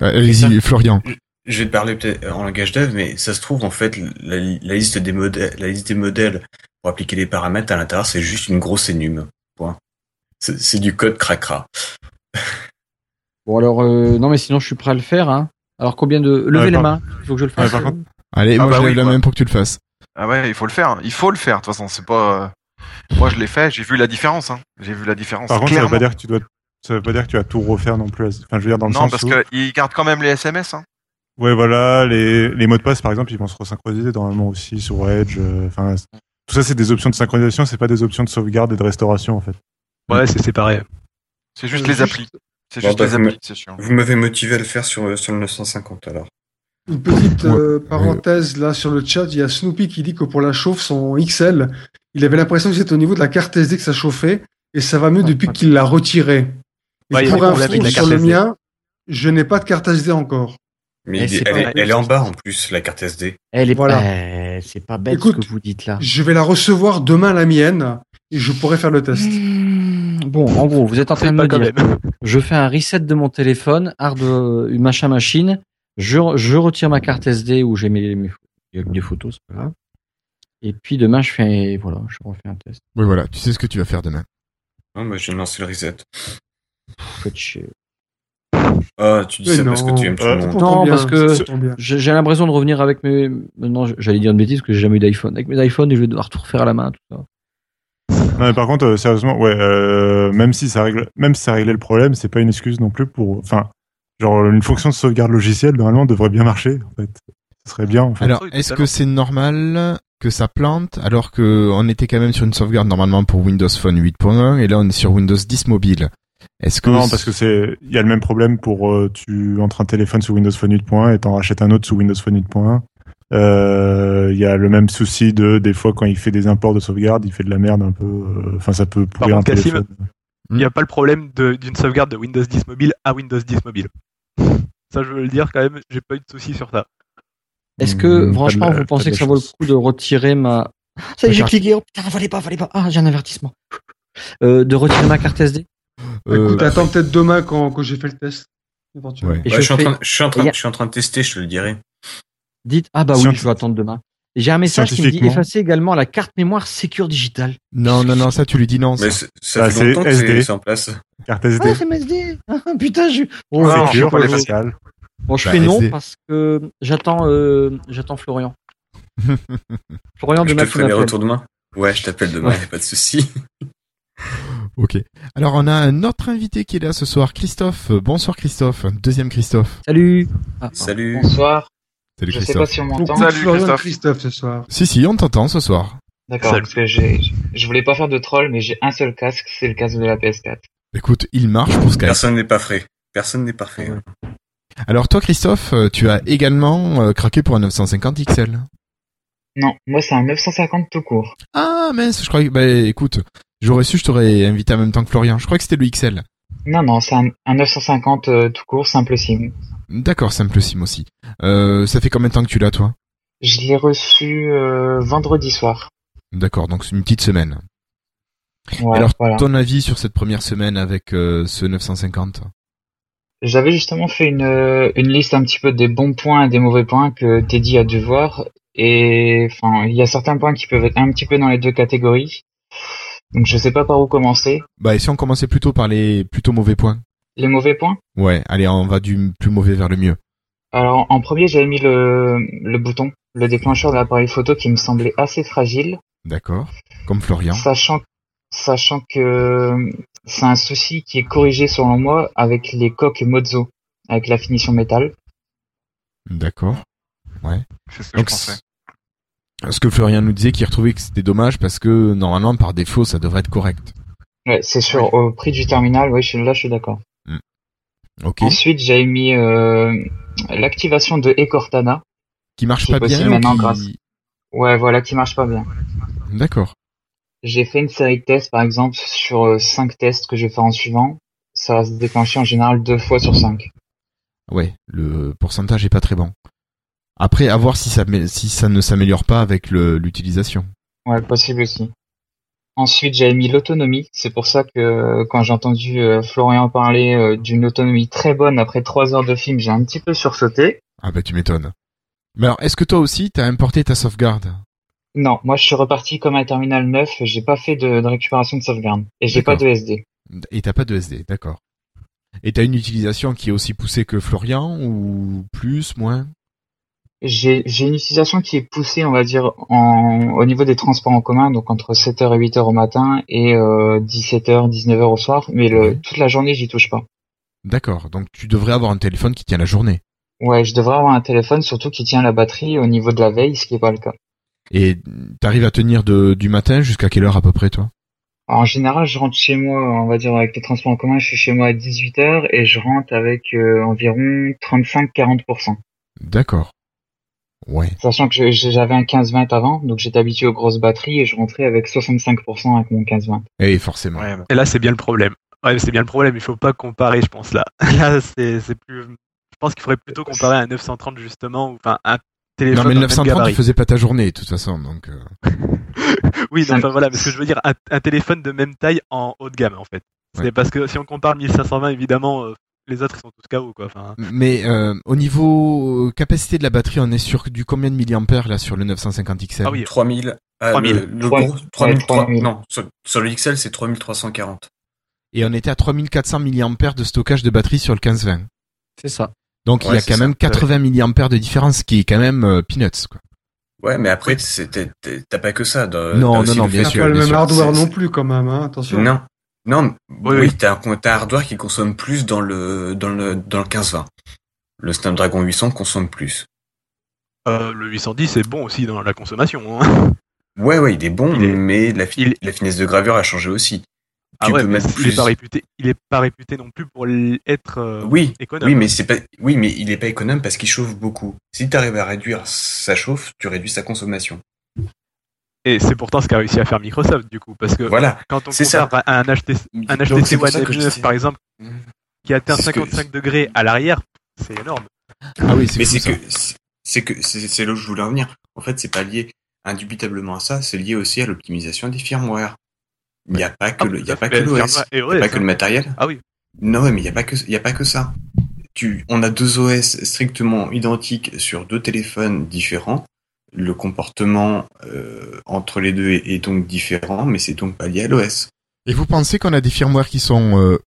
Allez-y, ça. Florian. Je vais te parler peut-être en langage dev, mais ça se trouve en fait la, la liste des modèles, la liste des modèles pour appliquer les paramètres à l'intérieur, c'est juste une grosse énume. Point. C'est c'est du code cracra. Bon alors, euh, non mais sinon je suis prêt à le faire. Hein. Alors combien de... Levez Ouais, les mains, il faut que je le fasse. Ouais, par contre- Allez, Ah moi bah je oui, lève la main pour que tu le fasses. Ah ouais, il faut le faire. Il faut le faire. De toute façon, c'est pas. euh, Moi, je l'ai fait. J'ai vu la différence. Hein. J'ai vu la différence. Par contre, ça veut clairement. pas dire que tu dois, ça veut pas dire que tu vas tout refaire non plus. Enfin, je veux dire dans le Non, sens parce où, que il garde quand même les SMS. Hein. ouais, voilà, les, les mots de passe, par exemple, ils vont se resynchroniser normalement aussi sur Edge. euh, Enfin, tout ça, c'est des options de synchronisation, c'est pas des options de sauvegarde et de restauration, en fait. ouais, c'est séparé. C'est juste Euh, les juste- applis. C'est juste bah, les vous me- applis, c'est chiant. Vous m'avez motivé à le faire sur, sur le 950 alors. Une petite Ouais. euh, parenthèse là sur le chat, il y a Snoopy qui dit que pour la chauffe, son XL, il avait l'impression que c'était au niveau de la carte SD que ça chauffait et ça va mieux depuis qu'il l'a retiré. Ouais, a pour info, avec la sur carte le SD. mien, je n'ai pas de carte SD encore. Mais Eh, elle, est, vrai. elle est en bas en plus, la carte SD. Elle est Voilà. Eh, c'est pas bête Écoute, ce que vous dites là. Je vais la recevoir demain la mienne et je pourrai faire le test. Mmh, Bon, en gros, vous êtes en train de me dire, même. je fais un reset de mon téléphone, hard, euh, machin machine, je, je retire ma carte SD où j'ai mes, mes des photos, c'est pas grave. Et puis demain, je fais, voilà, je refais un test. Oui, voilà, tu sais ce que tu vas faire demain. Non, mais je vais lancer le reset. Faites chier. Ah, tu dis Mais ça parce que tu aimes tout le monde. Non, bien, parce que-. J'ai l'impression de revenir avec mes, non, j'allais dire une bêtise parce que j'ai jamais eu d'iPhone. Avec mes iPhones, je vais devoir tout refaire à la main, tout ça. Non, mais par contre, euh, sérieusement, ouais, euh, même si ça règle, même si ça réglait le problème, c'est pas une excuse non plus pour, enfin, genre, une fonction de sauvegarde logicielle, normalement, devrait bien marcher, en fait. Ce serait bien, en fait. Alors, est-ce que c'est normal que ça plante alors que on était quand même sur une sauvegarde normalement pour Windows Phone 8.1 et là on est sur Windows 10 mobile? Est-ce que Non, parce que c'est, il y a le même problème pour, euh, tu entres un téléphone sous Windows Phone 8.1 et t'en rachètes un autre sous Windows Phone 8.1. Euh, il y a le même souci de, des fois, quand il fait des imports de sauvegarde, il fait de la merde un peu, euh, enfin, ça peut pourrir un téléphone. Il n'y a pas le problème de- d'une sauvegarde de Windows 10 mobile à Windows 10 mobile. Ça, je veux le dire quand même, j'ai pas eu de soucis sur ça. Est-ce que, de franchement, la- vous pensez que ça vaut le coup de retirer ma, ça y est, j'ai cliqué, oh putain, fallait pas, fallait pas, ah, j'ai un avertissement. Euh, de retirer ma carte SD? Euh, Écoute, attends peut-être demain quand, quand j'ai fait le test. Ouais. Et Ouais, je je, suis en fais- train, je, suis en train, et y a- je suis en train de tester, je te le dirai. Dites, ah bah oui, je vais attendre demain. J'ai un message qui me dit effacer également la carte mémoire Secure Digital. Non, non, non, ça tu lui dis non. ça. Mais ça Bah, fait longtemps SD. c'est en place. Carte SD. Ah, c'est MSD. Ah, putain, je. Oh, Non, je je pas, je- les. Bon, je Bah, fais non SD. parce que j'attends, euh, j'attends Florian. Florian Je demain te tu ferai les retours demain. Ouais, je t'appelle demain, y a pas de souci. Ok. Alors on a un autre invité qui est là ce soir, Christophe. Euh, Bonsoir Christophe, deuxième Christophe. Salut. Ah, Salut. Bonsoir. Salut Je sais pas Christophe. si on m'entend. Salut, Christophe. Christophe ce soir. Si si, on t'entend ce soir. D'accord, parce que j'ai, je voulais pas faire de troll, mais j'ai un seul casque, c'est le casque de la PS4. Écoute, il marche pour Skype. Personne n'est pas frais. Personne n'est parfait. Ouais. hein. Alors toi, Christophe, euh, tu as également euh, craqué pour un 950 XL. Non, moi c'est un 950 tout court. Ah mince, je crois que... Bah écoute, j'aurais su, je t'aurais invité en même temps que Florian. Je crois que c'était le XL. Non, non, c'est un, un 950 euh, tout court, simple SIM. D'accord, simple sim aussi. Euh, ça fait combien de temps que tu l'as, toi? Je l'ai reçu euh, vendredi soir. D'accord, donc c'est une petite semaine. Ouais, Alors, voilà. ton avis sur cette première semaine avec ce 950 J'avais justement fait une, une liste un petit peu des bons points et des mauvais points que Teddy a dû voir. Et enfin, il y a certains points qui peuvent être un petit peu dans les deux catégories. Donc je sais pas par où commencer. Bah, et si on commençait plutôt par les plutôt mauvais points Les mauvais points? Ouais, allez, on va du plus mauvais vers le mieux. Alors en premier j'avais mis le, le bouton, le déclencheur de l'appareil photo qui me semblait assez fragile, D'accord Comme Florian. sachant, sachant que c'est un souci qui est corrigé selon moi avec les coques Mozo, avec la finition métal. D'accord. C'est ce que Donc, je pensais. Ce que Florian nous disait qu'il retrouvait que c'était dommage parce que normalement, par défaut, ça devrait être correct. Ouais, c'est sûr, au prix du terminal, oui, là je suis d'accord. Ok. Ensuite j'avais mis euh, l'activation de eCortana. Qui marche pas bien maintenant qui- grâce- Ouais, voilà, qui marche pas bien. D'accord. J'ai fait une série de tests, par exemple, sur euh, cinq tests que je vais faire en suivant. Ça va se déclencher en général deux fois sur cinq. Ouais, le pourcentage est pas très bon. Après, à voir si ça, si ça ne s'améliore pas avec l'utilisation. Ouais, possible aussi. Ensuite, j'avais mis l'autonomie. C'est pour ça que quand j'ai entendu euh, Florian parler euh, d'une autonomie très bonne après trois heures de film, j'ai un petit peu sursauté. Ah bah tu m'étonnes. Mais alors, est-ce que toi aussi, t'as importé ta sauvegarde? Non, moi je suis reparti comme un terminal neuf. J'ai pas fait de, de récupération de sauvegarde et j'ai pas de SD. Et t'as pas de SD, d'accord. Et t'as une utilisation qui est aussi poussée que Florian ou plus, moins? J'ai j'ai une utilisation qui est poussée, on va dire, en, au niveau des transports en commun, donc entre 7h et 8h au matin et euh, 17h, 19h au soir. Mais le, toute la journée, j'y touche pas. D'accord, donc tu devrais avoir un téléphone qui tient la journée. Ouais, je devrais avoir un téléphone surtout qui tient la batterie au niveau de la veille, ce qui est pas le cas. Et t'arrives à tenir de, du matin jusqu'à quelle heure à peu près, toi? En général, je rentre chez moi, on va dire avec les transports en commun, je suis chez moi à 18h et je rentre avec euh, environ 35-40%. D'accord. Ouais. Sachant que j'avais un 15-20 avant, donc j'étais habitué aux grosses batteries et je rentrais avec 65% avec mon 15-20. Et forcément. Ouais, bah, Et là, c'est bien le problème. Ouais, c'est bien le problème. Il faut pas comparer, je pense là. Là, c'est plus. Je pense qu'il faudrait plutôt comparer à un 930 justement, ou enfin un téléphone. Non mais le dans le même 930 gabarit. il faisait pas ta journée de toute façon, donc... euh, Oui, enfin voilà, mais ce que je veux dire, un, un téléphone de même taille en haut de gamme en fait. C'est Ouais. parce que si on compare le 1520, évidemment, euh, les autres ils sont tous KO quoi. Enfin, Mais euh, au niveau euh, capacité de la batterie, on est sur du combien de milliampères là sur le 950 XL Ah oui. 3000. Ah, 3000. Le, le Trois- gros, ouais, 3000, 3000. non, sur, sur le XL, c'est 3340. Et on était à 3400 milliampères de stockage de batterie sur le 1520. C'est ça. Donc il y a quand ça. même 80 milliampères de différence, ce qui est quand même euh, peanuts. Quoi. Ouais, mais après, t'as pas que ça. dans- Non, non, non, le bien sûr, pas le même hardware non plus quand même, hein, attention. Non, non, Oui, oui, t'as un, t'as un hardware qui consomme plus dans le, dans le, dans le 1520. Le Snapdragon 800 consomme plus. euh, le 810 c'est bon aussi dans la consommation. Hein. Ouais, ouais, il est bon, Il est- mais la, fi- il est- la finesse de gravure a changé aussi. Ah Tu ouais, peux mais mettre il plus. est pas réputé, il est pas réputé non plus pour être euh, Oui, économe. oui, mais c'est pas, oui, mais il est pas économe parce qu'il chauffe beaucoup. Si tu arrives à réduire sa chauffe, tu réduis sa consommation. Et c'est pourtant ce qu'a réussi à faire Microsoft du coup, parce que Voilà. quand on compare à un HTC, un HTC One ça que je M9 dis- par exemple, qui atteint C'est ce que- 55 degrés à l'arrière, c'est énorme. Ah oui, c'est Mais c'est ça. que, c'est- c'est que, c'est là où je voulais en venir. En fait, c'est pas lié indubitablement à ça, c'est lié aussi à l'optimisation des firmware. Il n'y a pas que Ah, le, il y tout a à pas fait. que l'OS. Il y a OS, pas que le matériel. Ah oui. Non, ouais, mais il n'y a pas que, il y a pas que ça. Tu, on a deux OS strictement identiques sur deux téléphones différents. Le comportement euh, entre les deux est, est donc différent, mais c'est donc pas lié à l'OS. Et vous pensez qu'on a des firmwares qui sont euh,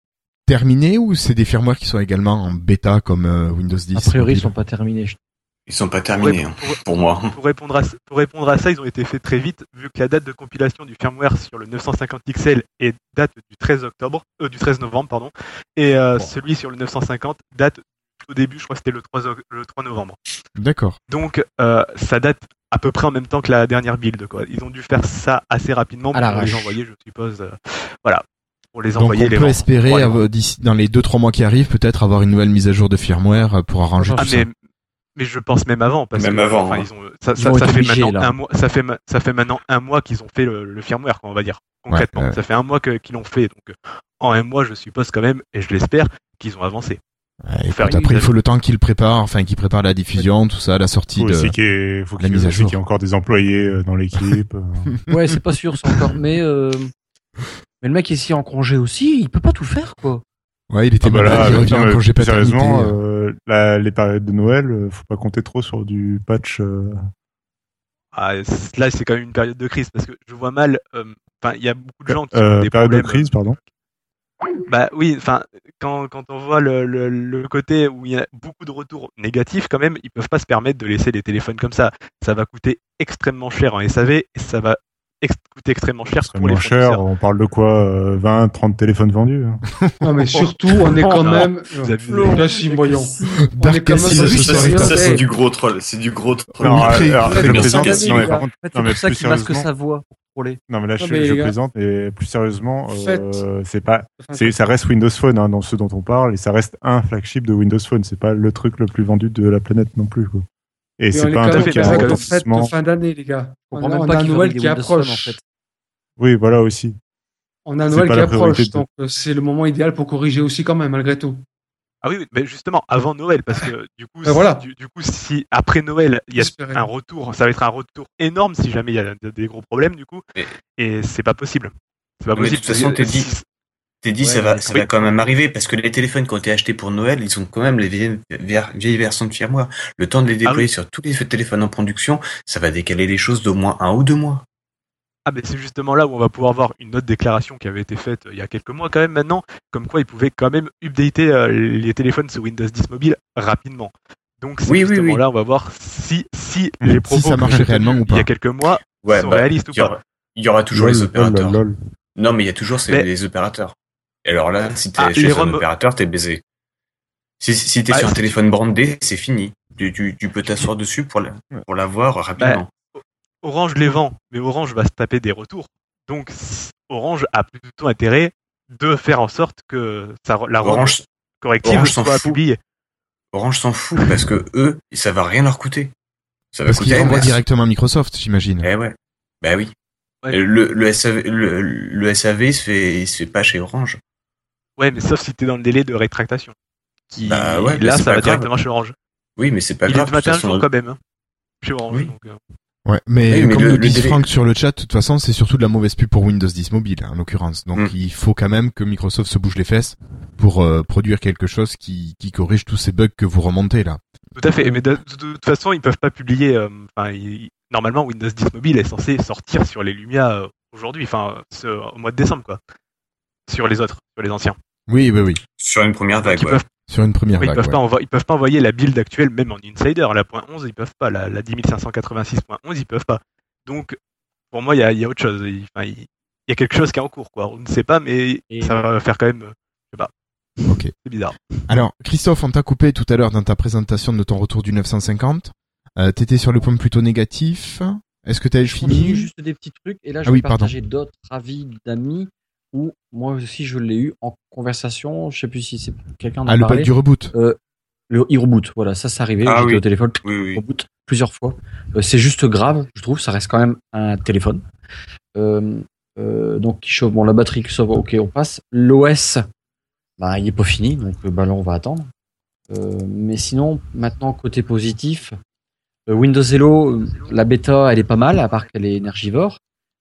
terminés ou c'est des firmwares qui sont également en bêta comme euh, Windows 10 A priori, ils mobile sont pas terminés. je- Ils sont pas terminés, hein, pour- pour moi. Pour répondre, à, pour répondre à ça, ils ont été faits très vite, vu que la date de compilation du firmware sur le 950 XL est date du 13 octobre, euh, du 13 novembre, pardon, et euh, Bon. celui sur le 950 date au début, je crois que c'était le 3, oc- le 3 novembre. D'accord. Donc, euh, ça date à peu près en même temps que la dernière build, quoi. Ils ont dû faire ça assez rapidement À pour les envoyer, je suppose. euh, voilà. pour les Donc envoyer on les peut vendre. espérer avoir- d'ici- dans les 2-3 mois qui arrivent peut-être avoir une nouvelle mise à jour de firmware euh, pour arranger Ah tout mais ça. mais je pense même avant parce Même que avant, enfin, hein. ils ont ça, Ils ça, vont ça être fait obligés, maintenant là. un mois ça fait ma- ça fait maintenant un mois qu'ils ont fait le, le firmware quoi, on va dire concrètement ouais. ça fait un mois que- qu'ils l'ont fait donc euh, en un mois je suppose quand même et je l'espère qu'ils ont avancé écoute, après, il faut le temps qu'ils préparent, enfin qu'ils préparent la diffusion, tout ça, la sortie Faut de. qu'il ait, faut la qu'il mise à aussi jour. qu'il y ait encore des employés euh, dans l'équipe. euh. Ouais, c'est pas sûr, c'est encore. Mais, euh, mais le mec ici en congé aussi, il peut pas tout faire, quoi. Ouais, il était Ah bah là, malade, il revient non, en congé paternité. sérieusement, euh, la- les périodes de Noël, faut pas compter trop sur du patch. euh. Ah, là c'est quand même une période de crise parce que je vois mal euh, enfin il y a beaucoup de gens qui ont des période de problèmes crise, pardon. Bah oui, enfin, quand, quand on voit le, le, le côté où il y a beaucoup de retours négatifs, quand même, ils peuvent pas se permettre de laisser les téléphones comme ça. Ça va coûter extrêmement cher en SAV et ça va ex- coûter extrêmement cher pour les cher. On parle de quoi euh, 20, 30 téléphones vendus. hein. Non, mais surtout, on est quand Non, même. période- il Ça, c'est du gros troll. C'est du gros troll. Non, mais par contre, c'est pour ça plus qu'il masque sa voix Non, mais là, je, mais je les gars. plaisante, et plus sérieusement, En euh, fait- c'est pas, c'est, ça reste Windows Phone, hein, dans ce dont on parle, et ça reste un flagship de Windows Phone. C'est pas le truc le plus vendu de la planète non plus, quoi. Et Mais c'est on est pas un truc fait, qui a en un mais période de fin d'année, les gars. On on pas a qu'il Noël qui Phone, approche. en fait. Oui, voilà aussi. On a Noël qui approche, donc euh, c'est le moment idéal pour corriger aussi quand même, malgré tout. Ah oui, oui, mais justement, avant Noël, parce que du coup, Ben voilà. si, du, du coup, si après Noël, il y a un retour, ça va être un retour énorme si jamais il y a de- des gros problèmes, du coup, Mais- et c'est pas possible. C'est pas Mais de possible. toute façon, t'es dit- T'es dit, Ouais, ça va, ça oui. va quand même arriver parce que les téléphones qui ont été achetés pour Noël, ils ont quand même les vieilles, ver- vieilles versions de firmware. Le temps de les Ah déployer oui. sur tous les téléphones en production, ça va décaler les choses d'au moins un ou deux mois. Ah ben c'est justement là où on va pouvoir voir une autre déclaration qui avait été faite euh, il y a quelques mois quand même maintenant, comme quoi ils pouvaient quand même updater euh, les téléphones sur Windows 10 mobile rapidement. Donc c'est Oui, oui, justement oui. là on va voir si si Si les propos ça réellement ou il y a pas. quelques mois Ouais, sont bah, réalistes ou il y aura- pas. Il y aura toujours Lol, les opérateurs. lol. Non, mais il y a toujours ces, Mais- les opérateurs. Et alors là, si t'es Ah, chez un opérateur, t'es baisé. Si, si t'es Ah, sur un téléphone brandé, c'est fini. Tu, tu, tu peux t'asseoir dessus pour la- pour l'avoir rapidement. Orange les vend, mais Orange va se taper des retours. Donc Orange a plutôt intérêt de faire en sorte que ça, la Orange, corrective Orange s'en soit fout. publiée. Orange s'en fout parce que eux, ça va rien leur coûter. Ça va Parce qu'ils coûter renvoient MS. directement à Microsoft, j'imagine. Eh ouais. Bah oui. Ouais. Le, le, SAV, le, le SAV, il se fait, il se fait pas chez Orange. Ouais, mais sauf si t'es dans le délai de rétractation. Qui, Bah ouais, là, c'est ça va grave. directement chez Orange. Oui, mais c'est pas Il grave. est de toute 21 façon. jours quand même. hein, chez Orange. Oui. donc, euh, Ouais, mais Oui, mais comme le- nous le dit Franck sur le chat, de toute façon, c'est surtout de la mauvaise pub pour Windows 10 mobile, en l'occurrence. Donc, Mm. il faut quand même que Microsoft se bouge les fesses pour euh, produire quelque chose qui, qui corrige tous ces bugs que vous remontez là. Tout à fait. Mais de, de- de toute façon, ils peuvent pas publier. euh, Enfin, ils- normalement, Windows 10 Mobile est censé sortir sur les Lumia euh, aujourd'hui, enfin, ce- au mois de décembre, quoi. Sur les autres, sur les anciens. Oui, oui, oui. Sur une première vague, Ils ouais. peuvent, Sur une première ils vague. peuvent ouais. pas ils peuvent pas envoyer la build actuelle, même en insider. La point 11, ils peuvent pas. La, la 10586.11, ils peuvent pas. Donc, pour moi, il y a, il y a autre chose. Il, y a quelque chose qui est en cours, quoi. On ne sait pas, mais Et- ça va faire quand même. euh, Je sais pas. Ok. C'est bizarre. Alors, Christophe, on t'a coupé tout à l'heure dans ta présentation de ton retour du 950. Euh, T'étais sur le point plutôt négatif. Est-ce que t'as fini juste des petits trucs et là je Ah vais oui, partager d'autres avis d'amis où moi aussi je l'ai eu en conversation. Je sais plus si c'est quelqu'un Ah, le parlé. bug du reboot. Le e-reboot, voilà, ça c'est arrivé. Ah J'étais oui. au téléphone, Oui, oui. reboot plusieurs fois. Euh, c'est juste grave, je trouve. Ça reste quand même un téléphone. Euh, euh, donc qui chauffe. Bon, la batterie qui chauffe, ok, on passe. L'OS, bah il est pas fini, donc euh, bah là on va attendre. Euh, mais sinon, maintenant côté positif, euh, Windows Hello, euh, la bêta, elle est pas mal, à part qu'elle est énergivore.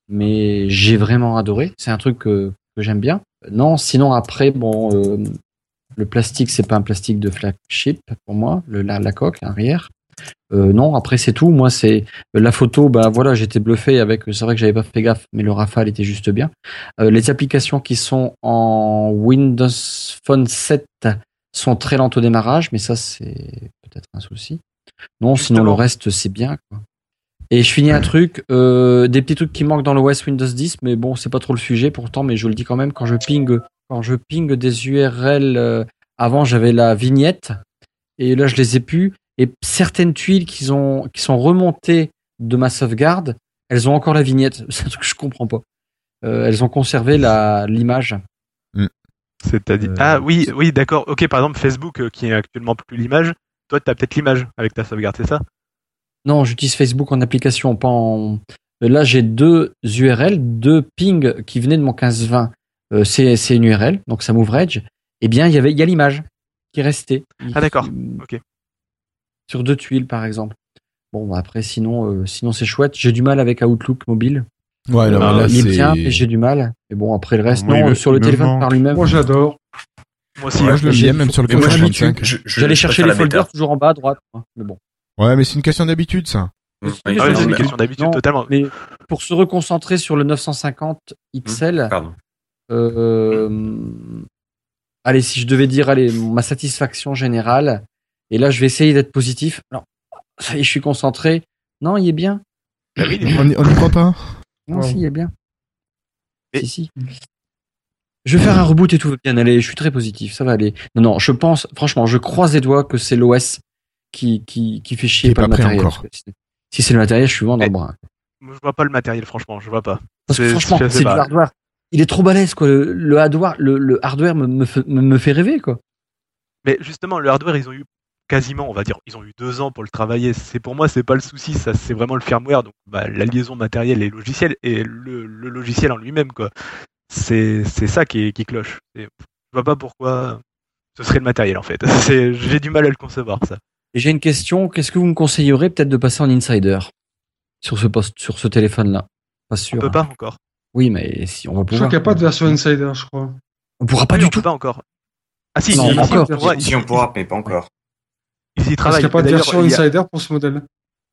Mais j'ai vraiment adoré. C'est un truc que, que j'aime bien. Non, sinon après, bon, euh, le plastique, c'est pas un plastique de flagship pour moi, le, la, la coque arrière. Euh, non, après c'est tout. Moi, c'est euh, la photo. Bah voilà, j'étais bluffé avec. C'est vrai que j'avais pas fait gaffe, mais le Rafale était juste bien. Euh, les applications qui sont en Windows Phone 7 sont très lentes au démarrage, mais ça c'est peut-être un souci. Non, sinon le reste c'est bien. Quoi. Et je finis un truc, euh, des petits trucs qui manquent dans l'OS Windows 10, mais bon, c'est pas trop le sujet pourtant, mais je le dis quand même quand je ping, quand je ping des URL. euh, avant, j'avais la vignette et là, je les ai plus. Et certaines tuiles qui ont qui sont remontées de ma sauvegarde, elles ont encore la vignette. C'est un truc que je comprends pas. Euh, elles ont conservé la l'image. C'est-à-dire Euh, Ah oui, oui, d'accord. Ok, par exemple Facebook euh, qui est actuellement plus l'image. Toi, t'as peut-être l'image avec ta sauvegarde, c'est ça? Non, j'utilise Facebook en application, pas en. Euh, Là, j'ai deux URL, deux pings qui venaient de mon 1520. Euh, c'est c'est une URL, donc ça m'ouvre Edge. Eh bien, il y avait, il y a l'image qui est restée. Ah, d'accord. Il- Ok. Sur deux tuiles, par exemple. Bon, bah, après, sinon, euh, sinon c'est chouette. J'ai du mal avec Outlook mobile. Ouais, Ah, mais là, il est c'est- bien, mais j'ai du mal. Et bon, après le reste, Moi, non, euh, sur le téléphone manque. par lui-même. Moi, j'adore. Moi aussi. Moi, je le même sur le Mais moi, Commodore je- 35. je- je- J'allais je chercher les folders toujours en bas à droite. hein, Mais bon. Ouais, mais c'est une question d'habitude, ça. Oui, Ah c'est une mais- question d'habitude Non, totalement. Mais pour se reconcentrer sur le 950 XL, Pardon. euh, allez, si je devais dire, allez, ma satisfaction générale, et là, je vais essayer d'être positif. Non, ça y est, je suis concentré. Non, il est bien. Bah oui, On n'y croit pas? Non, Ouais. si, il est bien. Mais- Si, si. Je vais faire un reboot et tout va bien aller. Je suis très positif, ça va aller. Non, non, je pense, franchement, je croise les doigts que c'est l'OS qui, qui, qui fait chier Qui pas, pas le prêt matériel. encore. si- c'est le matériel, je suis vraiment dans le bras. Moi, je vois pas le matériel, franchement, je vois pas. Parce que franchement, c'est du hardware. Il est trop balèze, quoi. Le, le hardware, le, le hardware me, me, fait- me, me fait rêver, quoi. Mais justement, le hardware, ils ont eu quasiment, on va dire, ils ont eu deux ans pour le travailler. C'est pour moi, c'est pas le souci, ça, c'est vraiment le firmware, donc bah, la liaison matérielle et logiciel et le, le logiciel en lui-même, quoi. C'est c'est ça qui, qui cloche. Et je vois pas pourquoi ce serait le matériel, en fait. C'est- J'ai du mal à le concevoir, ça. Et j'ai une question. Qu'est-ce que vous me conseillerez peut-être de passer en insider sur ce poste, sur ce téléphone-là? Pas On sûr. peut hein. pas encore. Oui, mais si on va Je crois pouvoir. qu'il n'y a pas de version Insider, je crois. On pourra pas oui, du on peut tout. pas encore. Ah si, Non, si, pas si, encore. on pourra, Si on pourra, mais pas encore. Ils y Parce qu'il travaillent. n'y a pas de version il a- Insider pour ce modèle.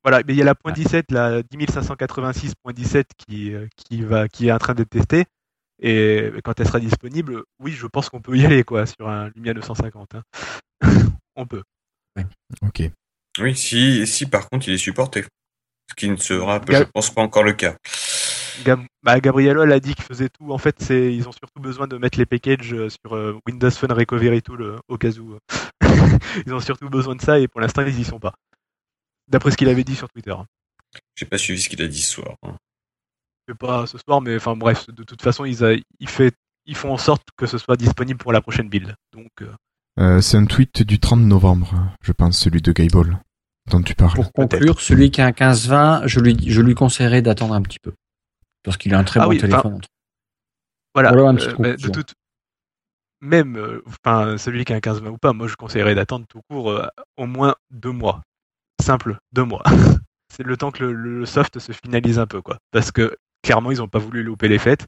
Voilà, mais il y a la point 17, la 10586.17 qui, euh, qui, va, qui est en train d'être testée. Et quand elle sera disponible, oui, je pense qu'on peut y aller, quoi, sur un Lumia 950. hein. on peut. Ok. Oui, si, si par contre il est supporté. Ce qui ne sera, je Ga- pense, pas encore le cas. Gab bah, Gabriello, elle a dit qu'il faisait tout. En fait, c'est, ils ont surtout besoin de mettre les packages euh, sur euh, Windows Phone Recovery Tool euh, au cas où. euh. ils ont surtout besoin de ça et pour l'instant, ils y sont pas. D'après ce qu'il avait dit sur Twitter. J'ai pas suivi ce qu'il a dit ce soir. hein. Je sais pas ce soir, mais enfin bref, de toute façon, ils, a- ils, fait, ils font en sorte que ce soit disponible pour la prochaine build. Donc, euh, Euh, c'est un tweet du 30 novembre, je pense, celui de Gayball, dont tu parles. Pour conclure, celui qui a un 15-20, je lui, je lui conseillerais d'attendre un petit peu. Parce qu'il a un très Ah bon oui, téléphone. Voilà, Voilà, petite euh, mais de conclusion. toute même euh, enfin celui qui a un 15 20 ou pas, moi je conseillerais d'attendre tout court euh, au moins deux mois. Simple, deux mois. C'est le temps que le, le soft se finalise un peu quoi. Parce que clairement ils ont pas voulu louper les fêtes.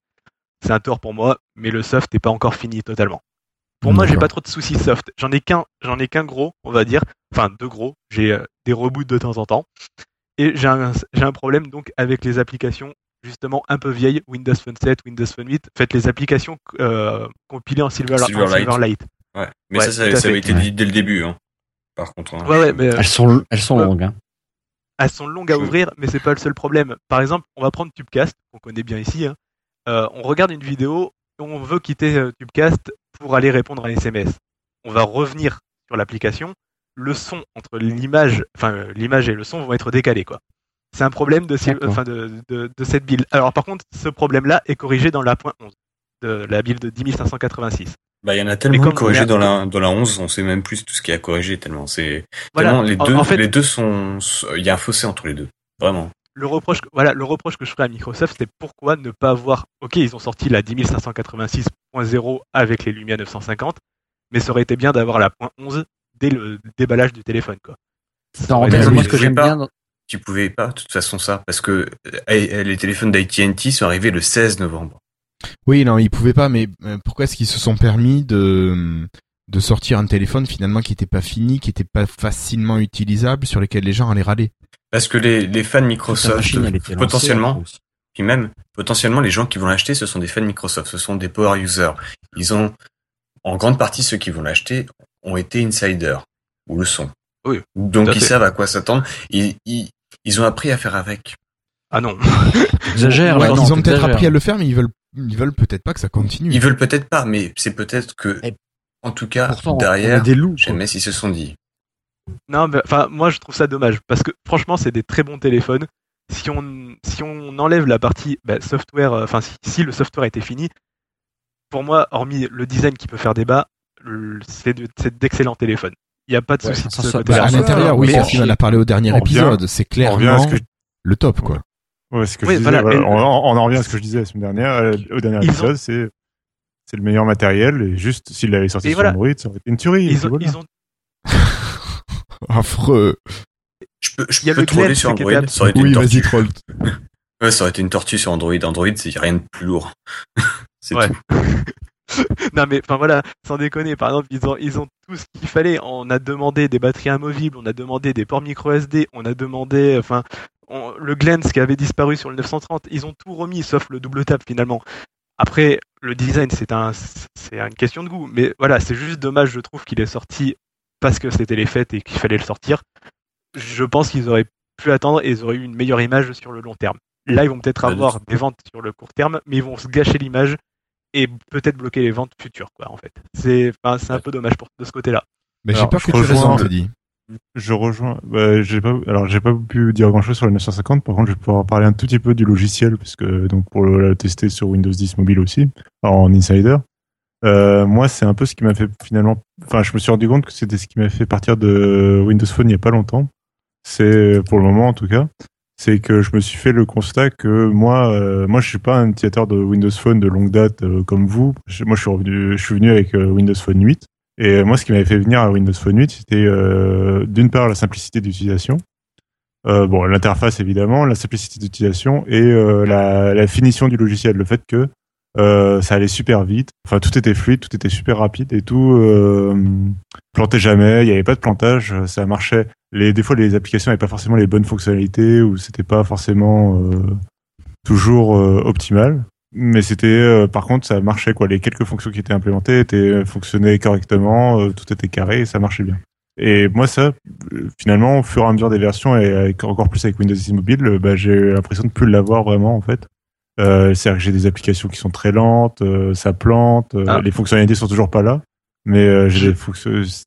C'est un tort pour moi, mais le soft n'est pas encore fini totalement. Pour moi, j'ai pas trop de soucis soft. J'en ai qu'un, j'en ai qu'un gros, on va dire. Enfin, deux gros. J'ai euh, des reboots de temps en temps. Et j'ai un, j'ai un problème donc avec les applications justement un peu vieilles, Windows Phone 7, Windows Phone 8. Faites les applications euh, compilées en Silver, en Silverlight. Silverlight. Ouais. Mais Ouais, ça, ça, avait été dit dès le début. Hein. Par contre. hein. Ouais, ouais, mais euh, Elles sont, elles sont Ouais. longues. hein. elles sont longues à ouvrir, mais c'est pas le seul problème. Par exemple, on va prendre Tubecast, qu'on connaît bien ici. hein. Euh, on regarde une vidéo, on veut quitter euh, Tubecast pour aller répondre à un SMS. On va revenir sur l'application. Le son entre l'image, enfin euh, l'image et le son vont être décalés, quoi. C'est un problème de, Sil- D'accord. enfin, de, de, de cette build. Alors par contre, ce problème-là est corrigé dans la point 11 de la build de 10586. Bah, il y en a tellement de a- dans la, dans la 11, on sait même plus tout ce qui a corrigé tellement c'est, Voilà. tellement les En- deux, en fait, les deux sont, il y a un fossé entre les deux. Vraiment. Le reproche, que- voilà, le reproche que je ferais à Microsoft, c'est pourquoi ne pas avoir. Ok, ils ont sorti la 10586.0 avec les Lumia 950, mais ça aurait été bien d'avoir la point 11 dès le déballage du téléphone, quoi. Ça aurait bien. été- Moi, oui, ce que je j'aime sais pas. bien, dans- Tu pouvais pas, de toute façon, ça, parce que euh, les téléphones d'AT&T sont arrivés le 16 novembre. Oui, non, ils pouvaient pas, mais euh, pourquoi est-ce qu'ils se sont permis de de sortir un téléphone finalement qui était pas fini, qui était pas facilement utilisable, sur lequel les gens allaient râler? Parce que les, les fans Microsoft, lancée, potentiellement, aussi. puis même, potentiellement, les gens qui vont l'acheter, ce sont des fans Microsoft, ce sont des power users. Ils ont, en grande partie, ceux qui vont l'acheter ont été insiders, ou le sont. Oui, Donc, ils fait. savent à quoi s'attendre. Ils, ils, ils ont appris à faire avec. Ah non. Exagère, Ouais, là, non, ils ont peut-être appris à le faire, mais ils veulent ils veulent peut-être pas que ça continue. Ils veulent peut-être pas, mais c'est peut-être que, Et en tout cas, Pourtant, derrière, des loups. jamais s'ils se sont dit. Non, mais enfin, moi je trouve ça dommage parce que franchement, c'est des très bons téléphones. Si on si on enlève la partie bah, software, euh, enfin si, si le software était fini, pour moi, hormis le design qui peut faire débat, c'est de- c'est d'excellents téléphones. Il n'y a pas de Ouais, souci de ça, ce côté-là. Bah, à l'intérieur, oui, Mais- Catherine en a parlé au dernier on épisode. C'est On clairement ce que je- le top, quoi. Ouais, ce que Oui, je disais, voilà, voilà, et- on, on en revient à ce que je disais la semaine dernière, euh, au dernier ont- épisode, c'est c'est le meilleur matériel et juste s'il l'avait sorti Et sur voilà. Android, ça aurait été une tuerie. et Ils puis ont, voilà. ils ont Affreux. Je peux, je Il y a peux le troller sur Android. Ça aurait été Oui, une vas-y, tortue. troll. Ouais, ça aurait été une tortue sur Android. Android, c'est rien de plus lourd. c'est Ouais. tout. non mais enfin voilà, sans déconner, par exemple, ils ont ils ont tout ce qu'il fallait. On a demandé des batteries amovibles, on a demandé des ports micro SD, on a demandé enfin on- le Glens qui avait disparu sur le 930, ils ont tout remis sauf le double tap finalement. Après le design c'est un c'est une question de goût, mais voilà, c'est juste dommage je trouve qu'il est sorti parce que c'était les fêtes et qu'il fallait le sortir. Je pense qu'ils auraient pu attendre et ils auraient eu une meilleure image sur le long terme. Là, ils vont peut-être Bah, avoir des ventes sur le court terme, mais ils vont se gâcher l'image et peut-être bloquer les ventes futures, quoi, en fait. C'est, enfin, un peu dommage pour de ce côté-là. Mais j'ai je que tu rejoins- raison, Teddy. Je rejoins. Bah, j'ai pas. Alors, j'ai pas pu dire grand chose sur le 950. Par contre, je vais pouvoir parler un tout petit peu du logiciel, parce que donc pour le, le tester sur Windows 10 mobile aussi, en insider. Euh, moi, c'est un peu ce qui m'a fait finalement. Enfin, je me suis rendu compte que c'était ce qui m'a fait partir de Windows Phone il y a pas longtemps. C'est pour le moment en tout cas. C'est que je me suis fait le constat que moi, euh, moi, je suis pas un utilisateur de Windows Phone de longue date euh, comme vous. Moi, je suis revenu, je suis venu avec euh, Windows Phone 8. Et euh, moi, ce qui m'avait fait venir à Windows Phone 8, c'était euh, d'une part la simplicité d'utilisation. Euh, bon, l'interface évidemment, la simplicité d'utilisation et euh, la, la finition du logiciel, le fait que euh, ça allait super vite. Enfin, tout était fluide, tout était super rapide et tout euh, plantait jamais. Il n'y avait pas de plantage, ça marchait. Les des fois, les applications n'avaient pas forcément les bonnes fonctionnalités ou c'était pas forcément euh, toujours euh, optimal. Mais c'était, euh, par contre, ça marchait quoi. Les quelques fonctions qui étaient implémentées étaient fonctionnaient correctement, tout était carré et ça marchait bien. Et moi, ça, finalement, au fur et à mesure des versions et encore plus avec Windows 10 Mobile, bah, j'ai l'impression de plus l'avoir vraiment en fait. Euh, C'est-à-dire que j'ai des applications qui sont très lentes, euh, ça plante, euh, Ah. les fonctionnalités sont toujours pas là, mais euh, j'ai des fonctions. c'est-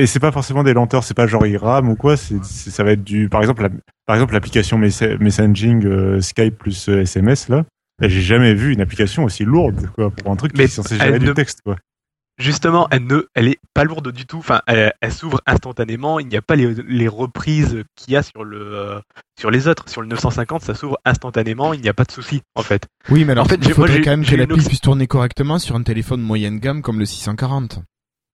Et c'est pas forcément des lenteurs, c'est pas genre il rame ou quoi, c'est ça va être du, par exemple, la- par exemple l'application messa- messaging euh, Skype plus euh, SMS là. J'ai jamais vu une application aussi lourde quoi pour un truc qui est censé gérer du texte quoi. Justement, elle ne, elle est pas lourde du tout. Enfin, elle, elle s'ouvre instantanément. Il n'y a pas les, les reprises qu'il y a sur le, euh, sur les autres. Sur le 950, ça s'ouvre instantanément. Il n'y a pas de souci, en fait. Oui, mais alors, En fait, il moi, faudrait quand même que l'appli obs- puisse tourner correctement sur un téléphone moyenne gamme comme le 640.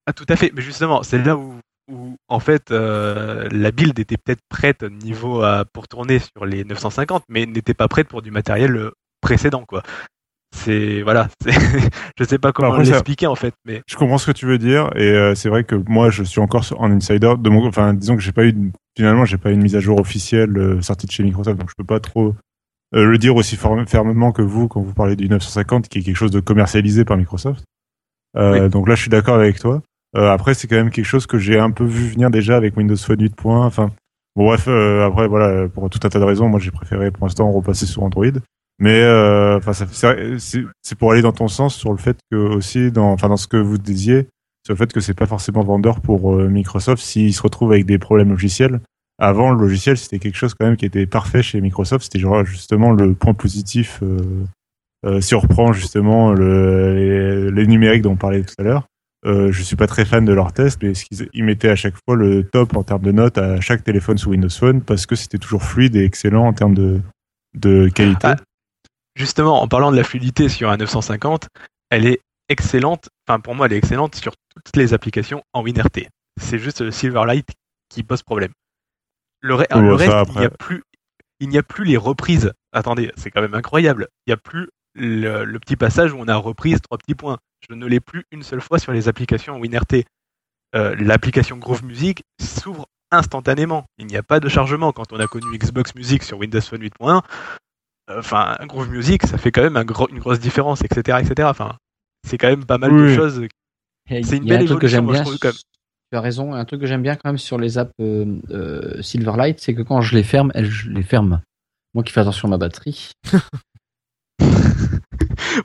Ah, tout à fait. Mais justement, c'est là où, où en fait, euh, la build était peut-être prête niveau euh, pour tourner sur les 950, mais n'était pas prête pour du matériel euh, précédent, quoi. C'est voilà. Je sais pas comment l'expliquer en fait, mais Je comprends ce que tu veux dire et euh, c'est vrai que moi je suis encore en insider de mon enfin disons que j'ai pas eu finalement j'ai pas eu une mise à jour officielle euh, sortie de chez Microsoft donc je peux pas trop euh, le dire aussi fermement que vous quand vous parlez du 950 qui est quelque chose de commercialisé par Microsoft. Euh, Donc là je suis d'accord avec toi. Euh, après c'est quand même quelque chose que j'ai un peu vu venir déjà avec Windows Phone 8. point. Enfin bon bref euh, après voilà pour tout un tas de raisons moi j'ai préféré pour l'instant repasser sur Android. Mais euh, c'est pour aller dans ton sens sur le fait que aussi dans enfin dans ce que vous disiez sur le fait que c'est pas forcément vendeur pour euh, Microsoft s'ils se retrouvent avec des problèmes logiciels. Avant le logiciel c'était quelque chose quand même qui était parfait chez Microsoft. C'était justement le point positif. Euh, euh, si on reprend justement le, les, les numériques dont on parlait tout à l'heure. Euh, je suis pas très fan de leurs tests, mais ils mettaient à chaque fois le top en termes de notes à chaque téléphone sous Windows Phone parce que c'était toujours fluide et excellent en termes de, de qualité. Ah, justement, en parlant de la fluidité sur un 950, elle est excellente. Enfin, pour moi, elle est excellente sur toutes les applications en WinRT. C'est juste le Silverlight qui pose problème. Le, re- reste, après. il n'y a plus, il n'y a plus les reprises. Attendez, c'est quand même incroyable. Il n'y a plus le, le petit passage où on a reprise trois petits points. Je ne l'ai plus une seule fois sur les applications en WinRT. Euh, L'application Groove Music s'ouvre instantanément. Il n'y a pas de chargement. Quand on a connu Xbox Music sur Windows Phone 8.1, euh, enfin, un Groove Music, ça fait quand même un gros- une grosse différence, etc., etc. Enfin, c'est quand même pas mal de choses. C'est une il y a belle un truc que j'aime je bien. trouve, quand même. Tu as raison. Un truc que j'aime bien quand même sur les apps euh, euh, Silverlight, c'est que quand je les ferme, elles je les ferme. Moi qui fais attention à ma batterie.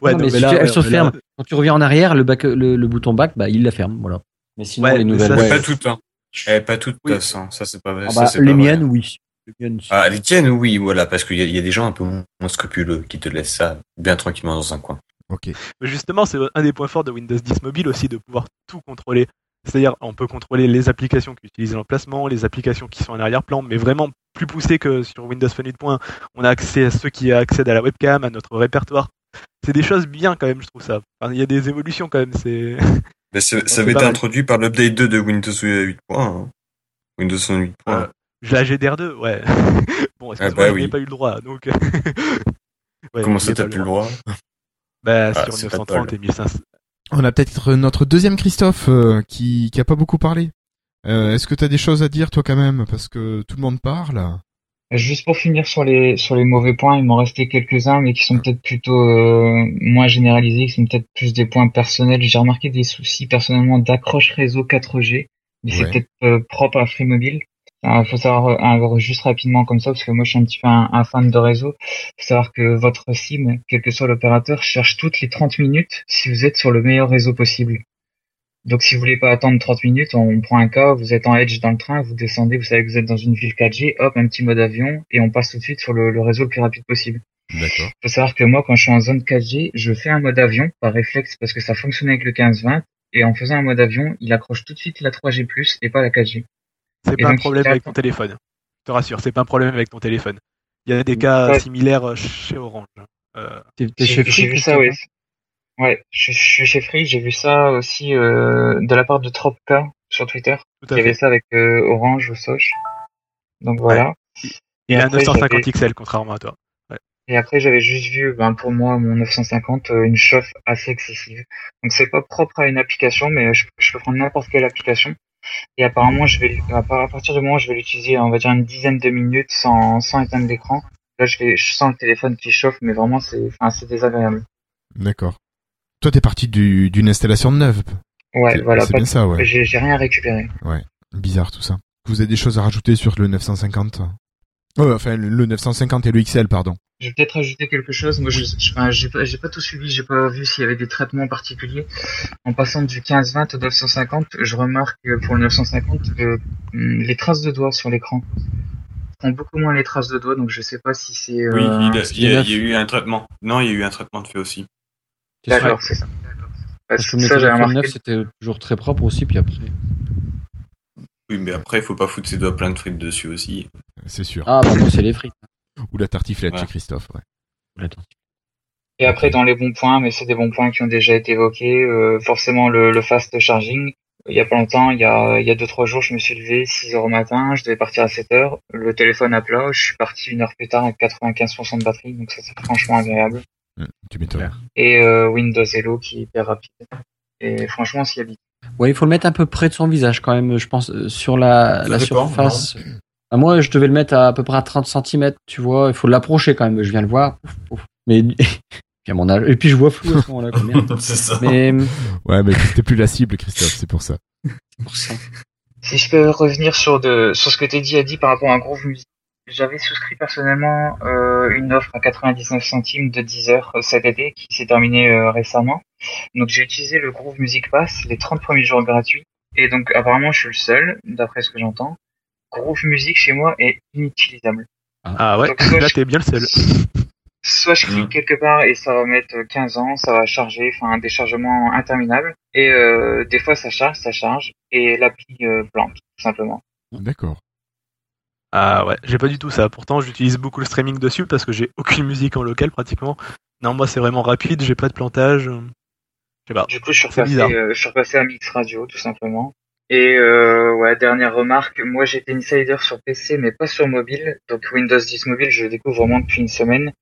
Ouais, Non, non, mais mais si là, tu- elle ouais, se là- ferme. Quand tu reviens en arrière, le, back- le, le bouton back, bah, il la ferme. Voilà. Mais sinon, Ouais, les nouvelles. ça, ouais. Pas toutes, hein. Eh, pas toutes, Oui. hein. ça c'est pas Ah ça, bah, les pas vrai. miennes, oui. Ah, les tiennes, oui, voilà, parce qu'il y, y a des gens un peu moins scrupuleux qui te laissent ça bien tranquillement dans un coin. Ok. Mais justement, c'est un des points forts de Windows 10 Mobile aussi de pouvoir tout contrôler. C'est-à-dire, on peut contrôler les applications qui utilisent l'emplacement, les applications qui sont en arrière-plan, mais vraiment plus poussé que sur Windows Phone 8.1. On a accès à ceux qui accèdent à la webcam, à notre répertoire. C'est des choses bien quand même, je trouve ça. Enfin, Il y a des évolutions quand même. C'est ça avait été introduit par l'update 2 de Windows 8.1. hein. Windows Phone 8.1. Euh, la GDR2, ouais. bon, excuse-moi, bah je oui. n'ai pas eu le droit, donc. Ouais, Comment ça t'as plus le droit Bah, Ah, sur c'est pas 930 de et 1500. On a peut-être notre deuxième Christophe euh, qui qui a pas beaucoup parlé. Euh, Est-ce que tu as des choses à dire toi quand même? Parce que tout le monde parle Juste pour finir sur les sur les mauvais points, il m'en restait quelques-uns, mais qui sont peut-être plutôt euh, moins généralisés, qui sont peut-être plus des points personnels. J'ai remarqué des soucis personnellement d'accroche réseau 4G, mais c'est peut-être euh, propre à Free Mobile. Il faut savoir euh, un- juste rapidement comme ça, parce que moi je suis un petit peu un, un fan de réseau. faut savoir que votre SIM, quel que soit l'opérateur, cherche toutes les 30 minutes si vous êtes sur le meilleur réseau possible. Donc si vous voulez pas attendre 30 minutes, on prend un cas, vous êtes en edge dans le train, vous descendez, vous savez que vous êtes dans une ville 4G, hop, un petit mode avion, et on passe tout de suite sur le, le réseau le plus rapide possible. D'accord. faut savoir que moi, quand je suis en zone 4G, je fais un mode avion par réflexe parce que ça fonctionnait avec le 15-20, et en faisant un mode avion, il accroche tout de suite la 3G+, et pas la 4G. C'est Et pas un problème avec ton téléphone. Je te rassure, c'est pas un problème avec ton téléphone. Il y a des cas Ouais. similaires chez Orange. Euh, J'ai chez j'ai Free, vu ça, Christophe, ouais. hein? Je, je suis chez Free, j'ai vu ça aussi euh, de la part de Tropka sur Twitter. tout Il y avait ça avec euh, Orange ou Soch. Donc voilà. Il a un après, 950 j'avais- XL contrairement à toi. Et après, j'avais juste vu, ben, pour moi, mon 950, euh, une chauffe assez excessive. Donc, c'est pas propre à une application, mais je, je peux prendre n'importe quelle application. Et apparemment, je vais, à par- à partir du moment où je vais l'utiliser, on va dire une dizaine de minutes sans, sans éteindre l'écran. Là, je vais, je sens le téléphone qui chauffe, mais vraiment, c'est, enfin, c'est désagréable. D'accord. Toi t'es parti du- d'une installation neuve. Ouais, voilà. C'est bien de- ça, ouais. J'ai, j'ai rien récupéré. Bizarre tout ça. Vous avez des choses à rajouter sur le 950 Oh, enfin le 950 et le XL, pardon. Je vais peut-être ajouter quelque chose. Moi, je, j'ai pas, j'ai pas tout suivi. J'ai pas vu s'il y avait des traitements particuliers. En passant du 15-20 au 950, je remarque que pour le 950, que, hum, les traces de doigts sur l'écran font beaucoup moins les traces de doigts. Donc, je sais pas si c'est. euh, Oui, il, a- il y a, il y a eu un traitement. Non, il y a eu un traitement de fait aussi. D'accord, c'est ça. Parce Parce que que mes ça, téléphones remarqué. c'était toujours très propre aussi, puis après. Oui, mais après, il faut pas foutre ses doigts plein de frites dessus aussi. C'est sûr. Ah, bah c'est les frites. Ou la tartiflette Ouais. chez Christophe, ouais. Attends. Et après, dans les bons points, mais c'est des bons points qui ont déjà été évoqués, euh, forcément le, le fast charging. Il y a pas longtemps, il y a, il y a deux, trois jours, je me suis levé 6 heures au matin, je devais partir à 7 heures, le téléphone à plat, je suis parti une heure plus tard avec 95% de batterie, donc ça c'est franchement agréable. Hum, tu m'étonnes. Et euh, Windows Hello qui est hyper rapide. Et franchement, on s'y habite. Ouais, il faut le mettre un peu près de son visage quand même, je pense, euh, sur la, Ça la dépend, surface. Ah, moi, je devais le mettre à, à peu près à 30 cm, tu vois. Il faut l'approcher quand même. Je viens le voir. Mais, puis à mon âge. Et puis je vois flou à ce moment-là, c'est ça. Mais, Ouais, mais c'était plus la cible, Christophe, c'est pour ça. c'est pour ça. Si je peux revenir sur de sur ce que Teddy a dit par rapport à Groove Music, j'avais souscrit personnellement euh, une offre à 99 centimes de 10 heures euh, cet été qui s'est terminée euh, récemment. Donc j'ai utilisé le Groove Music Pass les 30 premiers jours gratuits et donc apparemment je suis le seul d'après ce que j'entends. Groove Music chez moi est inutilisable. Ah ouais, Donc, soit là je- t'es bien le seul. Soit je clique Mm. quelque part et ça va mettre 15 ans, ça va charger, enfin un déchargement interminable. Et euh, des fois ça charge, ça charge et l'appli euh, plante tout simplement. D'accord. Ah ouais, j'ai pas du tout ça. Pourtant, j'utilise beaucoup le streaming dessus parce que j'ai aucune musique en local pratiquement. Non, moi c'est vraiment rapide, j'ai pas de plantage. Je sais pas. Du coup, je suis repassé, euh, je suis repassé à Mix Radio, tout simplement. Et euh, ouais, dernière remarque, moi j'étais insider sur PC, mais pas sur mobile. Donc Windows 10 mobile, je le découvre vraiment depuis une semaine.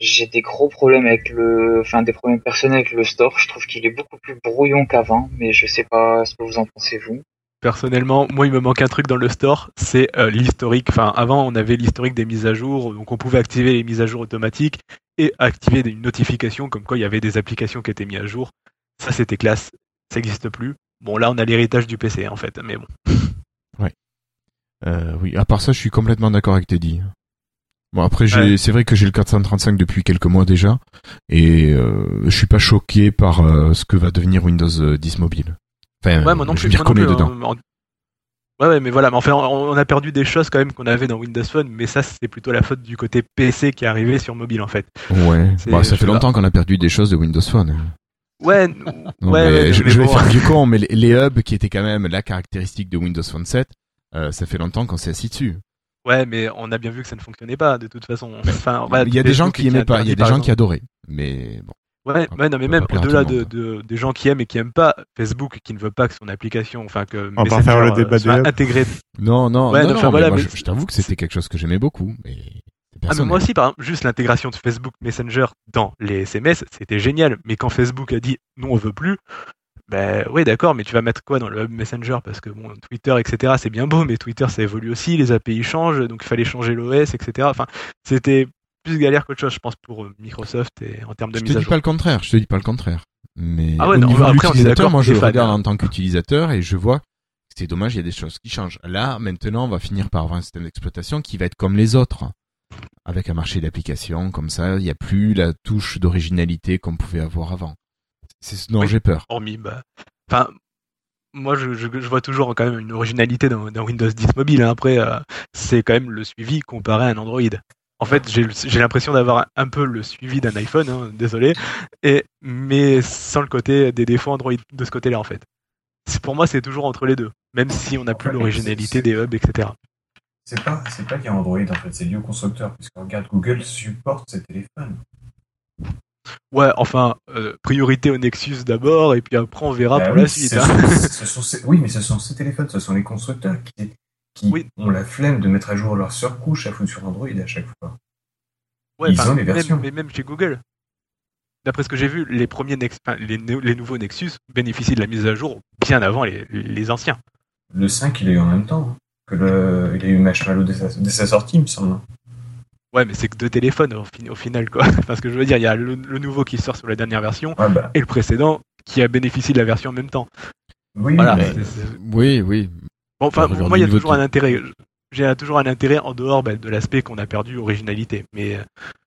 J'ai des gros problèmes avec le, enfin des problèmes personnels avec le store. Je trouve qu'il est beaucoup plus brouillon qu'avant, mais je sais pas ce que vous en pensez vous. Personnellement, moi il me manque un truc dans le store, c'est euh, l'historique. Enfin, avant on avait l'historique des mises à jour, donc on pouvait activer les mises à jour automatiques et activer une notification comme quoi il y avait des applications qui étaient mises à jour. Ça c'était classe, ça n'existe plus. Bon là on a l'héritage du PC en fait, mais bon. Euh, oui, à part ça, je suis complètement d'accord avec Teddy. Bon, après, Ouais. c'est vrai que j'ai le 435 depuis quelques mois déjà, et euh, je suis pas choqué par euh, ce que va devenir Windows euh, 10 mobile. Enfin, Ouais, moi non je plus. dedans. hein. En- Ouais, ouais, mais voilà, mais enfin, on, a perdu des choses quand même qu'on avait dans Windows Phone, mais ça, c'est plutôt la faute du côté PC qui est arrivé sur mobile, en fait. Ouais. Bah, ça fait longtemps qu'on a perdu des choses de Windows Phone. Ouais, Non, ouais, mais je, mais je vais faire du con, mais les, les hubs qui étaient quand même la caractéristique de Windows Phone 7, euh, ça fait longtemps qu'on s'est assis dessus. Ouais, mais on a bien vu que ça ne fonctionnait pas, de toute façon. Enfin, il y a des gens qui aimaient pas, il y a des gens qui adoraient. Mais bon. Ouais, ouais, non, mais même au-delà de, des gens qui aiment et qui aiment pas Facebook, qui ne veut pas que son application, enfin que On va pas faire le Messenger, euh, débat soit intégré. Non, non, Ouais, non, non, non, enfin, mais voilà, moi, mais je, je t'avoue que c'était quelque chose que j'aimais beaucoup, mais c'est Ah, mais moi aussi, par exemple, juste l'intégration de Facebook Messenger dans les SMS, c'était génial. Mais quand Facebook a dit non, on veut plus, ben oui, d'accord, mais tu vas mettre quoi dans le hub Messenger? Parce que bon, Twitter, etc., c'est bien beau, mais Twitter, ça évolue aussi, les API changent, donc il fallait changer l'OS, etc. Enfin, c'était plus galère qu'autre chose, je pense, pour euh, Microsoft et en termes de Je te mise à dis jour. pas le contraire, je te dis pas le contraire. Mais Ah ouais, au non, niveau après, d'accord moi je regarde hein. en tant qu'utilisateur et je vois que c'est dommage, il y a des choses qui changent. Là, maintenant, on va finir par avoir un système d'exploitation qui va être comme les autres. Avec un marché d'applications, comme ça, il n'y a plus la touche d'originalité qu'on pouvait avoir avant. C'est ce dont Oui. j'ai peur. hormis bah enfin moi je, je, je vois toujours quand même une originalité dans, dans Windows 10 mobile hein. après euh, c'est quand même le suivi comparé à un Android en fait j'ai l'impression d'avoir un, peu le suivi d'un iPhone hein, désolé et mais sans le côté des défauts Android de ce côté là en fait pour moi c'est toujours entre les deux même si on n'a plus l'originalité des hubs etc C'est pas, pas qu'il y a Android en fait, c'est lié au constructeur. Puisque regarde, Google supporte ces téléphones. ouais enfin euh, priorité au Nexus d'abord et puis après on verra Bah pour oui, la suite hein. ces- oui, mais ce sont ces téléphones, ce sont les constructeurs qui, qui Oui. ont la flemme de mettre à jour leur surcouche à foutre sur Android à chaque fois. Ouais, Ils ont les même- versions. mais même chez Google. D'après ce que j'ai vu, les premiers Nex- enfin, les, les nouveaux Nexus bénéficient de la mise à jour bien avant les, les anciens. Le 5, il a eu en même temps hein, que le, il a eu Marshmallow dès sa, dès sa sortie, il me semble. Ouais, mais c'est que deux téléphones au, fin- au final, quoi. Parce que je veux dire, il y a le, le nouveau qui sort sur la dernière version Ah bah, et le précédent qui a bénéficié de la version en même temps. oui, Voilà. mais- Oui, oui. Bon, enfin, moi, il y a toujours de- un intérêt. J'ai toujours un intérêt en dehors bah, de l'aspect qu'on a perdu originalité. Mais euh,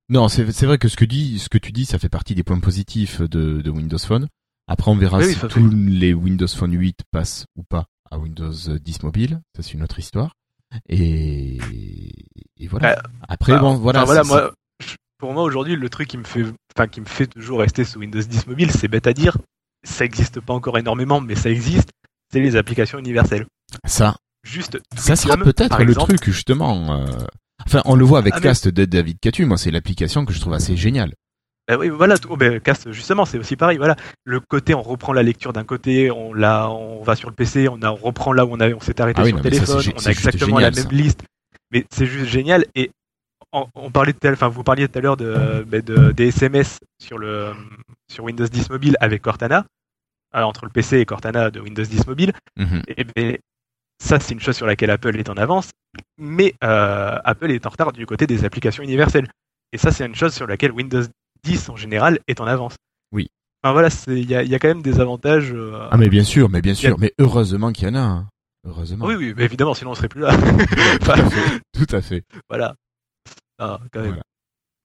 Non, c'est vrai que ce que, dit, ce que tu dis, ça fait partie des points positifs de, de Windows Phone. Après, on verra Oui, si tous les Windows Phone 8 passent ou pas à Windows 10 mobile. Ça, c'est une autre histoire. Et, et voilà. Bah, Après, bah, bon, voilà. enfin, voilà, c'est- moi, je- pour moi aujourd'hui, le truc qui me fait, enfin, qui me fait toujours rester sous Windows 10 mobile, c'est bête à dire. Ça existe pas encore énormément, mais ça existe. C'est les applications universelles. Ça, Juste. ça sera peut-être le exemple. truc, justement. euh, Enfin, on le voit avec Ah, mais- Cast de David Catu. Moi, c'est l'application que je trouve assez géniale. Bah oui, voilà. oh, ben, Cast, justement, c'est aussi pareil. Voilà, le côté, on reprend la lecture d'un côté, on la, on va sur le PC, on, a, on reprend là où on, a, on s'est arrêté Ah oui, sur le ça, téléphone, on a exactement génial, la même ça. liste. Mais c'est juste génial. Et on, on parlait enfin, vous parliez tout à l'heure de, ben, de- des SMS sur le sur Windows 10 mobile avec Cortana, euh, entre le PC et Cortana de Windows 10 mobile. Mhm. Et ben, ça, c'est une chose sur laquelle Apple est en avance, mais euh, Apple est en retard du côté des applications universelles. Et ça, c'est une chose sur laquelle Windows 10 en général est en avance. Oui. Enfin voilà, il y a, il y a quand même des avantages. euh, Ah, mais bien sûr, mais bien a- sûr. Mais heureusement qu'il y en a. hein. Heureusement. Oui, oui, mais évidemment, sinon on serait plus là. Tout à fait. Tout à fait. voilà. Ah, quand même. Voilà.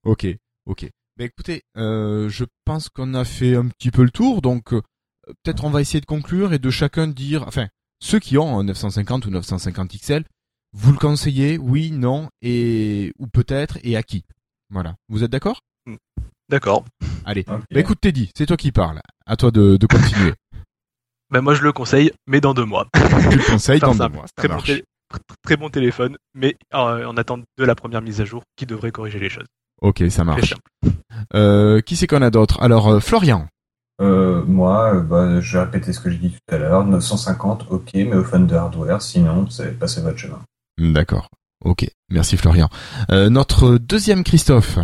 Ok, ok. Ben écoutez, euh, je pense qu'on a fait un petit peu le tour, donc euh, peut-être on va essayer de conclure et de chacun dire, enfin, ceux qui ont un 950 ou 950 XL, vous le conseillez, oui, non, et ou peut-être, et à qui? Voilà. Vous êtes d'accord? D'accord. Allez. Ben écoute Teddy, c'est toi qui parles. À toi de, de continuer. Ben moi, je le conseille, mais dans deux mois. tu le conseilles dans deux mois. Très bon, marche. télé- tr- très bon téléphone, mais euh, en attente de la première mise à jour qui devrait corriger les choses. Ok, ça Très marche. simple. Euh, qui c'est qu'on a d'autre? Alors, euh, Florian. Euh, moi, euh, bah, je vais répéter ce que j'ai dit tout à l'heure. 950, ok, mais au fun de hardware, sinon, c'est passez votre chemin. D'accord. Ok, merci Florian. Euh, notre deuxième Christophe.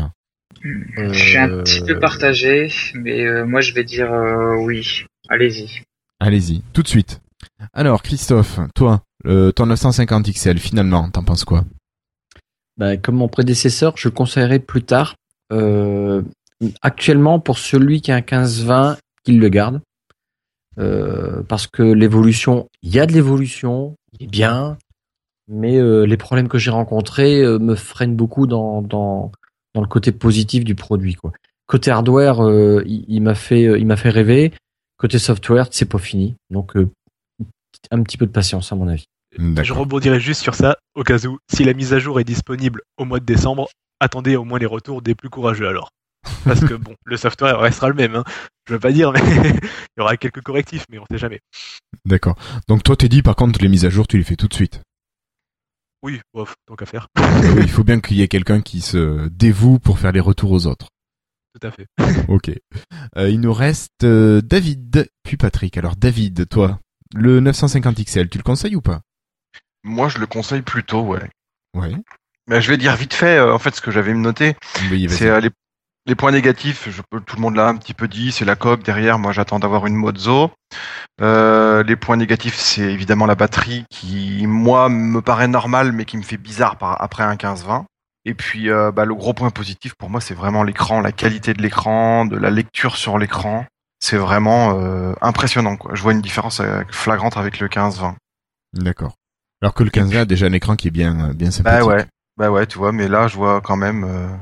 Je suis un petit peu partagé, mais euh, moi je vais dire euh, oui. Allez-y. Allez-y, tout de suite. Alors, Christophe, toi, euh, ton 950 XL, finalement, t'en penses quoi? Bah, comme mon prédécesseur, je le conseillerais plus tard. Euh, actuellement, pour celui qui a un 15-20, qu'il le garde. Euh, parce que l'évolution, il y a de l'évolution, il est bien, mais euh, les problèmes que j'ai rencontrés euh, me freinent beaucoup dans, dans, dans le côté positif du produit. Quoi. Côté hardware, euh, il, il m'a fait, il m'a fait rêver. Côté software, c'est pas fini. Donc, euh, un petit peu de patience, à mon avis. Je rebondirai juste sur ça, au cas où, si la mise à jour est disponible au mois de décembre, attendez au moins les retours des plus courageux alors. Parce que bon, le software restera le même, hein. je veux pas dire, mais il y aura quelques correctifs, mais on sait jamais. D'accord. Donc toi, t'es dit, par contre, les mises à jour, tu les fais tout de suite. Oui, bof, donc à faire, Oui, il faut bien qu'il y ait quelqu'un qui se dévoue pour faire les retours aux autres. tout à fait. Ok. Euh, il nous reste euh, David, puis Patrick. Alors David, toi, le 950 XL, tu le conseilles ou pas? Moi, je le conseille plutôt, ouais. Ouais. Mais je vais dire vite fait, euh, en fait, ce que j'avais noté. Oui. C'est euh, les, points négatifs, je tout le monde l'a un petit peu dit, c'est la coque derrière, moi j'attends d'avoir une Mozo. Euh, les points négatifs, c'est évidemment la batterie qui, moi, me paraît normale, mais qui me fait bizarre par, après un 15-20. Et puis, euh, bah, le gros point positif pour moi, c'est vraiment l'écran, la qualité de l'écran, de la lecture sur l'écran. C'est vraiment euh, impressionnant. Quoi. Je vois une différence euh, flagrante avec le 15-20. D'accord. Alors que le 15 a déjà un écran qui est bien, euh, bien Bah sympathique. ouais, bah ouais, tu vois, mais là, je vois quand même.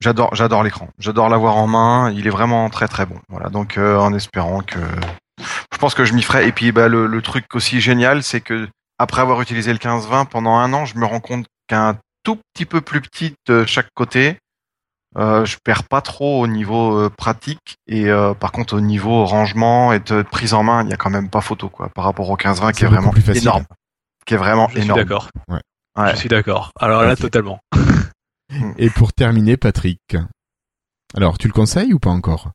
J'adore, j'adore l'écran. J'adore l'avoir en main. Il est vraiment très très bon. Voilà, donc euh, en espérant que, je pense que je m'y ferai. Et puis, bah le, le truc aussi génial, c'est que après avoir utilisé le 15-20 pendant un an, je me rends compte qu'un tout petit peu plus petit de chaque côté, euh, je perds pas trop au niveau euh, pratique. Et euh, par contre, au niveau rangement et de prise en main, il y a quand même pas photo quoi, par rapport au 15-20 qui est vraiment plus facile. énorme, qui est vraiment Je suis d'accord. Ouais. Ouais. Je suis d'accord. Alors là, totalement. Et pour terminer, Patrick. Alors, tu le conseilles ou pas encore?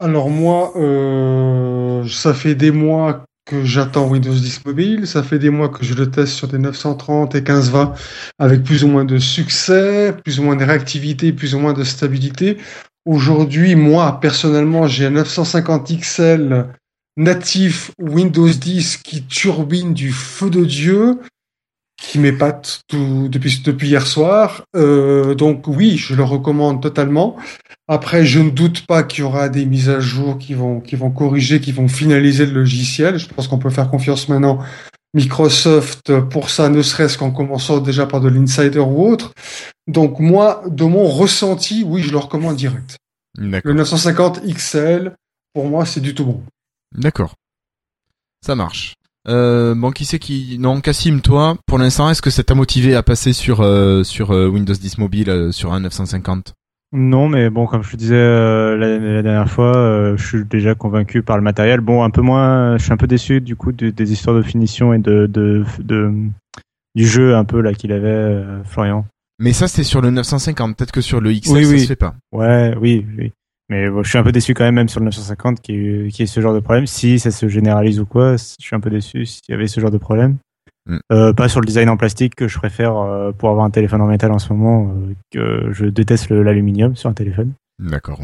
Alors moi, euh, ça fait des mois que j'attends Windows 10 Mobile, ça fait des mois que je le teste sur des 930 et 1520 avec plus ou moins de succès, plus ou moins de réactivité, plus ou moins de stabilité. Aujourd'hui, moi, personnellement, j'ai un 950 XL natif Windows 10 qui turbine du feu de Dieu, qui m'épate tout depuis, depuis hier soir. Euh, donc oui, je le recommande totalement. Après, je ne doute pas qu'il y aura des mises à jour qui vont, qui vont corriger, qui vont finaliser le logiciel. Je pense qu'on peut faire confiance maintenant Microsoft pour ça, ne serait-ce qu'en commençant déjà par de l'insider ou autre. Donc moi, de mon ressenti, oui, je le recommande direct. Le 950 XL, pour moi, c'est du tout bon. D'accord. Ça marche. Euh, bon, qui c'est qui Non, Cassim, toi, pour l'instant, est-ce que ça t'a motivé à passer sur euh, sur euh, Windows 10 mobile euh, sur un 950 Non, mais bon, comme je te disais euh, la, la dernière fois, euh, je suis déjà convaincu par le matériel. Bon, un peu moins, je suis un peu déçu du coup de- des histoires de finition et de, de, de du jeu un peu là qu'il avait Florian. Mais ça, c'est sur le 950. Peut-être que sur le XL, Oui, ça oui. se fait pas. Ouais, oui, oui. Mais bon, je suis un peu déçu quand même, même sur le 950, qui est, qui est ce genre de problème. Si ça se généralise ou quoi, je suis un peu déçu s'il y avait ce genre de problème. Mm. Euh, pas sur le design en plastique que je préfère euh, pour avoir un téléphone en métal en ce moment, euh, que je déteste l'aluminium sur un téléphone. D'accord.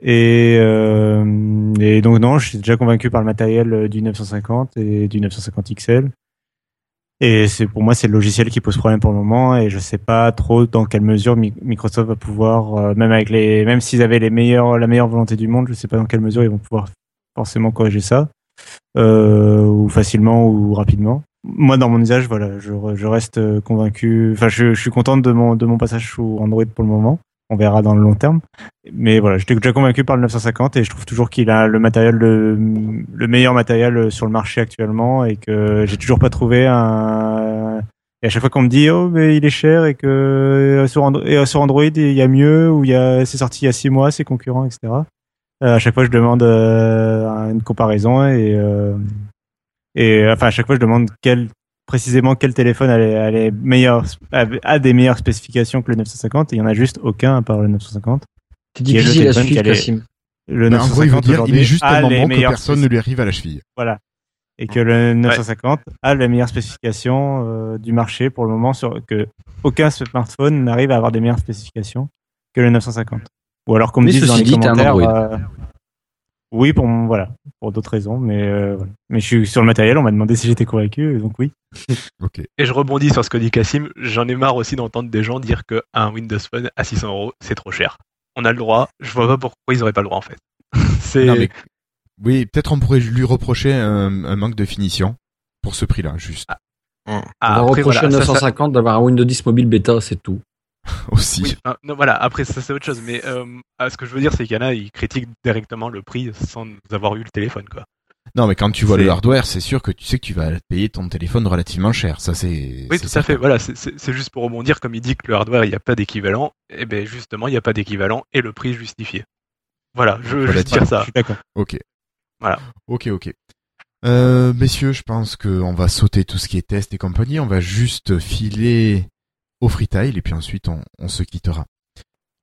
Et, et donc non, je suis déjà convaincu par le matériel du 950 et du 950 XL. Et c'est pour moi c'est le logiciel qui pose problème pour le moment et je sais pas trop dans quelle mesure Mi- Microsoft va pouvoir euh, même avec les même s'ils avaient les meilleurs la meilleure volonté du monde, je sais pas dans quelle mesure ils vont pouvoir forcément corriger ça euh, ou facilement ou rapidement. Moi dans mon usage voilà, je, je reste euh, convaincu enfin je, je suis content de mon de mon passage sous Android pour le moment. On verra dans le long terme. Mais voilà, j'étais déjà convaincu par le 950 et je trouve toujours qu'il a le matériel, le, le meilleur matériel sur le marché actuellement et que j'ai toujours pas trouvé un. Et à chaque fois qu'on me dit oh mais il est cher et que euh, sur Android, et sur Android il y a mieux ou il y a c'est sorti il y a six mois c'est concurrent etc. Euh, à chaque fois je demande euh, une comparaison et euh, et enfin à chaque fois je demande quel précisément quel téléphone a les, a les meilleurs a, a des meilleures spécifications que le 950 et il y en a juste aucun à part le 950. C'est difficile à suivre, a les- Cassim. Le Mais en gros, il veut 950 dire il est juste tellement les bon que meilleures personne ne lui arrive à la cheville. voilà. Et que le 950 a la meilleure spécification euh, du marché pour le moment sur que aucun smartphone n'arrive à avoir des meilleures spécifications que le 950. Ou alors qu'on me dise dans les dit, commentaires. Euh, oui, pour mon- voilà, pour d'autres raisons, mais euh, voilà. Mais je suis sur le matériel. On m'a demandé si j'étais convaincu, donc oui. Ok. Et je rebondis sur ce que dit Cassim, j'en ai marre aussi d'entendre des gens dire que un Windows Phone à 600 euros, c'est trop cher. On a le droit, je vois pas pourquoi ils auraient pas le droit en fait. C'est Non, mais- Oui, peut-être on pourrait lui reprocher un, un manque de finition pour ce prix-là, juste. On va Ah, après, reprocher voilà, à ça, ça- 950 d'avoir un Windows 10 mobile bêta, c'est tout. Aussi. Oui, ah, non, voilà, après ça c'est autre chose, mais euh, ah, ce que je veux dire c'est qu'il y en a, ils critiquent directement le prix sans avoir eu le téléphone quoi. Non, mais quand tu vois le hardware, c'est sûr que tu sais que tu vas payer ton téléphone relativement cher. Ça, c'est. Oui, tout à fait. Voilà, c'est- juste pour rebondir, comme il dit que le hardware, il n'y a pas d'équivalent. Et ben justement, il n'y a pas d'équivalent et le prix est justifié. Voilà, je veux dire Je ça. suis d'accord. Ok. Voilà. Ok, ok. Euh, messieurs, je pense qu'on va sauter tout ce qui est test et compagnie. On va juste filer au freetail et puis ensuite on, se quittera.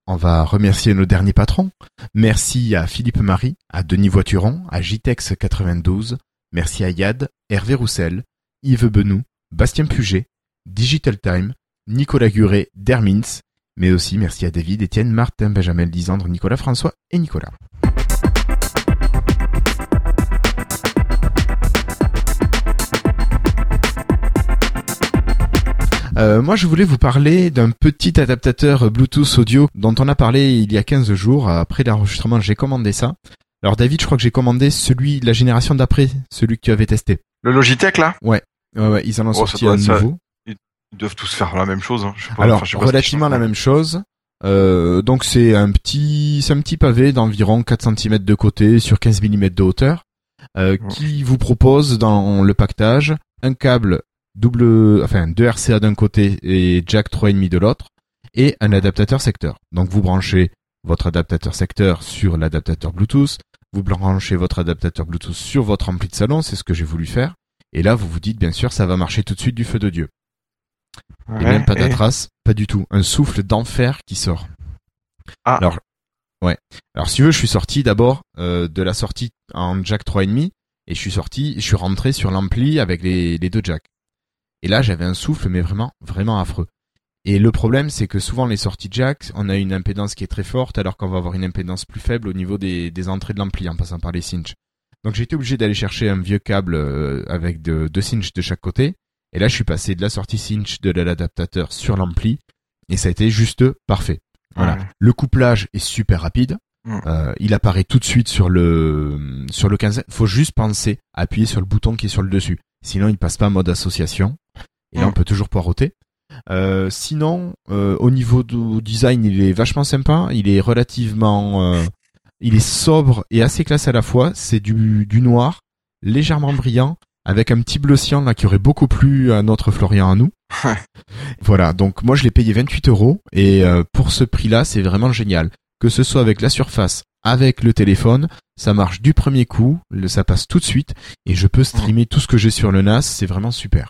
On va remercier nos derniers patrons. Merci à Philippe Marie, à Denis Voituron, à JTEX92. Merci à Yad, Hervé Roussel, Yves Benou, Bastien Puget, Digital Time, Nicolas Guret, Dermins, mais aussi merci à David, Étienne, Martin, Benjamin, Lisandre, Nicolas François et Nicolas. Euh, moi, je voulais vous parler d'un petit adaptateur Bluetooth audio dont on a parlé il y a 15 jours. Après l'enregistrement, j'ai commandé ça. Alors David, je crois que j'ai commandé celui la génération d'après, celui que tu avais testé. Le Logitech là? Ouais, ouais, ils en ont Oh, sorti un ça. nouveau. Ils doivent tous faire la même chose. Hein. Je sais pas, Alors, enfin, je sais pas ce qu'ils relativement la même chose. Euh, donc c'est un petit, c'est un petit pavé d'environ 4 cm de côté sur 15 mm de hauteur, euh, Ouais. qui vous propose dans le pactage un câble double, enfin deux RCA d'un côté et jack 3,5 de l'autre, et un adaptateur secteur. Donc vous branchez votre adaptateur secteur sur l'adaptateur Bluetooth, vous branchez votre adaptateur Bluetooth sur votre ampli de salon, c'est ce que j'ai voulu faire. Et là, vous vous dites, bien sûr, ça va marcher tout de suite du feu de Dieu. Ouais, Et même pas et- d'atras, pas du tout. Un souffle d'enfer qui sort. Ah. Alors, ouais. Alors, si tu veux, je suis sorti d'abord euh, de la sortie en jack 3,5 et je suis sorti, je suis rentré sur l'ampli avec les, les deux jacks. Et là, j'avais un souffle, mais vraiment, vraiment affreux. Et le problème, c'est que souvent les sorties jack, on a une impédance qui est très forte, alors qu'on va avoir une impédance plus faible au niveau des, des entrées de l'ampli en passant par les cinch. Donc j'ai été obligé d'aller chercher un vieux câble euh, avec de- deux cinch de chaque côté. Et là, je suis passé de la sortie cinch de l'adaptateur sur l'ampli, et ça a été juste parfait. Voilà. Ouais. Le couplage est super rapide. Mm. Euh, il apparaît tout de suite sur le sur le 15. Faut juste penser à appuyer sur le bouton qui est sur le dessus. Sinon, il passe pas en mode association. Et là, Mm. on peut toujours poireauter. Euh, sinon, euh, au niveau du design, il est vachement sympa. Il est relativement, euh, il est sobre et assez classe à la fois. C'est du, du noir, légèrement brillant, avec un petit bleu cyan là qui aurait beaucoup plu à notre Florian à nous. voilà. Donc moi, je l'ai payé 28 euros et euh, pour ce prix-là, c'est vraiment génial. Que ce soit avec la surface, avec le téléphone, ça marche du premier coup, ça passe tout de suite et je peux streamer tout ce que j'ai sur le NAS. C'est vraiment super.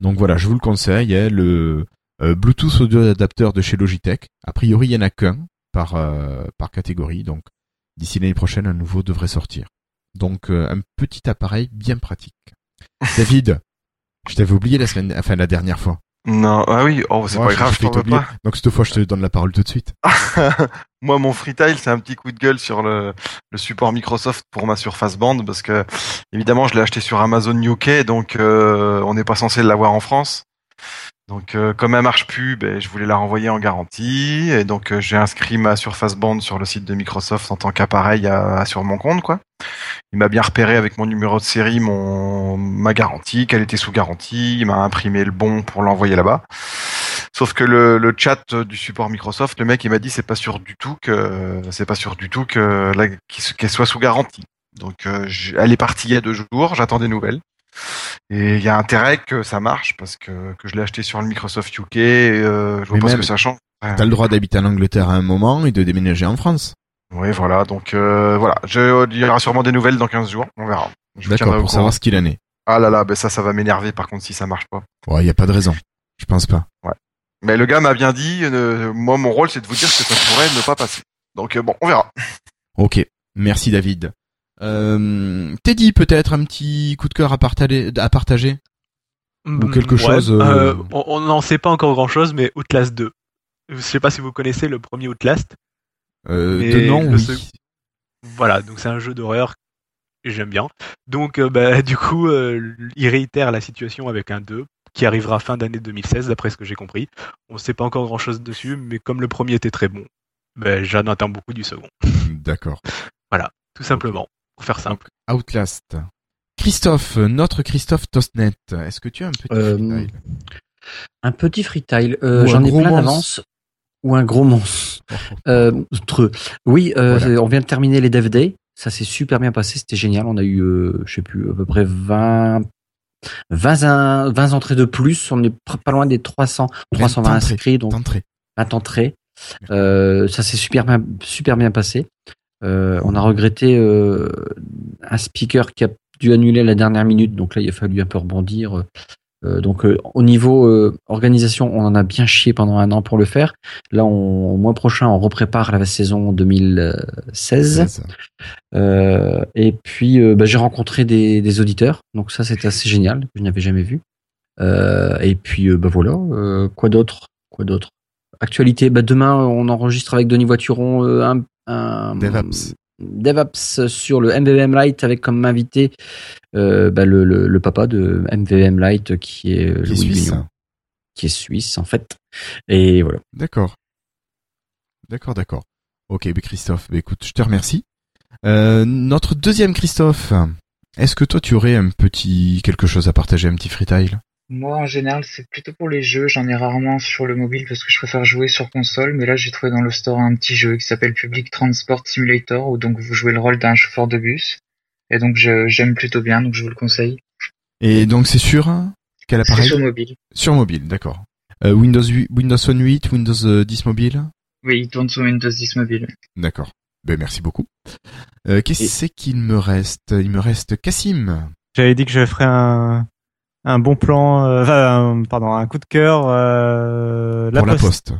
Donc voilà, je vous le conseille. hein, le euh, Bluetooth audio adapteur de chez Logitech. A priori, il y en a qu'un par euh, par catégorie. Donc d'ici l'année prochaine, un nouveau devrait sortir. Donc euh, un petit appareil bien pratique. David, je t'avais oublié la semaine, enfin la dernière fois. Non, ah oui, oh, c'est pas grave, je pas. Donc cette fois, je te donne la parole tout de suite. Moi, mon freetile, c'est un petit coup de gueule sur le, le support Microsoft pour ma Surface Band parce que, évidemment, je l'ai acheté sur Amazon UK, donc euh, on n'est pas censé l'avoir en France. Donc, euh, comme elle marche plus, ben, je voulais la renvoyer en garantie, et donc euh, j'ai inscrit ma Surface Band sur le site de Microsoft en tant qu'appareil à, à- sur mon compte, quoi. Il m'a bien repéré avec mon numéro de série, mon ma garantie, qu'elle était sous garantie. Il m'a imprimé le bon pour l'envoyer là-bas. Sauf que le, le chat du support Microsoft, le mec, il m'a dit c'est pas sûr du tout que c'est pas sûr du tout que qu'elle soit sous garantie. Donc euh, elle est partie il y a deux jours, j'attends des nouvelles. Et il y a intérêt que ça marche parce que, que je l'ai acheté sur le Microsoft UK. Et, euh, je vois pas ce que ça change. Ouais. T'as le droit d'habiter en Angleterre à un moment et de déménager en France. Oui, voilà. Donc euh, voilà, je, il y aura sûrement des nouvelles dans 15 jours. On verra. D'accord, pour courant. savoir ce qu'il en est. Ah là là, ben ça, ça va m'énerver par contre si ça marche pas. Ouais, y a pas de raison. Je pense pas. Mais le gars m'a bien dit, euh, moi mon rôle c'est de vous dire que ça pourrait ne pas passer. Donc euh, bon, on verra. Ok, merci David. Euh, Teddy, peut-être un petit coup de cœur à partager, à partager Ou quelque Ouais, chose, euh, euh, on n'en sait pas encore grand chose, mais Outlast 2. Je sais pas si vous connaissez le premier Outlast. euh, De nom, oui. sec- Voilà, donc c'est un jeu d'horreur que j'aime bien. Donc euh, bah, du coup, euh, il réitère la situation avec un 2 qui arrivera fin d'année 2016 d'après ce que j'ai compris. On sait pas encore grand chose dessus, mais comme le premier était très bon, ben, j'en attends beaucoup du second. D'accord. Tout simplement, pour faire simple. Outlast. Christophe, notre Christophe Tostnet, est-ce que tu as un petit Euh, Un petit freestyle. Euh, Ou un J'en ai gros plein monstre. d'avance. Ou un gros monstre. Euh, treux. Oui, euh, Voilà. on vient de terminer les Dev Day. Ça s'est super bien passé, c'était génial. On a eu, euh, je sais plus, à peu près 20, 20, in- 20 entrées de plus. On est pas loin des 300, 320 D'entrée, inscrits, donc. 20 entrées. Euh, ça s'est super bien, super bien passé. Euh, on a regretté euh, un speaker qui a dû annuler à la dernière minute, donc là il a fallu un peu rebondir. Euh, donc euh, au niveau euh, organisation, on en a bien chié pendant un an pour le faire. Là, on, au mois prochain, on reprépare la saison 2016. 16. Euh, et puis, bah, j'ai rencontré des, des auditeurs, donc ça c'était assez génial, que je n'avais jamais vu. Et puis, bah voilà, quoi d'autre? Quoi d'autre? Actualité, bah demain on enregistre avec Denis Voituron un. DevApps sur le MVVM Lite avec comme invité euh, bah, le, le, le papa de MVVM Lite qui est, euh, Qui est Louis suisse. Qui est suisse en fait. Et voilà. D'accord. D'accord, d'accord. Ok, Christophe, bah écoute, je te remercie. Euh, notre deuxième Christophe, est-ce que toi tu aurais un petit quelque chose à partager, un petit freetile? Moi, en général, c'est plutôt pour les jeux. J'en ai rarement sur le mobile parce que je préfère jouer sur console. Mais là, j'ai trouvé dans le store un petit jeu qui s'appelle Public Transport Simulator où donc vous jouez le rôle d'un chauffeur de bus. Et donc, je- j'aime plutôt bien, donc je vous le conseille. Et donc c'est sur quel C'est appareil sur mobile. Sur mobile, d'accord. Euh, Windows 8, Windows Phone 8, Windows euh, 10 mobile Oui, il tourne sur Windows 10 mobile. D'accord. Ben merci beaucoup. Euh, Qu'est-ce Et- qu'il me reste? Il me reste Cassim. J'avais dit que je ferais un, un bon plan, euh, enfin, un- pardon, un coup de cœur. Euh, pour la poste.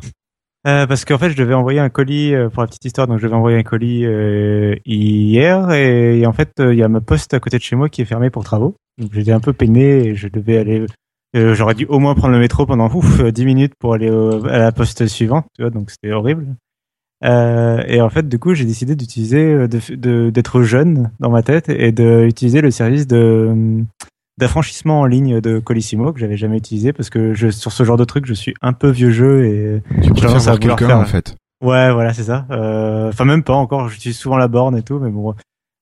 Euh, parce qu'en fait, je devais envoyer un colis euh, pour la petite histoire. Donc, je devais envoyer un colis euh, hier et, et en fait, euh, il y a ma poste à côté de chez moi qui est fermée pour travaux. Donc, j'étais un peu peiné et je devais aller. euh, J'aurais dû au moins prendre le métro pendant ouf, 10 minutes pour aller au- à la poste suivante. Tu vois, donc c'était horrible. Euh, et en fait, du coup, j'ai décidé d'utiliser, euh, de- de- d'être jeune dans ma tête et d'utiliser le service de d'affranchissement en ligne de Colissimo que j'avais jamais utilisé parce que je, sur ce genre de truc, je suis un peu vieux jeu et Tu préfères voir quelqu'un faire- en fait. Ouais, voilà, c'est ça. Euh, Enfin, même pas encore. J'utilise souvent la borne et tout, mais bon.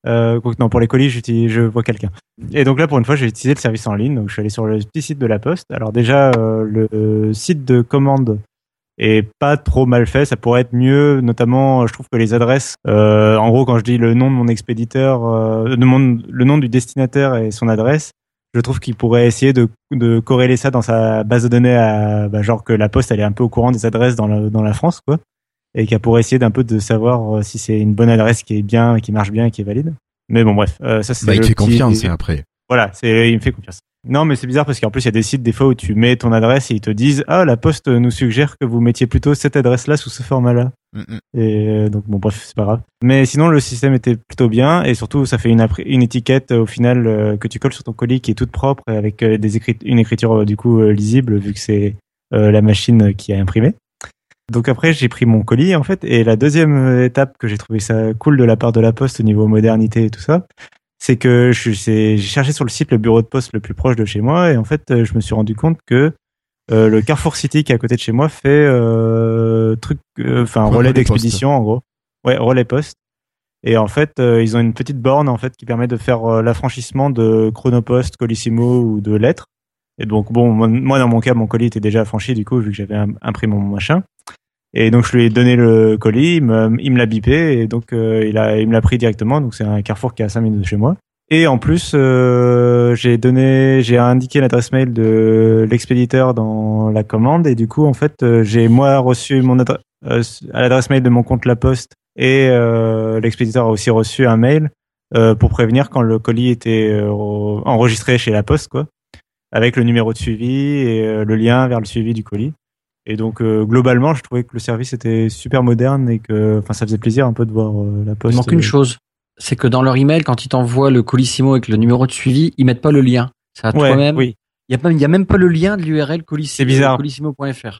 Euh, non, pour les colis, j'utilise, je vois quelqu'un. Et donc là, pour une fois, j'ai utilisé le service en ligne. Donc, je suis allé sur le petit site de la Poste. Alors déjà, euh, le site de commande est pas trop mal fait. Ça pourrait être mieux. Notamment, je trouve que les adresses, euh, en gros, quand je dis le nom de mon expéditeur, euh, de mon- le nom du destinataire et son adresse, je trouve qu'il pourrait essayer de, de corréler ça dans sa base de données à, bah, genre que la Poste, elle est un peu au courant des adresses dans la, dans la France, quoi et qu'elle pourrait essayer d'un peu de savoir euh, si c'est une bonne adresse qui est bien, qui marche bien et qui est valide. Mais bon, bref, euh, ça c'est. Bah, il te fait petit- confiance et après. Voilà, c'est, il me fait confiance. Non, mais c'est bizarre parce qu'en plus il y a des sites des fois où tu mets ton adresse et ils te disent ah la Poste nous suggère que vous mettiez plutôt cette adresse-là sous ce format-là. Mm, mm. Et euh, donc bon bref c'est pas grave. Mais sinon le système était plutôt bien et surtout ça fait une, étiquette euh, au final euh, que tu colles sur ton colis qui est toute propre avec euh, des écrit une écriture du coup lisible vu que c'est la machine qui a imprimé. Donc après j'ai pris mon colis en fait et la deuxième étape que j'ai trouvé ça cool de la part de la Poste au niveau modernité et tout ça, c'est que j'ai cherché sur le site le bureau de poste le plus proche de chez moi et en fait euh, je me suis rendu compte que euh, le Carrefour City qui est à côté de chez moi fait euh, truc, euh, enfin relais relais d'expédition en gros. Ouais, relais poste. Et en fait, euh, ils ont une petite borne en fait qui permet de faire l'affranchissement de Chronopost, Colissimo ou de lettres. Et donc bon, moi- dans mon cas, mon colis était déjà affranchi du coup vu que j'avais im- imprimé mon machin. Et donc je lui ai donné le colis, il me, l'a bipé et donc euh, il a, il me l'a pris directement. Donc c'est un Carrefour qui est à 5 minutes de chez moi. Et en plus, euh, j'ai donné, j'ai indiqué l'adresse mail de l'expéditeur dans la commande et du coup, en fait, euh, j'ai moi reçu mon adresse à l'adresse mail de mon compte La Poste et euh, l'expéditeur a aussi reçu un mail euh, pour prévenir quand le colis était euh, enregistré chez La Poste, quoi, avec le numéro de suivi et euh, le lien vers le suivi du colis. Et donc euh, globalement, je trouvais que le service était super moderne et que, enfin, ça faisait plaisir un peu de voir euh, La Poste. Il manque une euh, chose, c'est que dans leur email, quand ils t'envoient le Colissimo avec le numéro de suivi, ils mettent pas le lien. C'est à Ouais, toi-même. oui. Il y a même, il y a même pas le lien de l'URL Colissimo. C'est bizarre. Colissimo.fr.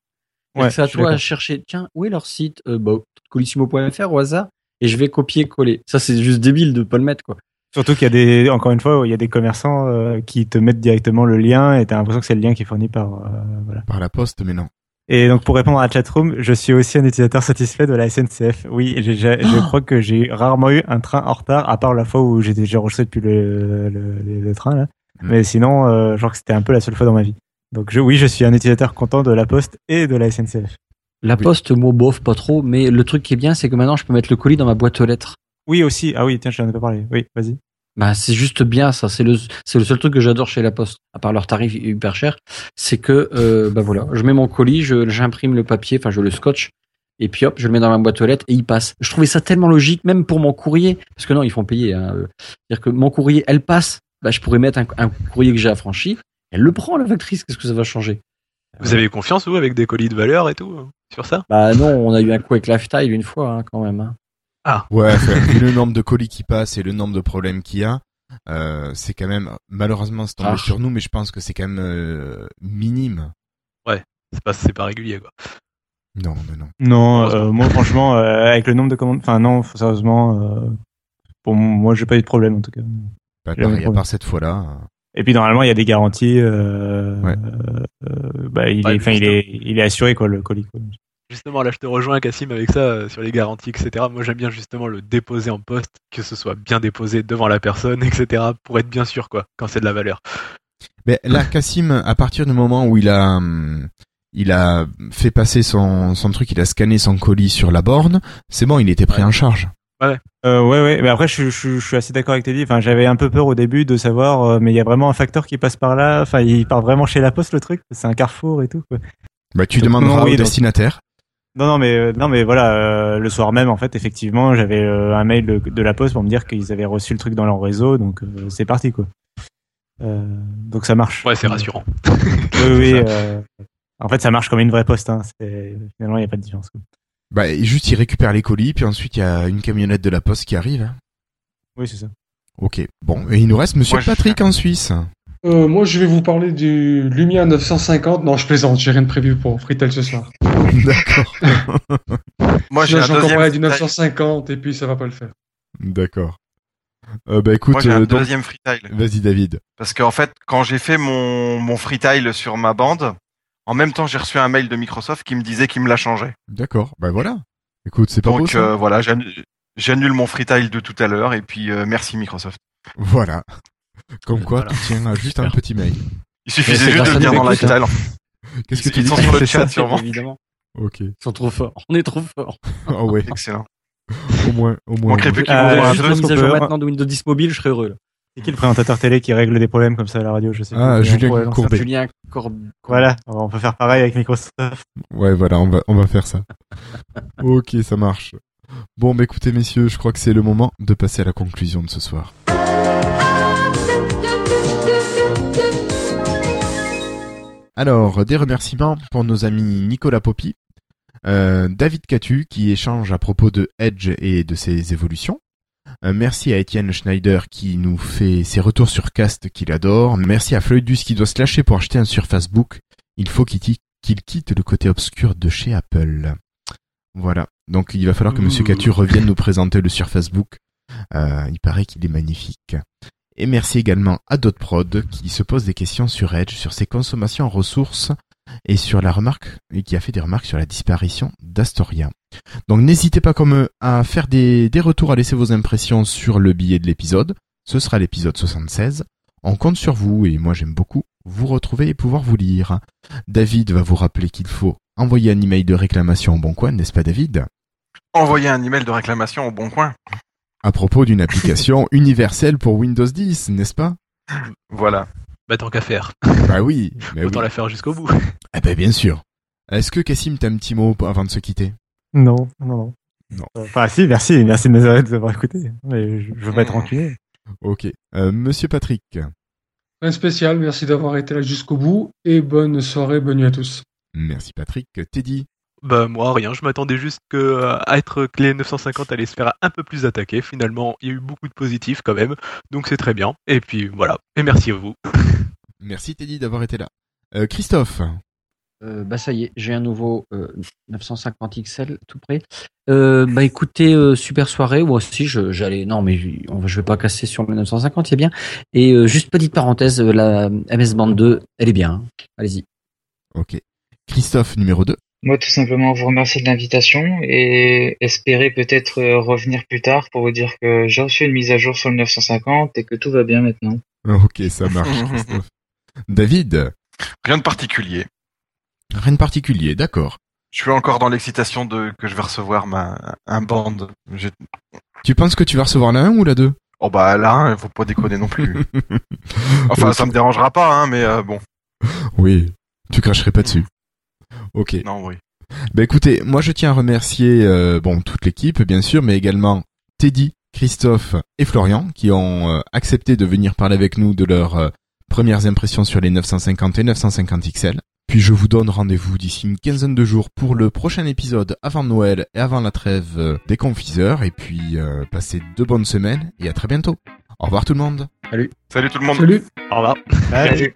Ouais, c'est à toi à chercher. Tiens, où est leur site? Euh, bah, Colissimo.fr au hasard et je vais copier-coller. Ça, c'est juste débile de pas le mettre quoi. Surtout qu'il y a des, encore une fois, il y a des commerçants euh, qui te mettent directement le lien et t'as l'impression que c'est le lien qui est fourni par, euh, voilà. Par la poste, mais non. Et donc pour répondre à la chatroom, je suis aussi un utilisateur satisfait de la SNCF. Oui, j'ai- j'ai- je crois que j'ai rarement eu un train en retard, à part la fois où j'ai enregistré depuis le, le, le- le train là. Mm. Mais sinon, euh, genre que c'était un peu la seule fois dans ma vie. Donc je, oui, je suis un utilisateur content de la Poste et de la SNCF. La Oui. poste, moi, bof, pas trop. Mais le truc qui est bien, c'est que maintenant, je peux mettre le colis dans ma boîte aux lettres. Oui, aussi. Ah oui, tiens, je n'en ai pas parlé. Oui, vas-y. Bah, c'est juste bien ça. C'est le, c'est le seul truc que j'adore chez La Poste, à part leur tarif hyper cher. C'est que, euh, bah voilà, je mets mon colis, je, j'imprime le papier, enfin, je le scotch, et puis hop, je le mets dans ma boîte aux lettres et il passe. Je trouvais ça tellement logique, même pour mon courrier, parce que non, ils font payer. Hein. C'est-à-dire que mon courrier, elle passe. Bah, je pourrais mettre un, un courrier que j'ai affranchi. Elle le prend, la factrice. Qu'est-ce que ça va changer? Vous avez eu confiance, vous, avec des colis de valeur et tout, sur ça? Bah non, on a eu un coup avec Lifetime une fois, hein, quand même. hein. Ouais, enfin, vu le nombre de colis qui passent et le nombre de problèmes qu'il y a, euh, c'est quand même, malheureusement, c'est tombé Ah. sur nous, mais je pense que c'est quand même euh, minime. C'est pas, c'est pas régulier, quoi. Non, non, non. Non, euh, moi franchement, euh, avec le nombre de commandes, enfin non, sérieusement, euh, pour moi, j'ai pas eu de problème en tout cas. Pas Jamais pareil, à part cette fois-là. euh, Et puis normalement, il y a des garanties. Euh, Ouais. euh, bah, il Ouais, est, enfin, il est, il est assuré quoi, le colis. Quoi. Justement, là, je te rejoins, Cassim, avec ça, euh, sur les garanties, etc. Moi, j'aime bien justement le déposer en poste, que ce soit bien déposé devant la personne, etc., pour être bien sûr, quoi, quand c'est de la valeur. Mais là, Cassim, à partir du moment où il a, hum, il a fait passer son, son truc, il a scanné son colis sur la borne, c'est bon, il était pris Ouais. en charge. Euh, ouais, ouais. Mais après, je, je, je suis assez d'accord avec Teddy. Enfin, j'avais un peu peur au début de savoir, euh, mais il y a vraiment un facteur qui passe par là. Enfin, il part vraiment chez la poste le truc. C'est un carrefour et tout. Quoi. Bah, tu Donc, demanderas non, oui, au donc- destinataire. Non, non, mais euh, non, mais voilà. euh, le soir même, en fait, effectivement, j'avais euh, un mail de, de la poste pour me dire qu'ils avaient reçu le truc dans leur réseau. Donc, euh, c'est parti, quoi. Euh, donc, ça marche. Ouais, c'est rassurant. Oui, oui. Euh, en fait, ça marche comme une vraie poste. Hein. C'est- Finalement, il n'y a pas de différence. Quoi. Bah, juste, il récupère les colis, puis ensuite, il y a une camionnette de la poste qui arrive. hein. Oui, c'est ça. Ok. Bon, et il nous reste Monsieur Moi, je- Patrick en Suisse. Euh, moi, je vais vous parler du Lumia 950. Non, je plaisante, j'ai rien de prévu pour Fritel ce soir. D'accord. Moi, j'ai un deuxième du freestyle. 950 et puis ça va pas le faire. D'accord. Euh, bah, écoute, Moi, j'ai un euh, donc- deuxième freestyle. vas-y, David. Parce qu'en fait, quand j'ai fait mon, mon freestyle sur ma bande, en même temps, j'ai reçu un mail de Microsoft qui me disait qu'il me l'a changé. D'accord. Bah, voilà. Écoute, c'est pas beau, Donc ça euh, voilà, j'annu- j'annule mon freestyle de tout à l'heure et puis euh, merci Microsoft. Voilà. Comme quoi, Voilà. tu tiens juste un petit mail. Il suffisait juste de le dire dans en fait. Qu'est-ce que tu dis sur le chat sûrement. Évidemment. Ok. Ils sont trop forts. On est trop forts. Ah ouais. Excellent. Au moins, au moins. Manquerait plus qu'ils mise à jour peut- maintenant de Windows 10 mobile, je serais heureux. là. C'est qui le présentateur télé qui règle des problèmes comme ça à la radio Je sais Ah, plus. Julien Courbet. Julien Corb... Voilà, on peut faire pareil avec Microsoft. Ouais, voilà, on va, on va faire ça. ok, ça marche. Bon, bah écoutez, messieurs, je crois que c'est le moment de passer à la conclusion de ce soir. Alors, des remerciements pour nos amis Nicolas Poppy, euh, David Catu qui échange à propos de Edge et de ses évolutions. Euh, merci à Étienne Schneider qui nous fait ses retours sur Cast qu'il adore. Merci à Floydus qui doit se lâcher pour acheter un Surface Book. Il faut qu'il quitte le côté obscur de chez Apple. Voilà. Donc il va falloir que Monsieur. Catu revienne nous présenter le Surface Book. Euh, il paraît qu'il est magnifique. Et merci également à Dotprod qui se pose des questions sur Edge, sur ses consommations en ressources et sur la remarque et qui a fait des remarques sur la disparition d'Astoria. Donc n'hésitez pas comme eux à faire des, des retours, à laisser vos impressions sur le billet de l'épisode. Ce sera l'épisode 76. On compte sur vous et moi j'aime beaucoup vous retrouver et pouvoir vous lire. David va vous rappeler qu'il faut envoyer un email de réclamation au bon coin, n'est-ce pas David? Envoyer un email de réclamation au bon coin. À propos d'une application universelle pour Windows 10, n'est-ce pas? Voilà. Bah, tant qu'à faire. Bah oui, mais Autant oui. la faire jusqu'au bout. Ah bah bien sûr. Est-ce que Cassim t'as un petit mot avant de se quitter? Non, non, non. Non. Enfin, si, merci, merci de nous avoir écoutés. Mais je, je veux pas être rancunier. Ok. Euh, Monsieur Patrick. Un spécial, merci d'avoir été là jusqu'au bout et bonne soirée, bonne nuit à tous. Merci Patrick. Teddy. Bah moi rien, je m'attendais juste que euh, à être que les 950 allait se faire un peu plus attaquer. Finalement, il y a eu beaucoup de positifs quand même, donc c'est très bien. Et puis voilà. Et merci à vous. Merci Teddy d'avoir été là. Euh, Christophe. Euh, bah ça y est, j'ai un nouveau euh, 950 XL tout près. Euh, bah écoutez, euh, super soirée. Moi aussi, je- j'allais. Non, mais je- on va- je vais pas casser sur le 950, c'est bien. Et euh, juste petite parenthèse, euh, la MS Band 2, elle est bien. hein. Allez-y. Ok. Christophe numéro 2. Moi, tout simplement, vous remercier de l'invitation et espérer peut-être revenir plus tard pour vous dire que j'ai reçu une mise à jour sur le 950 et que tout va bien maintenant. Ok, ça marche Christophe. David? Rien de particulier. Rien de particulier, d'accord. Je suis encore dans l'excitation de que je vais recevoir ma un band. Tu penses que tu vas recevoir la 1 ou la 2 Oh bah là, hein, faut pas déconner non plus. Enfin, ça me dérangera pas, hein, mais euh, bon. Oui, tu cracherais pas dessus. Ok. Non, oui. Bah écoutez, moi je tiens à remercier euh, bon toute l'équipe bien sûr, mais également Teddy, Christophe et Florian qui ont euh, accepté de venir parler avec nous de leurs euh, premières impressions sur les 950 et 950 XL. Puis je vous donne rendez-vous d'ici une quinzaine de jours pour le prochain épisode avant Noël et avant la trêve euh, des confiseurs. Et puis euh, passez de bonnes semaines et à très bientôt. Au revoir tout le monde. Salut tout le monde. Salut. Au revoir. Salut. Salut.